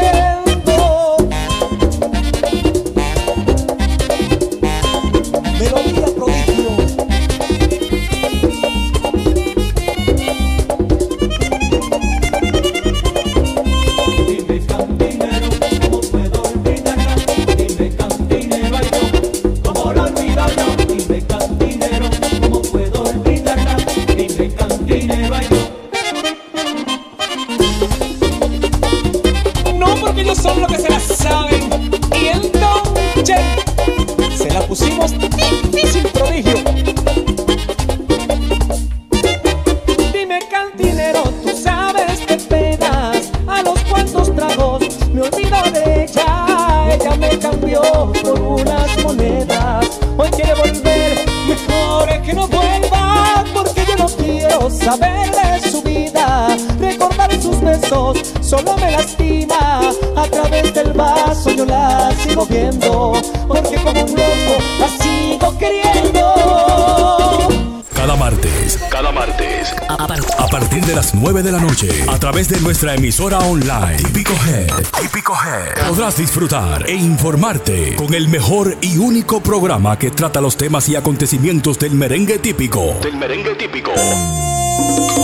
De las 9 de la noche, a través de nuestra emisora online, Típico Head, Típico Head, podrás disfrutar e informarte con el mejor y único programa que trata los temas y acontecimientos del merengue típico. Del merengue típico.